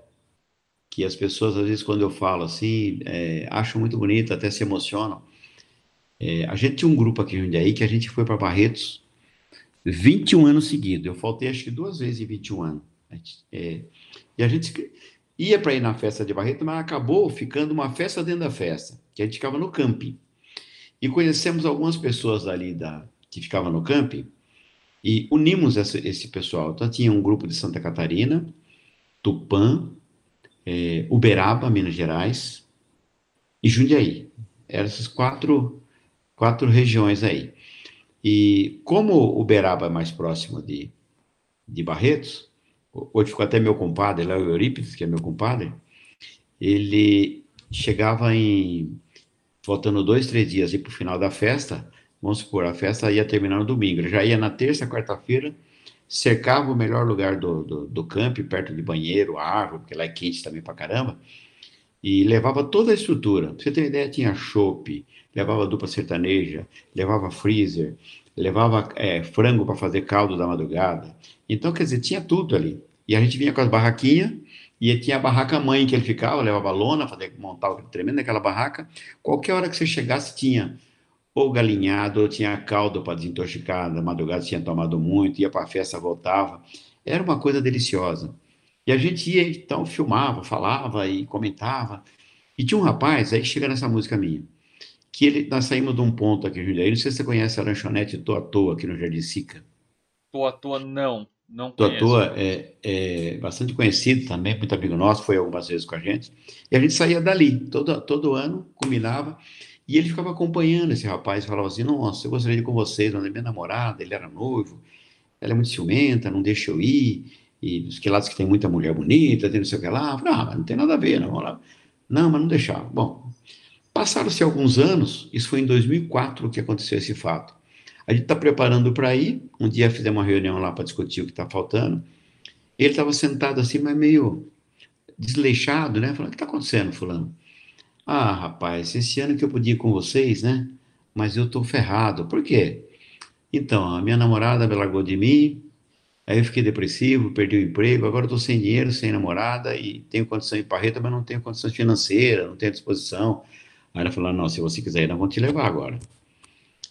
que as pessoas, às vezes, quando eu falo assim, é, acham muito bonita, até se emocionam. É, a gente tinha um grupo aqui em Jundiaí que a gente foi para Barretos 21 anos seguidos. Eu faltei acho que duas vezes em 21 anos. É, e a gente ia para ir na festa de Barretos, mas acabou ficando uma festa dentro da festa, que a gente ficava no camping. E conhecemos algumas pessoas ali da, que ficavam no camping e unimos esse, pessoal. Então tinha um grupo de Santa Catarina, Tupã, é, Uberaba, Minas Gerais e Jundiaí. Eram esses quatro quatro regiões aí. E como Uberaba é mais próximo de, de Barretos, hoje ficou até meu compadre, lá o Eurípides, que é meu compadre, ele chegava em, faltando dois, três dias para o final da festa, vamos supor, a festa ia terminar no domingo, ele já ia na terça, quarta-feira, cercava o melhor lugar do, do, do campo, perto de banheiro, árvore, porque lá é quente também pra caramba, e levava toda a estrutura. Pra você ter ideia, tinha chope, levava dupla sertaneja, levava freezer, levava é, frango para fazer caldo da madrugada. Então, quer dizer, tinha tudo ali. E a gente vinha com as barraquinhas, e tinha a barraca mãe que ele ficava, levava lona, fazia, montava tremendo aquela barraca. Qualquer hora que você chegasse, tinha ou galinhado, ou tinha caldo para desintoxicar, da madrugada tinha tomado muito, ia para a festa, voltava. Era uma coisa deliciosa. E a gente ia, então, filmava, falava e comentava. E tinha um rapaz, aí chega nessa música minha, que ele, nós saímos de um ponto aqui Jundiaí, não sei se você conhece a lanchonete Tô à Toa, aqui no Jardim Sica. Tô à Toa, não. Não Tô à Toa é, é, bastante conhecido também, muito amigo nosso, foi algumas vezes com a gente. E a gente saía dali, todo, todo ano, combinava, e ele ficava acompanhando esse rapaz, falava assim, nossa, eu gostaria de ir com vocês, é minha namorada, ele era noivo, ela é muito ciumenta, não deixa eu ir, e dos que lados que tem muita mulher bonita, tem não sei o que lá. Eu falei, ah, mas não tem nada a ver, não. Não, mas não deixava. Bom, passaram-se alguns anos, isso foi em 2004 que aconteceu esse fato. A gente está preparando para ir, um dia fizemos uma reunião lá para discutir o que está faltando. Ele estava sentado assim, mas meio desleixado, né? Falando, o que está acontecendo, fulano? Ah, rapaz, esse ano que eu podia ir com vocês, né? Mas eu estou ferrado. Por quê? Então, a minha namorada me largou de mim, Aí eu fiquei depressivo, perdi o emprego, agora estou sem dinheiro, sem namorada e tenho condição de parreta, mas não tenho condições financeiras, não tenho disposição. Aí ela falou: não, se você quiser nós vamos te levar agora.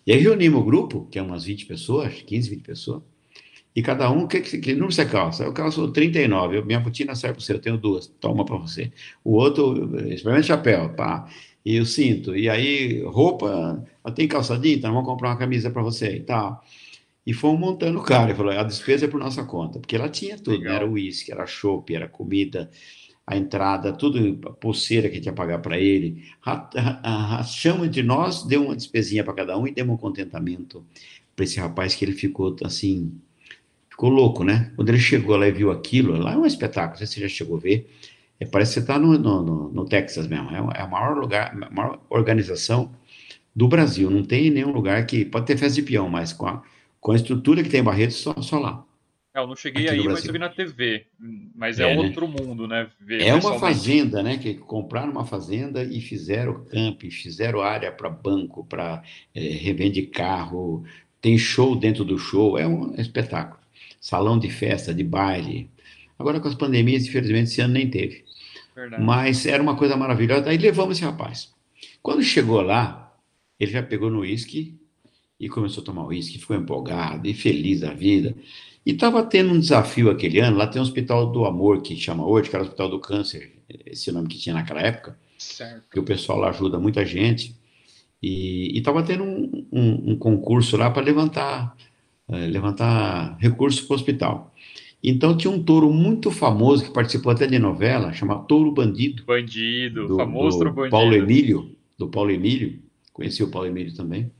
E aí reunimos o grupo, que é umas 20 pessoas, 15, 20 pessoas, e cada um, que, que, que número você calça? Eu calço 39, eu, minha botina serve para você, eu tenho duas, toma para você. O outro, experimenta chapéu, pá, e o cinto, e aí roupa, tem calçadinha, então vamos comprar uma camisa para você e tal. E fomos montando o cara. Ele falou: a despesa é por nossa conta. Porque ela tinha tudo: né? era uísque, era chopp, era comida, a entrada, tudo, a pulseira que tinha que pagar para ele. Rachamos entre nós, deu uma despesinha para cada um e demos um contentamento para esse rapaz que ele ficou assim. ficou louco, né? Quando ele chegou lá e viu aquilo, lá é um espetáculo, se você já chegou a ver, é, parece que você está no, no, no, Texas mesmo, é, é a maior lugar, a maior organização do Brasil, não tem nenhum lugar que, pode ter festa de peão, mas com a, com a estrutura que tem em Barretos, só, só lá. É, eu não cheguei aí, mas eu vi na TV. Mas é, é outro né? mundo, né? Ver é uma fazenda, né? Que compraram uma fazenda e fizeram camping, fizeram área para banco, para é, revende carro, tem show dentro do show, é um espetáculo. Salão de festa, de baile. Agora com as pandemias, infelizmente, esse ano nem teve. Verdade. Mas era uma coisa maravilhosa. Aí levamos esse rapaz. Quando chegou lá, ele já pegou no uísque e começou a tomar uísque, ficou empolgado e feliz da vida. E estava tendo um desafio aquele ano, lá tem um Hospital do Amor, que chama hoje, que era o Hospital do Câncer, esse nome que tinha naquela época, certo. que o pessoal lá ajuda muita gente. E estava tendo um, um, um, concurso lá para levantar, é, levantar recursos para o hospital. Então tinha um touro muito famoso que participou até de novela, chamado Touro Bandido. Bandido, do, famoso do bandido. Paulo Emílio, do Paulo Emílio, conheci o Paulo Emílio também,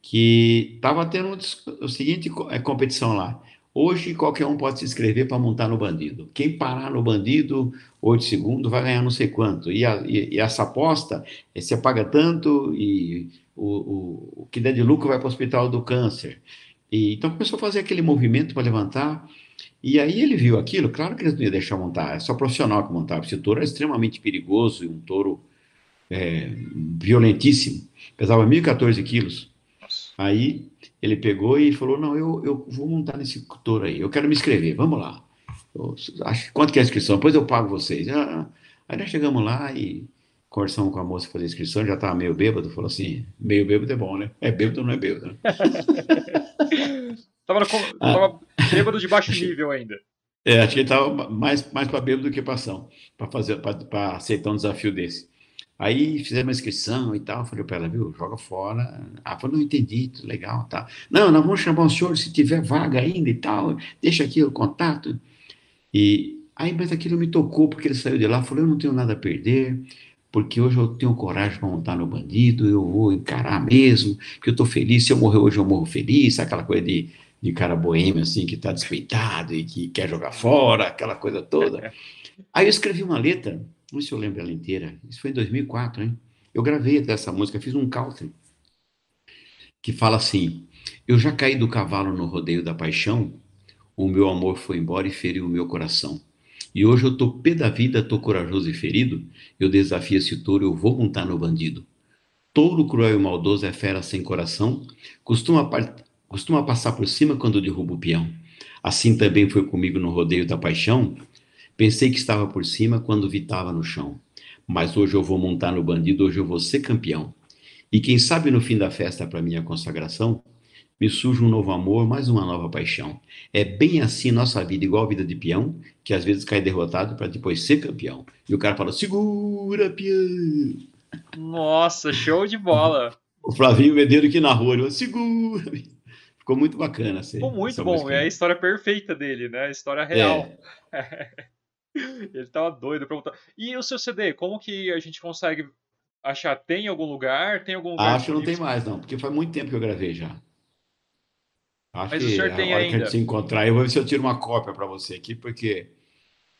que estava tendo um, o seguinte é, competição lá. Hoje qualquer um pode se inscrever para montar no bandido. Quem parar no bandido, 8 segundos, vai ganhar não sei quanto. E, a, e, e essa aposta, é, você paga tanto e o, o, o que der de lucro vai para o hospital do câncer. E, então começou a fazer aquele movimento para levantar. E aí ele viu aquilo, claro que ele não ia deixar montar, é só profissional que montava. Esse touro é extremamente perigoso e um touro é, violentíssimo. Pesava 1.014 quilos. Aí ele pegou e falou: Não, eu, eu vou montar nesse touro aí, eu quero me inscrever, vamos lá. Eu, quanto que é a inscrição? Depois eu pago vocês. Ah, aí nós chegamos lá e conversamos com a moça fazia a inscrição, já estava meio bêbado, falou assim: meio bêbado é bom, né? É bêbado ou não é bêbado? Né? tava, no, ah. bêbado de baixo nível ainda. É, acho que ele estava mais, mais para bêbado do que para ação, para fazer, para aceitar um desafio desse. Aí fizemos uma inscrição e tal, falei para ela, viu, joga fora. Ah, falou, não entendi, legal, tá. Não, nós vamos chamar o senhor se tiver vaga ainda e tal, deixa aqui o contato. E aí, mas aquilo me tocou, porque ele saiu de lá, falou, eu não tenho nada a perder, porque hoje eu tenho coragem para montar no bandido, eu vou encarar mesmo, que eu estou feliz, se eu morrer hoje eu morro feliz, aquela coisa de, de cara boêmio, assim, que está despeitado e que quer jogar fora, aquela coisa toda. Aí eu escrevi uma letra não sei se eu lembro ela inteira. Isso foi em 2004, hein? Eu gravei até essa música, fiz um country que fala assim: Eu já caí do cavalo no rodeio da paixão, o meu amor foi embora e feriu o meu coração. E hoje eu tô pé da vida, tô corajoso e ferido, eu desafio esse touro, eu vou montar no bandido. Touro cruel e maldoso é fera sem coração, costuma, costuma passar por cima quando derruba o peão. Assim também foi comigo no rodeio da paixão, Pensei que estava por cima quando vi estava no chão. Mas hoje eu vou montar no bandido, hoje eu vou ser campeão. E quem sabe no fim da festa para minha consagração, me surge um novo amor, mais uma nova paixão. É bem assim nossa vida, igual a vida de peão, que às vezes cai derrotado para depois ser campeão. E o cara fala: segura, peão. Nossa, show de bola. o Flavinho Medeiro que na rua, ele falou, segura. Ficou muito bacana. Assim, Ficou muito bom, é a história perfeita dele, né? A história real. É. Ele tava doido pra montar. E o seu CD, como que a gente consegue achar? Tem em algum lugar? Tem algum lugar Acho que não tem mais, não, porque faz muito tempo que eu gravei já. Acho Mas que o senhor tem a hora ainda. que a gente se encontrar, eu vou ver se eu tiro uma cópia para você aqui, porque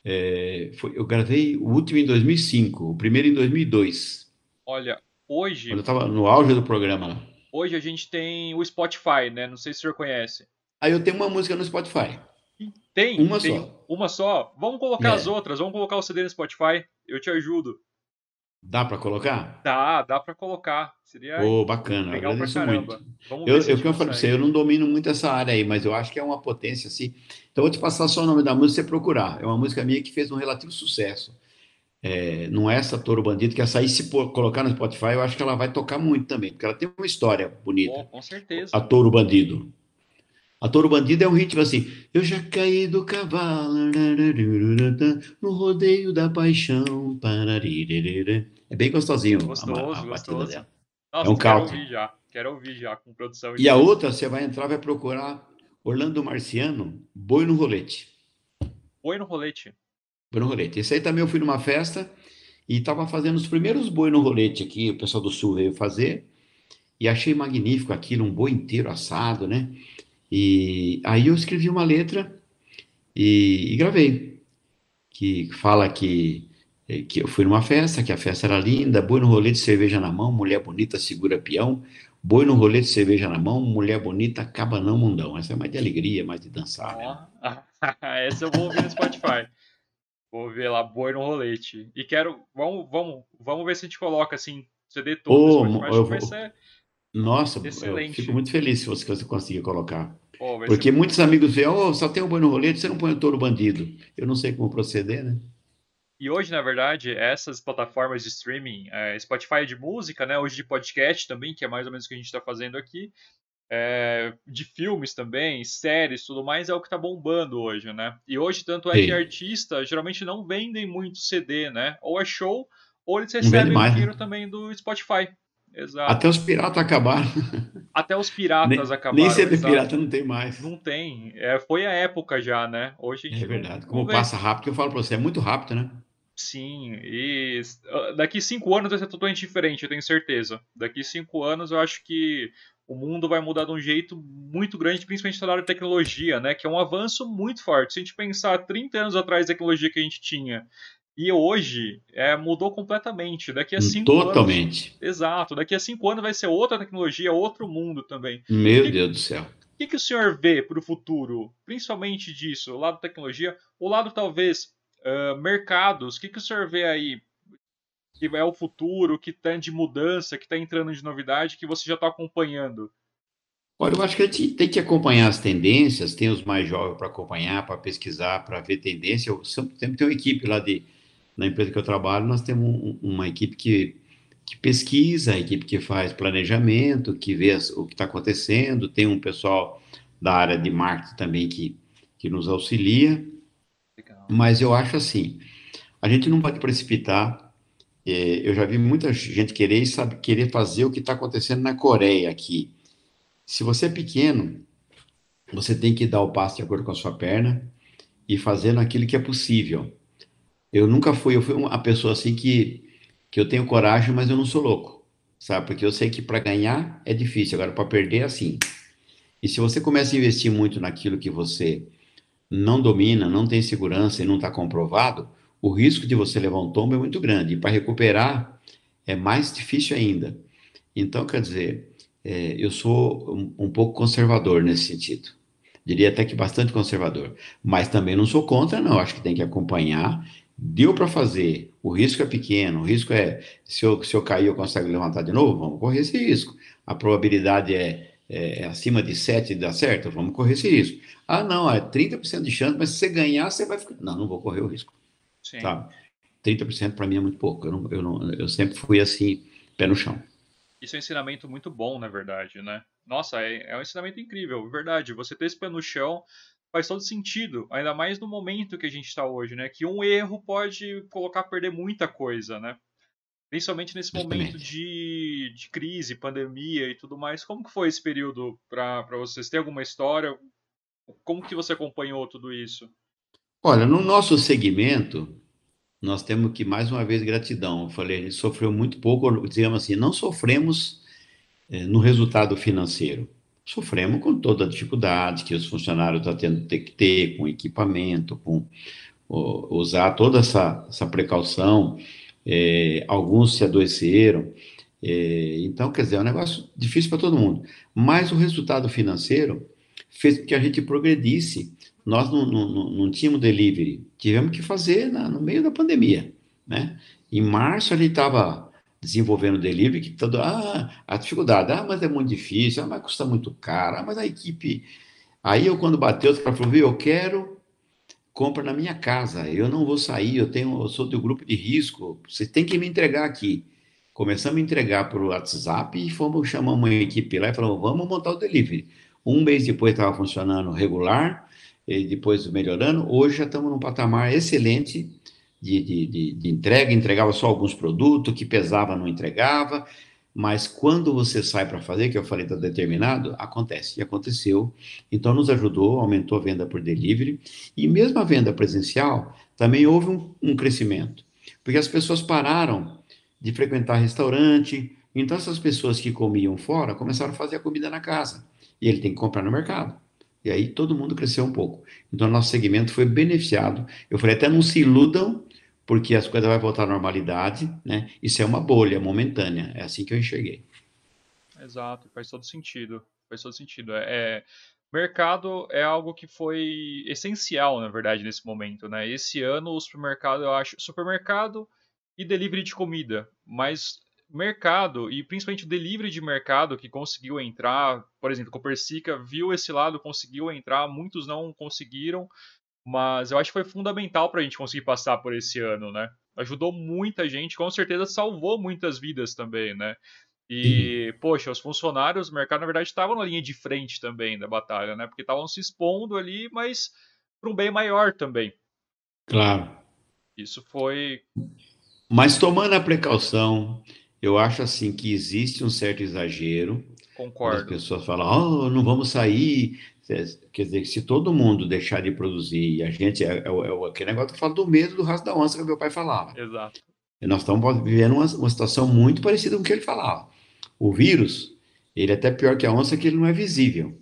é, foi, eu gravei o último em 2005, o primeiro em 2002. Olha, hoje. Quando eu estava no auge do programa lá. Hoje a gente tem o Spotify, né? Não sei se o senhor conhece. Aí eu tenho uma música no Spotify. Tem? Uma tem só. Uma só? Vamos colocar é. as outras, vamos colocar o CD no Spotify. Eu te ajudo. Dá para colocar? Dá, dá para colocar. Seria oh, bacana, legal agradeço muito. Vamos eu, eu, eu falei você, eu não domino muito essa área aí, mas eu acho que é uma potência assim. Então eu vou te passar só o nome da música você procurar. É uma música minha que fez um relativo sucesso. É, não é essa Toro Bandido, que essa aí, se colocar no Spotify, eu acho que ela vai tocar muito também, porque ela tem uma história bonita. Oh, com certeza. A Toro Bandido. A Touro Bandido é um ritmo assim. Eu já caí do cavalo no rodeio da paixão. É bem gostosinho gostoso, a, a gostoso. dela. Nossa, é um quero ouvir já. Quero ouvir já com produção. E a outra, você vai entrar vai procurar Orlando Marciano, Boi no Rolete. Boi no Rolete. Boi no Rolete. Esse aí também eu fui numa festa e estava fazendo os primeiros boi no rolete aqui, o pessoal do Sul veio fazer, e achei magnífico aquilo, um boi inteiro assado, né? E aí eu escrevi uma letra e, e gravei, que fala que, que eu fui numa festa, que a festa era linda, boi no rolê de cerveja na mão, mulher bonita segura peão, boi no rolê de cerveja na mão, mulher bonita acaba não mundão. Essa é mais de alegria, mais de dançar. Né? Essa eu vou ouvir no Spotify. Vou ver lá, boi no rolete. E quero. Vamos, vamos, vamos ver se a gente coloca assim, CD todo. Oh, eu, vai ser nossa, excelente. eu fico muito feliz se você, você conseguir colocar. Oh, Porque muitos amigos veem, oh, só tem um boi no rolete, você não põe o touro bandido. Eu não sei como proceder, né? E hoje, na verdade, essas plataformas de streaming, é, Spotify de música, né? Hoje de podcast também, que é mais ou menos o que a gente está fazendo aqui é, de filmes também, séries, tudo mais, é o que tá bombando hoje, né? E hoje, tanto é Sim. que artistas geralmente não vendem muito CD, né? Ou é show, ou eles recebem o dinheiro também do Spotify. Exato. Até os piratas acabaram. Até os piratas nem, acabaram. Nem CD pirata não tem mais. Não tem. É, foi a época já, né? Hoje É verdade. Como passa rápido, eu falo pra você, é muito rápido, né? Sim, e ah, daqui cinco anos vai ser totalmente diferente, eu tenho certeza. Daqui cinco anos eu acho que o mundo vai mudar de um jeito muito grande, principalmente na área de tecnologia, né? Que é um avanço muito forte. Se a gente pensar 30 anos atrás da tecnologia que a gente tinha e hoje é, mudou completamente. Daqui a cinco Totalmente. anos. Exato. Daqui a cinco anos vai ser outra tecnologia, outro mundo também. Meu que, Deus do céu. O que, que o senhor vê para o futuro, principalmente disso, o lado tecnologia, o lado talvez uh, mercados? O que, que o senhor vê aí que é o futuro, que está de mudança, que está entrando de novidade, que você já está acompanhando? Olha, eu acho que a gente tem que acompanhar as tendências, tem os mais jovens para acompanhar, para pesquisar, para ver tendência. Eu sempre, sempre tenho uma equipe lá de, na empresa que eu trabalho, nós temos um, uma equipe que, que pesquisa, a equipe que faz planejamento, que vê as, o que está acontecendo, tem um pessoal da área de marketing também que, que nos auxilia. Legal. Mas eu acho assim, a gente não pode precipitar, é, eu já vi muita gente querer, sabe, querer fazer o que está acontecendo na Coreia aqui. Se você é pequeno, você tem que dar o passo de acordo com a sua perna e fazendo aquilo que é possível. Eu nunca fui, eu fui uma pessoa assim que, que eu tenho coragem, mas eu não sou louco, sabe? Porque eu sei que para ganhar é difícil, agora para perder é assim. E se você começa a investir muito naquilo que você não domina, não tem segurança e não está comprovado, o risco de você levar um tombo é muito grande. E para recuperar é mais difícil ainda. Então, quer dizer, é, eu sou um, um, pouco conservador nesse sentido. Diria até que bastante conservador. Mas também não sou contra, não. Acho que tem que acompanhar. Deu para fazer. O risco é pequeno. O risco é, se eu, se eu cair, eu consigo levantar de novo? Vamos correr esse risco. A probabilidade é, é, é acima de 7 de dar certo? Vamos correr esse risco. Ah, não, é 30% de chance, mas se você ganhar, você vai ficar. Não, não vou correr o risco. Sim. Sabe? 30% para mim é muito pouco. Eu, não, eu, não, eu sempre fui assim, pé no chão. Isso é um ensinamento muito bom, na verdade, né? Nossa, é, é um ensinamento incrível, verdade. Você ter esse pé no chão faz todo sentido, ainda mais no momento que a gente está hoje, né? Que um erro pode colocar a perder muita coisa, né? Principalmente nesse momento de, de crise, pandemia e tudo mais. Como que foi esse período para vocês? Tem alguma história? Como que você acompanhou tudo isso? Olha, no nosso segmento, nós temos que, mais uma vez, gratidão. Eu falei, a gente sofreu muito pouco, dizemos assim, não sofremos é, no resultado financeiro. Sofremos com toda a dificuldade que os funcionários estão tendo que ter, com equipamento, com usar toda essa, essa precaução. É, alguns se adoeceram. É, então, quer dizer, é um negócio difícil para todo mundo. Mas o resultado financeiro fez com que a gente progredisse nós não, não, não tínhamos delivery, tivemos que fazer na, no meio da pandemia, né? Em março a gente estava desenvolvendo delivery, que todo, ah, a dificuldade, ah, mas é muito difícil, ah, mas custa muito caro, ah, mas a equipe... Aí eu, quando bateu, os caras falaram, eu quero compra na minha casa, eu não vou sair, eu tenho, eu sou do grupo de risco, você tem que me entregar aqui. Começamos a entregar por WhatsApp e fomos, chamamos uma equipe lá e falamos, vamos montar o delivery. Um mês depois estava funcionando regular, e depois melhorando. Hoje já estamos num patamar excelente de, de, de, de, entrega, entregava só alguns produtos, que pesava não entregava, mas quando você sai para fazer, que eu falei está determinado, acontece, e aconteceu. Então nos ajudou, aumentou a venda por delivery, e mesmo a venda presencial, também houve um, um crescimento, porque as pessoas pararam de frequentar restaurante, então essas pessoas que comiam fora começaram a fazer a comida na casa, e ele tem que comprar no mercado. E aí todo mundo cresceu um pouco. Então, nosso segmento foi beneficiado. Eu falei, até não se iludam, porque as coisas vão voltar à normalidade, né? Isso é uma bolha momentânea. É assim que eu enxerguei. Exato, faz todo sentido. Faz todo sentido. É, é mercado é algo que foi essencial, na verdade, nesse momento, né? Esse ano o supermercado, eu acho, supermercado e delivery de comida, mas mercado e principalmente o delivery de mercado que conseguiu entrar, por exemplo, Copersica viu esse lado, conseguiu entrar, muitos não conseguiram, mas eu acho que foi fundamental para a gente conseguir passar por esse ano, né? Ajudou muita gente, com certeza salvou muitas vidas também, né? E, poxa, os funcionários do mercado, na verdade, estavam na linha de frente também da batalha, né? Porque estavam se expondo ali, mas para um bem maior também. Claro. Isso foi. Mas tomando a precaução, eu acho assim que existe um certo exagero. Concordo. As pessoas falam, oh, não vamos sair. Quer dizer, se todo mundo deixar de produzir, e a gente, é, é, é aquele negócio que fala do medo do rastro da onça que meu pai falava. Exato. E nós estamos vivendo uma, uma situação muito parecida com o que ele falava. O vírus, ele é até pior que a onça, que ele não é visível.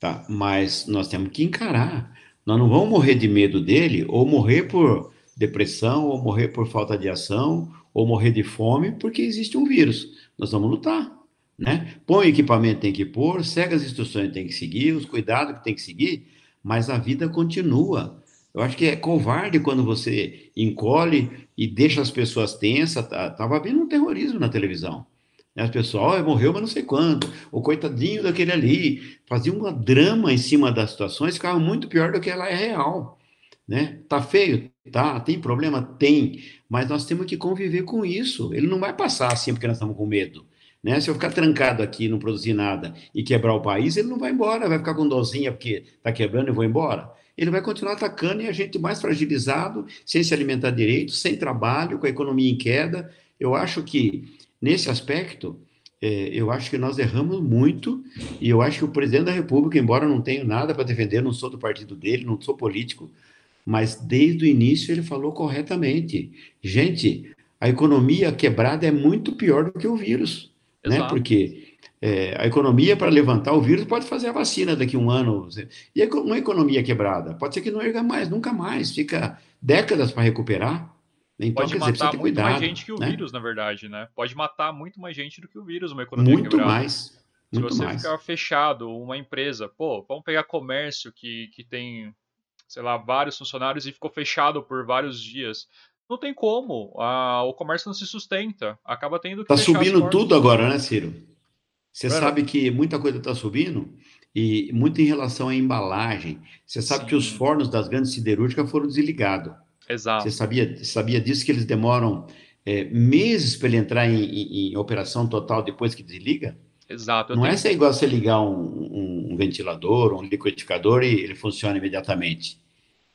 Tá? Mas nós temos que encarar. Nós não vamos morrer de medo dele, ou morrer por depressão, ou morrer por falta de ação, ou morrer de fome porque existe um vírus. Nós vamos lutar. Né? Põe o equipamento, tem que pôr, segue as instruções, tem que seguir, os cuidados que tem que seguir, mas a vida continua. Eu acho que é covarde quando você encolhe e deixa as pessoas tensas. Estava tá, vendo um terrorismo na televisão. As pessoas, oh, morreu, mas não sei quanto. O coitadinho daquele ali. Fazia um drama em cima das situações, ficava muito pior do que ela é real. Né? Tá feio? Tá. Tem problema? Tem. Mas nós temos que conviver com isso. Ele não vai passar assim porque nós estamos com medo. Né? Se eu ficar trancado aqui, não produzir nada e quebrar o país, ele não vai embora, vai ficar com dozinha porque está quebrando e vou embora. Ele vai continuar atacando e a gente mais fragilizado, sem se alimentar direito, sem trabalho, com a economia em queda. Eu acho que, nesse aspecto, é, eu acho que nós erramos muito e eu acho que o presidente da República, embora não tenha nada para defender, não sou do partido dele, não sou político, mas desde o início ele falou corretamente. Gente, a economia quebrada é muito pior do que o vírus? Exato. né? Porque é, a economia para levantar o vírus pode fazer a vacina daqui a um ano. E uma economia quebrada pode ser que não erga mais, nunca mais, fica décadas para recuperar. Então, pode matar muito cuidado, mais gente que o né? vírus, na verdade, né? Pode matar muito mais gente do que o vírus, uma economia muito quebrada. Mais. Muito Se você mais. ficar fechado, uma empresa, pô, vamos pegar comércio que, que tem sei lá, vários funcionários e ficou fechado por vários dias. Não tem como, a, o comércio não se sustenta, acaba tendo que. Tá subindo tudo agora, né, Ciro? Você sabe que muita coisa está subindo e muito em relação à embalagem. Você sabe Sim. que os fornos das grandes siderúrgicas foram desligados. Exato. Você sabia, sabia disso que eles demoram é, meses para ele entrar em, em, em, operação total depois que desliga? Exato. Não tenho... é ser igual você ligar um, um, ventilador, um liquidificador e ele funciona imediatamente.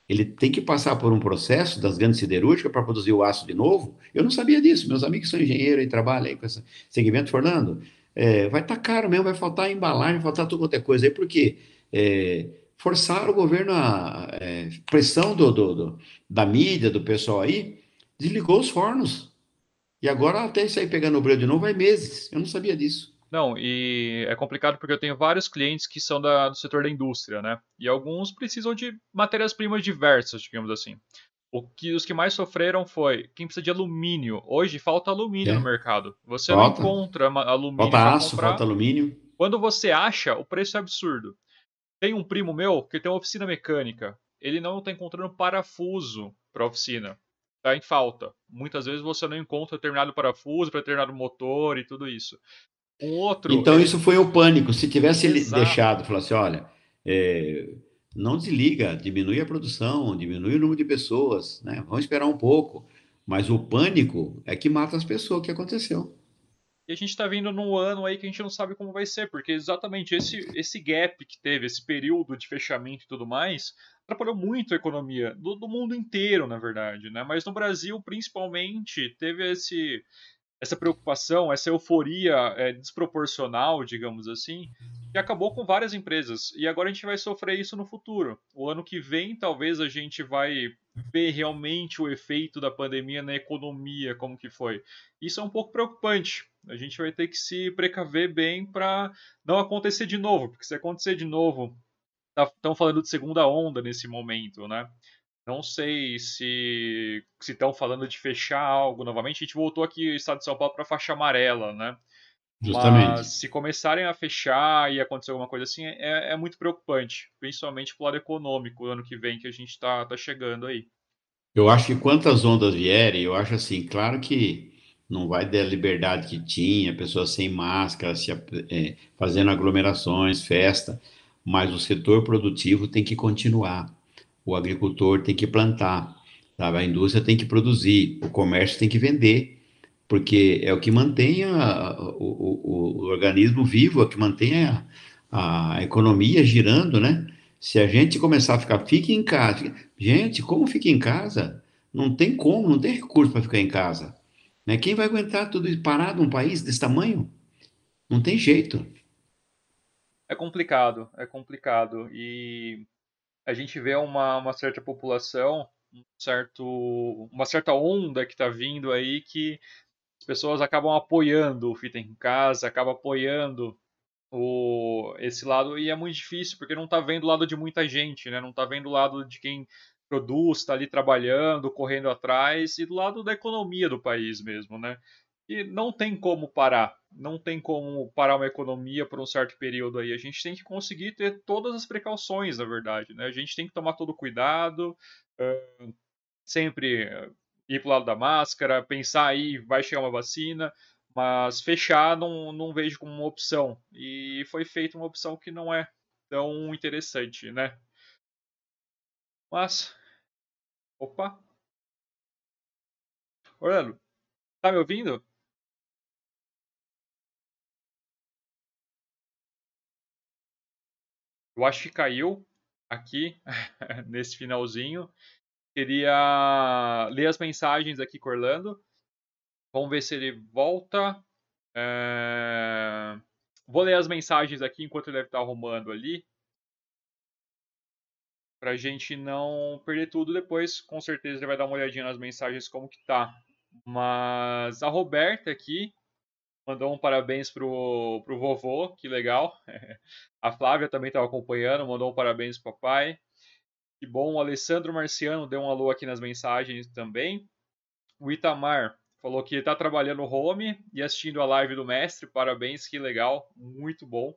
Ele tem que passar por um processo das grandes siderúrgicas para produzir o aço de novo. Eu não sabia disso. Meus amigos são engenheiros e trabalham aí com esse segmento, Fernando. É, vai estar tá caro mesmo, vai faltar embalagem, vai faltar tudo quanto é coisa aí, porque é, forçaram o governo a é, pressão do, do, do, da mídia, do pessoal aí, desligou os fornos. E agora até isso aí pegando o brilho de novo vai meses. Eu não sabia disso. Não, e é complicado porque eu tenho vários clientes que são da, do setor da indústria, né? E alguns precisam de matérias-primas diversas, digamos assim. O que, os que mais sofreram foi quem precisa de alumínio. Hoje falta alumínio é. no mercado. Você falta. não encontra alumínio. Falta aço, comprar. falta alumínio. Quando você acha, o preço é absurdo. Tem um primo meu que tem uma oficina mecânica. Ele não está encontrando parafuso para oficina. Está em falta. Muitas vezes você não encontra determinado parafuso para determinado motor e tudo isso. Um outro. Então, isso foi o pânico. Se tivesse Exato. deixado, falasse, olha, é, não desliga, diminui a produção, diminui o número de pessoas, né? Vamos esperar um pouco. Mas o pânico é que mata as pessoas, o que aconteceu. E a gente está vindo num ano aí que a gente não sabe como vai ser, porque exatamente esse, esse gap que teve, esse período de fechamento e tudo mais, atrapalhou muito a economia do, do mundo inteiro, na verdade, né? Mas no Brasil, principalmente, teve esse essa preocupação, essa euforia é, desproporcional, digamos assim, que acabou com várias empresas. E agora a gente vai sofrer isso no futuro. O ano que vem, talvez a gente vai ver realmente o efeito da pandemia na economia, como que foi. Isso é um pouco preocupante. A gente vai ter que se precaver bem para não acontecer de novo, porque se acontecer de novo estão tá, falando de segunda onda nesse momento, né? Não sei se estão falando de fechar algo novamente. A gente voltou aqui no estado de São Paulo para faixa amarela, né? Justamente. Mas se começarem a fechar e acontecer alguma coisa assim, é, é muito preocupante, principalmente pro lado econômico, ano que vem que a gente está tá chegando aí. Eu acho que quantas ondas vierem, eu acho assim, claro que não vai ter a liberdade que tinha, pessoas sem máscara, se, é, fazendo aglomerações, festa, mas o setor produtivo tem que continuar o agricultor tem que plantar, sabe? a indústria tem que produzir, o comércio tem que vender, porque é o que mantém a, o, o, o, organismo vivo, é o que mantém a, a, economia girando, né? Se a gente começar a ficar, fique em casa. Gente, como fica em casa? Não tem como, não tem recurso para ficar em casa. Né? Quem vai aguentar tudo isso parado num país desse tamanho? Não tem jeito. É complicado, é complicado. E a gente vê uma, uma certa população, um certo, uma certa onda que está vindo aí que as pessoas acabam apoiando o fita em casa, acabam apoiando o, esse lado e é muito difícil porque não está vendo o lado de muita gente, né? Não está vendo o lado de quem produz, está ali trabalhando, correndo atrás e do lado da economia do país mesmo, né? E não tem como parar, não tem como parar uma economia por um certo período aí. A gente tem que conseguir ter todas as precauções, na verdade, né? A gente tem que tomar todo o cuidado, uh, sempre ir para o lado da máscara, pensar aí, vai chegar uma vacina, mas fechar não, não vejo como uma opção. E foi feita uma opção que não é tão interessante, né? Mas. Opa! Orlando, tá me ouvindo? Eu acho que caiu aqui nesse finalzinho. Queria ler as mensagens aqui com Orlando. Vamos ver se ele volta. É... Vou ler as mensagens aqui enquanto ele deve estar arrumando ali. Pra gente não perder tudo depois. Com certeza ele vai dar uma olhadinha nas mensagens como que tá. Mas a Roberta aqui mandou um parabéns pro, pro vovô, que legal. A Flávia também estava acompanhando, mandou um parabéns papai. Que bom, o Alessandro Marciano deu um alô aqui nas mensagens também. O Itamar falou que está trabalhando home e assistindo a live do mestre, parabéns, que legal, muito bom.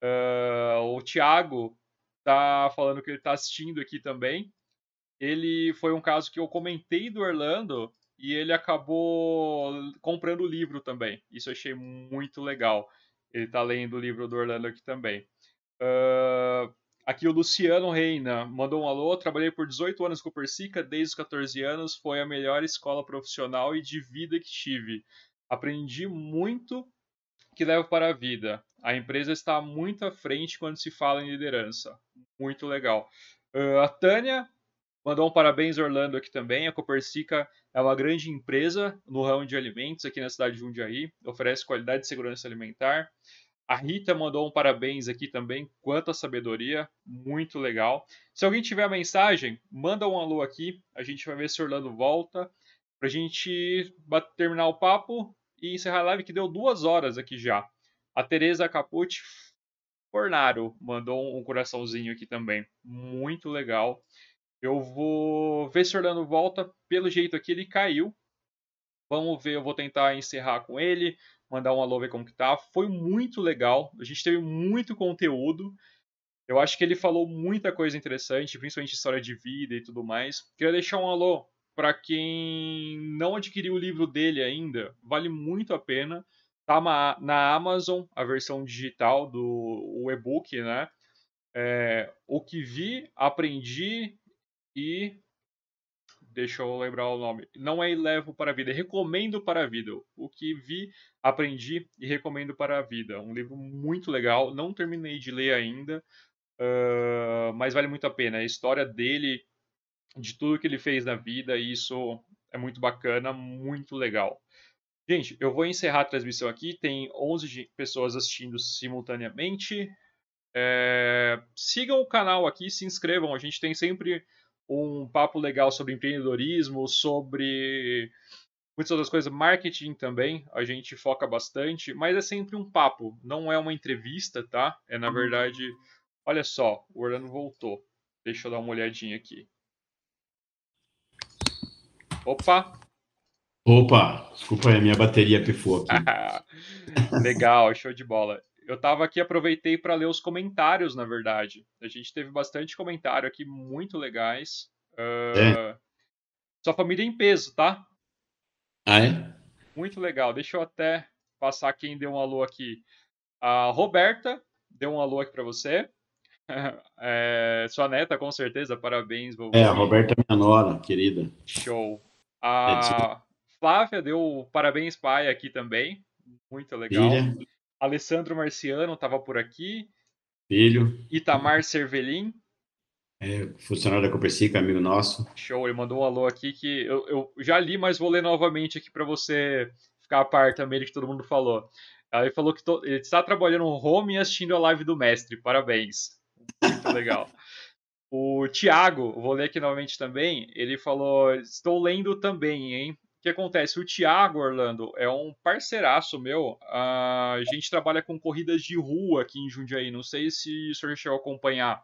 Uh, o Thiago tá falando que ele está assistindo aqui também. Ele foi um caso que eu comentei do Orlando e ele acabou comprando o livro também. Isso eu achei muito legal. Ele está lendo o livro do Orlando aqui também. Uh, aqui o Luciano Reina mandou um alô. Trabalhei por 18 anos com o Persica, desde os 14 anos. Foi a melhor escola profissional e de vida que tive. Aprendi muito que levo para a vida. A empresa está muito à frente quando se fala em liderança. Muito legal. Uh, a Tânia mandou um parabéns Orlando aqui também. A Copercica é uma grande empresa no ramo de alimentos aqui na cidade de Jundiaí, oferece qualidade e segurança alimentar. A Rita mandou um parabéns aqui também, quanta sabedoria, muito legal. Se alguém tiver mensagem, manda um alô aqui, a gente vai ver se Orlando volta, para a gente terminar o papo e encerrar a live que deu duas horas aqui já. A Tereza Capucci Fornaro mandou um coraçãozinho aqui também, muito legal. Eu vou ver se Orlando volta. Pelo jeito aqui ele caiu. Vamos ver, eu vou tentar encerrar com ele, mandar um alô ver como que tá. Foi muito legal. A gente teve muito conteúdo. Eu acho que ele falou muita coisa interessante, principalmente história de vida e tudo mais. Queria deixar um alô para quem não adquiriu o livro dele ainda. Vale muito a pena. Tá na Amazon, a versão digital do e-book, né? É, o que vi, aprendi e deixa eu lembrar o nome. Não é levo para a vida, é recomendo para a vida. O que vi, aprendi e recomendo para a vida. Um livro muito legal. Não terminei de ler ainda, uh, mas vale muito a pena. A história dele, de tudo que ele fez na vida, isso é muito bacana, muito legal. Gente, eu vou encerrar a transmissão aqui. Tem 11 pessoas assistindo simultaneamente. É, sigam o canal aqui, se inscrevam. A gente tem sempre um papo legal sobre empreendedorismo, sobre muitas outras coisas, marketing também, a gente foca bastante, mas é sempre um papo, não é uma entrevista, tá? É na uhum. verdade Olha só, o Orlando voltou. Deixa eu dar uma olhadinha aqui. Opa! Opa, desculpa aí, minha bateria pifou aqui. Legal, show de bola. Eu tava aqui, aproveitei para ler os comentários, na verdade. A gente teve bastante comentário aqui, muito legais. Uh, é. Sua família em peso, tá? Ah, é? Muito legal. Deixa eu até passar quem deu um alô aqui. A Roberta deu um alô aqui para você. É, sua neta, com certeza, parabéns. Vovô. É, a Roberta é minha nora, querida. Show. A Flávia deu parabéns pai aqui também. Muito legal. Filha. Alessandro Marciano estava por aqui. Filho. Itamar Cervelin. É, funcionário da Copercica, amigo nosso. Show, ele mandou um alô aqui que eu, eu já li, mas vou ler novamente aqui para você ficar a par também do que todo mundo falou. Ele falou que to... ele está trabalhando no home e assistindo a live do mestre. Parabéns. Muito legal. O Tiago, vou ler aqui novamente também, ele falou: Estou lendo também, hein? O que acontece? O Tiago Orlando é um parceiraço meu. a gente trabalha com corridas de rua aqui em Jundiaí. Não sei se o senhor chegou a acompanhar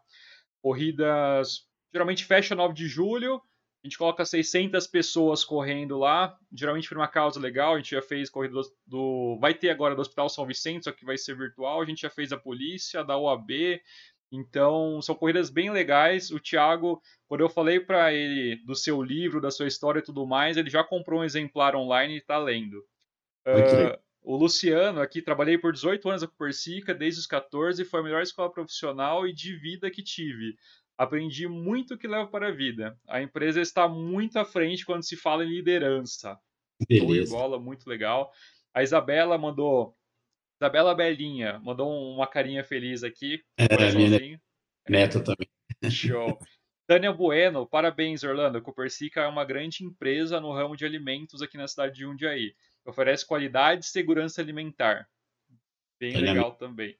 corridas. Geralmente fecha 9 de julho, a gente coloca 600 pessoas correndo lá, geralmente por uma causa legal. A gente já fez corrida do, do, Vai ter agora do Hospital São Vicente, só que vai ser virtual. A gente já fez a polícia, da OAB. Então, são corridas bem legais. O Thiago, quando eu falei para ele do seu livro, da sua história e tudo mais, ele já comprou um exemplar online e está lendo. Uh, o Luciano, aqui, trabalhei por 18 anos na Persica, desde os 14, foi a melhor escola profissional e de vida que tive. Aprendi muito que levo para a vida. A empresa está muito à frente quando se fala em liderança. Beleza. bola, muito legal. A Isabela mandou. Isabela Belinha mandou uma carinha feliz aqui. É, minha neta também. Show. Tânia Bueno, parabéns, Orlando. A Copercica é uma grande empresa no ramo de alimentos aqui na cidade de Jundiaí. Oferece qualidade e segurança alimentar. Bem legal também.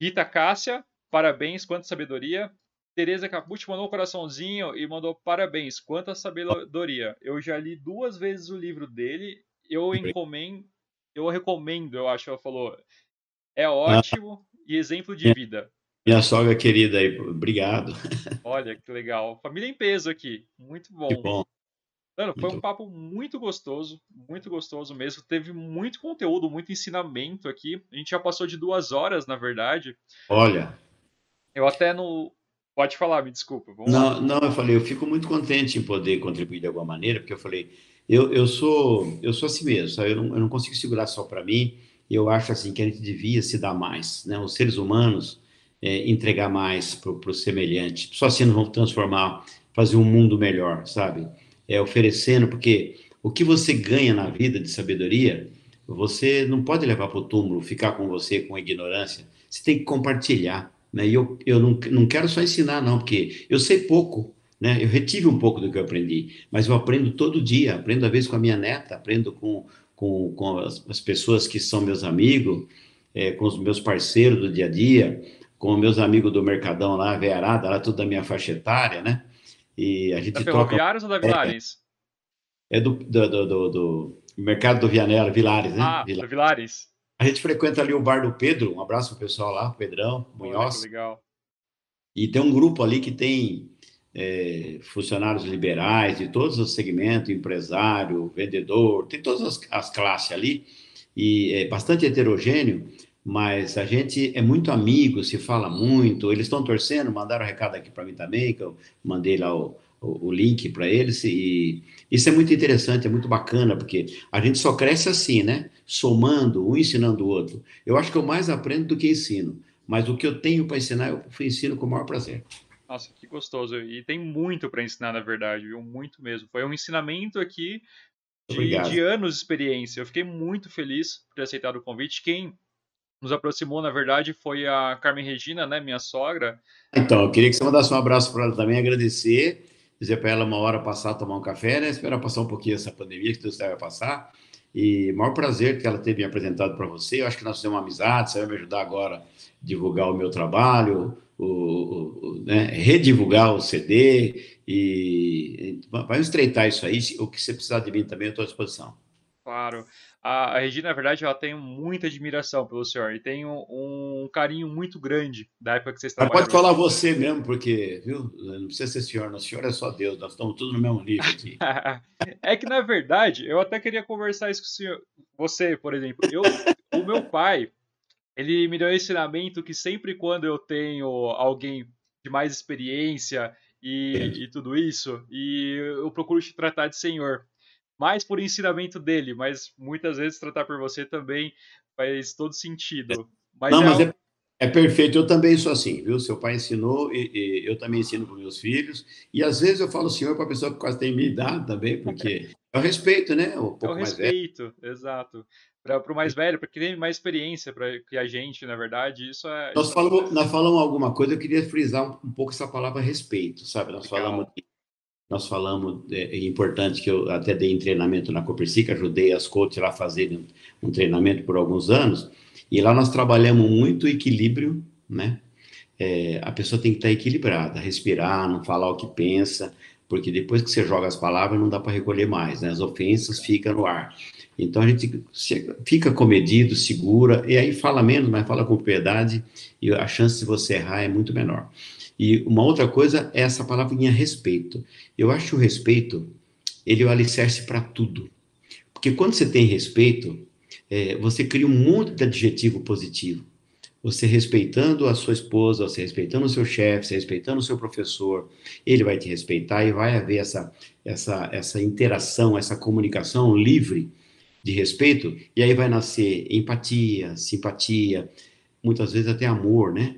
Rita Cássia, parabéns, quanta sabedoria. Tereza Capucci mandou um coraçãozinho e mandou parabéns, quanta sabedoria. Eu já li duas vezes o livro dele, eu encomendo, eu recomendo, eu acho, ela falou. É ótimo ah, e exemplo de vida. Minha sogra querida aí, obrigado. Olha que legal. Família em peso aqui, muito bom. Que bom. Mano, foi um papo muito gostoso, muito gostoso mesmo. Teve muito conteúdo, muito ensinamento aqui. A gente já passou de duas horas, na verdade. Olha. Eu até no. Pode falar, me desculpa. não, lá. não, eu falei, eu fico muito contente em poder contribuir de alguma maneira, porque eu falei, eu, eu sou eu sou assim mesmo, sabe? Eu, não, eu não consigo segurar só para mim. Eu acho assim que a gente devia se dar mais, né? Os seres humanos é, entregar mais para o semelhante. Só assim nós vamos transformar, fazer um mundo melhor, sabe? é, oferecendo, porque o que você ganha na vida de sabedoria, você não pode levar para o túmulo, ficar com você com ignorância. Você tem que compartilhar. Né? E eu, eu não, não quero só ensinar, não, porque eu sei pouco. Né? Eu retive um pouco do que eu aprendi, mas eu aprendo todo dia. Aprendo, às vezes, com a minha neta, aprendo com, com, com as, as pessoas que são meus amigos, é, com os meus parceiros do dia a dia, com os meus amigos do Mercadão lá, Vearada, lá tudo da minha faixa etária, né? E a gente da Ferroviários troca... ou da Vilares? É, é do, do, do, do, mercado do Vianela, Vilares, né? Ah, Vilares. Vilares. A gente frequenta ali o bar do Pedro, um abraço pro pessoal lá, Pedrão, Munhoz. legal. E tem um grupo ali que tem é, funcionários liberais de todos os segmentos, empresário, vendedor, tem todas as, as classes ali, e é bastante heterogêneo, mas a gente é muito amigo, se fala muito. Eles estão torcendo, mandaram um recado aqui para mim também, que eu mandei lá o, o, o link para eles. E isso é muito interessante, é muito bacana, porque a gente só cresce assim, né? Somando, um ensinando o outro. Eu acho que eu mais aprendo do que ensino, mas o que eu tenho para ensinar, eu ensino com o maior prazer. Nossa, que gostoso. E tem muito para ensinar, na verdade, viu? Muito mesmo. Foi um ensinamento aqui de, de, anos de experiência. Eu fiquei muito feliz por ter aceitado o convite. Quem nos aproximou, na verdade, foi a Carmen Regina, né, minha sogra. Então, eu queria que você mandasse um abraço para ela também, agradecer, dizer para ela uma hora passar, tomar um café, né, esperar passar um pouquinho essa pandemia, que Deus vai passar, e maior prazer que ela tenha me apresentado para você, eu acho que nós temos uma amizade, você vai me ajudar agora a divulgar o meu trabalho, o, o, né, redivulgar o CD, e vai estreitar isso aí, o que você precisar de mim também, estou à disposição. Claro. A, a, Regina, na verdade, ela tem muita admiração pelo senhor e tem um, um carinho muito grande da época que vocês estão. Pode falar você mesmo, porque, viu? Não precisa ser senhor, não. O senhor é só Deus, nós estamos todos no mesmo nível aqui. é que, na verdade, eu até queria conversar isso com o senhor. Você, por exemplo. Eu, o meu pai, ele me deu um ensinamento que sempre quando eu tenho alguém de mais experiência e, e tudo isso, e eu procuro te tratar de senhor mais por ensinamento dele, mas muitas vezes tratar por você também faz todo sentido. Mas Não, é mas é, é, perfeito, eu também sou assim, viu? Seu pai ensinou e, e eu também ensino para meus filhos, e às vezes eu falo senhor para a pessoa que quase tem minha idade também, porque é o respeito, né? Um pouco é o respeito, exato. Para o mais velho, para tem mais experiência para que a gente, na verdade, isso é. Nós falamos, nós falamos alguma coisa, eu queria frisar um, um pouco essa palavra respeito, sabe? Nós Legal. falamos de nós falamos, é, é, importante que eu até dei em treinamento na Copercic, ajudei as coaches lá a fazerem um treinamento por alguns anos, e lá nós trabalhamos muito equilíbrio, né? É, a pessoa tem que estar equilibrada, respirar, não falar o que pensa, porque depois que você joga as palavras não dá para recolher mais, né? As ofensas ficam no ar. Então a gente fica comedido, segura, e aí fala menos, mas fala com propriedade, e a chance de você errar é muito menor. E uma outra coisa é essa palavrinha respeito. Eu acho o respeito, ele é o alicerce para tudo. Porque quando você tem respeito, é, você cria um monte de adjetivo positivo. Você respeitando a sua esposa, você respeitando o seu chefe, você respeitando o seu professor, ele vai te respeitar e vai haver essa, essa, essa interação, essa comunicação livre de respeito, e aí vai nascer empatia, simpatia, muitas vezes até amor, né?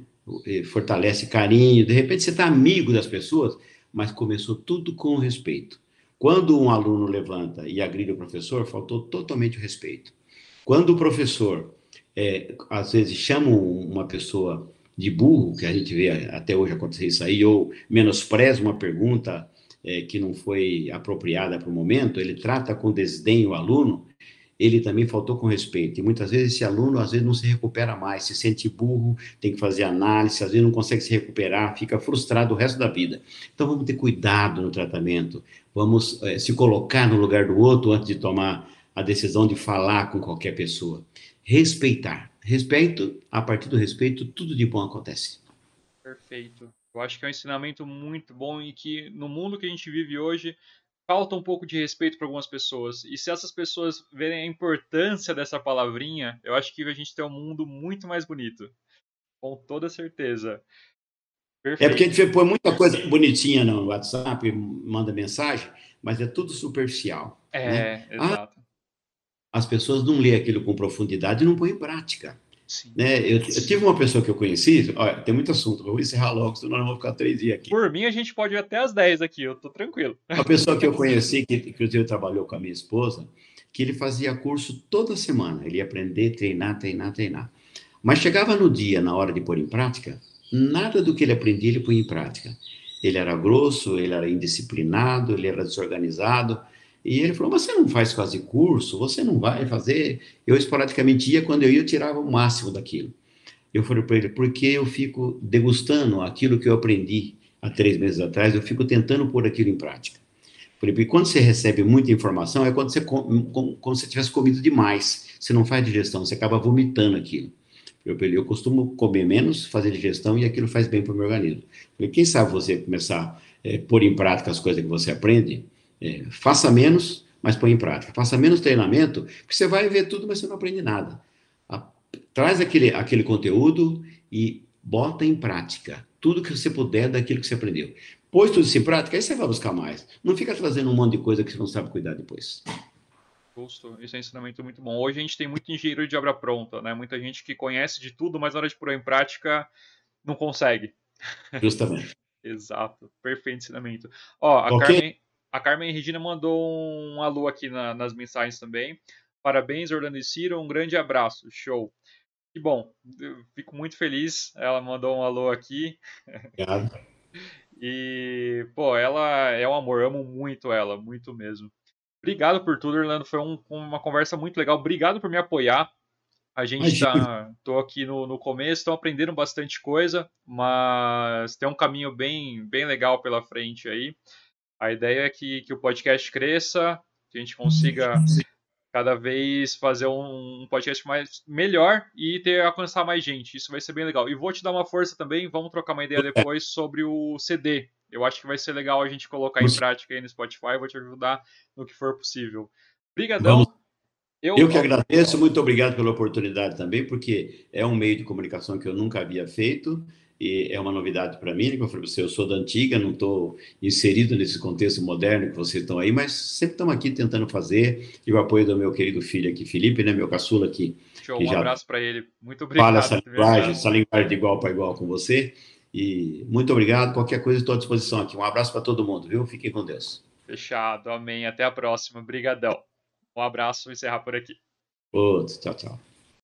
Fortalece carinho, de repente você está amigo das pessoas, mas começou tudo com respeito. Quando um aluno levanta e agride o professor, faltou totalmente o respeito. Quando o professor, é, às vezes, chama uma pessoa de burro, que a gente vê até hoje acontecer isso aí, ou menospreza uma pergunta é, que não foi apropriada para o momento, ele trata com desdém o aluno, ele também faltou com respeito. E muitas vezes esse aluno, às vezes, não se recupera mais, se sente burro, tem que fazer análise, às vezes não consegue se recuperar, fica frustrado o resto da vida. Então vamos ter cuidado no tratamento, vamos é, se colocar no lugar do outro antes de tomar a decisão de falar com qualquer pessoa. Respeitar. Respeito, a partir do respeito, tudo de bom acontece. Perfeito. Eu acho que é um ensinamento muito bom e que no mundo que a gente vive hoje, falta um pouco de respeito para algumas pessoas. E se essas pessoas verem a importância dessa palavrinha, eu acho que a gente tem um mundo muito mais bonito. Com toda certeza. Perfeito. É porque a gente põe muita coisa bonitinha no WhatsApp, manda mensagem, mas é tudo superficial. É, né? Ah, exato. Ah, as pessoas não lêem aquilo com profundidade e não põem em prática. Né? Eu, eu, tive uma pessoa que eu conheci, olha, tem muito assunto, vou encerrar logo, senão não vou ficar três dias aqui. Por mim, a gente pode ir até as 10 aqui, eu tô tranquilo. Uma pessoa que eu conheci, que inclusive trabalhou com a minha esposa, que ele fazia curso toda semana, ele ia aprender, treinar, treinar, treinar. Mas chegava no dia, na hora de pôr em prática, nada do que ele aprendia ele põe em prática. Ele era grosso, ele era indisciplinado, ele era desorganizado, e ele falou: Você não faz quase curso, você não vai fazer. Eu esporadicamente ia, quando eu ia, eu tirava o máximo daquilo. Eu falei para ele: Porque eu fico degustando aquilo que eu aprendi há três meses atrás, eu fico tentando pôr aquilo em prática. Porque quando você recebe muita informação, é quando você, como, como se tivesse comido demais. Você não faz digestão, você acaba vomitando aquilo. Eu, eu costumo comer menos, fazer digestão e aquilo faz bem para o meu organismo. Falei, quem sabe você começar a é, pôr em prática as coisas que você aprende? É, faça menos, mas põe em prática. Faça menos treinamento, porque você vai ver tudo, mas você não aprende nada. A, traz aquele, aquele conteúdo e bota em prática tudo que você puder daquilo que você aprendeu. Pôs tudo isso em prática, aí você vai buscar mais. Não fica trazendo um monte de coisa que você não sabe cuidar depois. Justo, isso é um ensinamento muito bom. Hoje a gente tem muito engenheiro de obra pronta, né? Muita gente que conhece de tudo, mas na hora de pôr em prática não consegue. Justamente. Exato, perfeito ensinamento. Ó, a okay. Carmen, a Carmen Regina mandou um alô aqui na, nas mensagens também. Parabéns, Orlando e Ciro. Um grande abraço. Show. Que bom. Eu fico muito feliz. Ela mandou um alô aqui. Obrigado. e, pô, ela é um amor. Amo muito ela. Muito mesmo. Obrigado por tudo, Orlando. Foi um, uma conversa muito legal. Obrigado por me apoiar. A gente está tô aqui no, no começo, estão aprendendo bastante coisa, mas tem um caminho bem, bem legal pela frente aí. A ideia é que, que o podcast cresça, que a gente consiga cada vez fazer um, podcast mais melhor e ter alcançar mais gente. Isso vai ser bem legal. E vou te dar uma força também, vamos trocar uma ideia depois sobre o CD. Eu acho que vai ser legal a gente colocar em prática aí no Spotify, vou te ajudar no que for possível. Obrigadão. Eu, eu que agradeço, muito obrigado pela oportunidade também, porque é um meio de comunicação que eu nunca havia feito e é uma novidade para mim, como eu falei você, eu sou da antiga, não estou inserido nesse contexto moderno que vocês estão aí, mas sempre estamos aqui tentando fazer, e o apoio do meu querido filho aqui, Felipe, né, meu caçula aqui. Show, um abraço para ele, muito obrigado. Fala essa linguagem, essa linguagem de igual para igual com você, e muito obrigado, qualquer coisa estou à disposição aqui, um abraço para todo mundo, viu? Fiquem com Deus. Fechado, amém, até a próxima, brigadão. Um abraço, vou encerrar por aqui. Outro, tchau, tchau.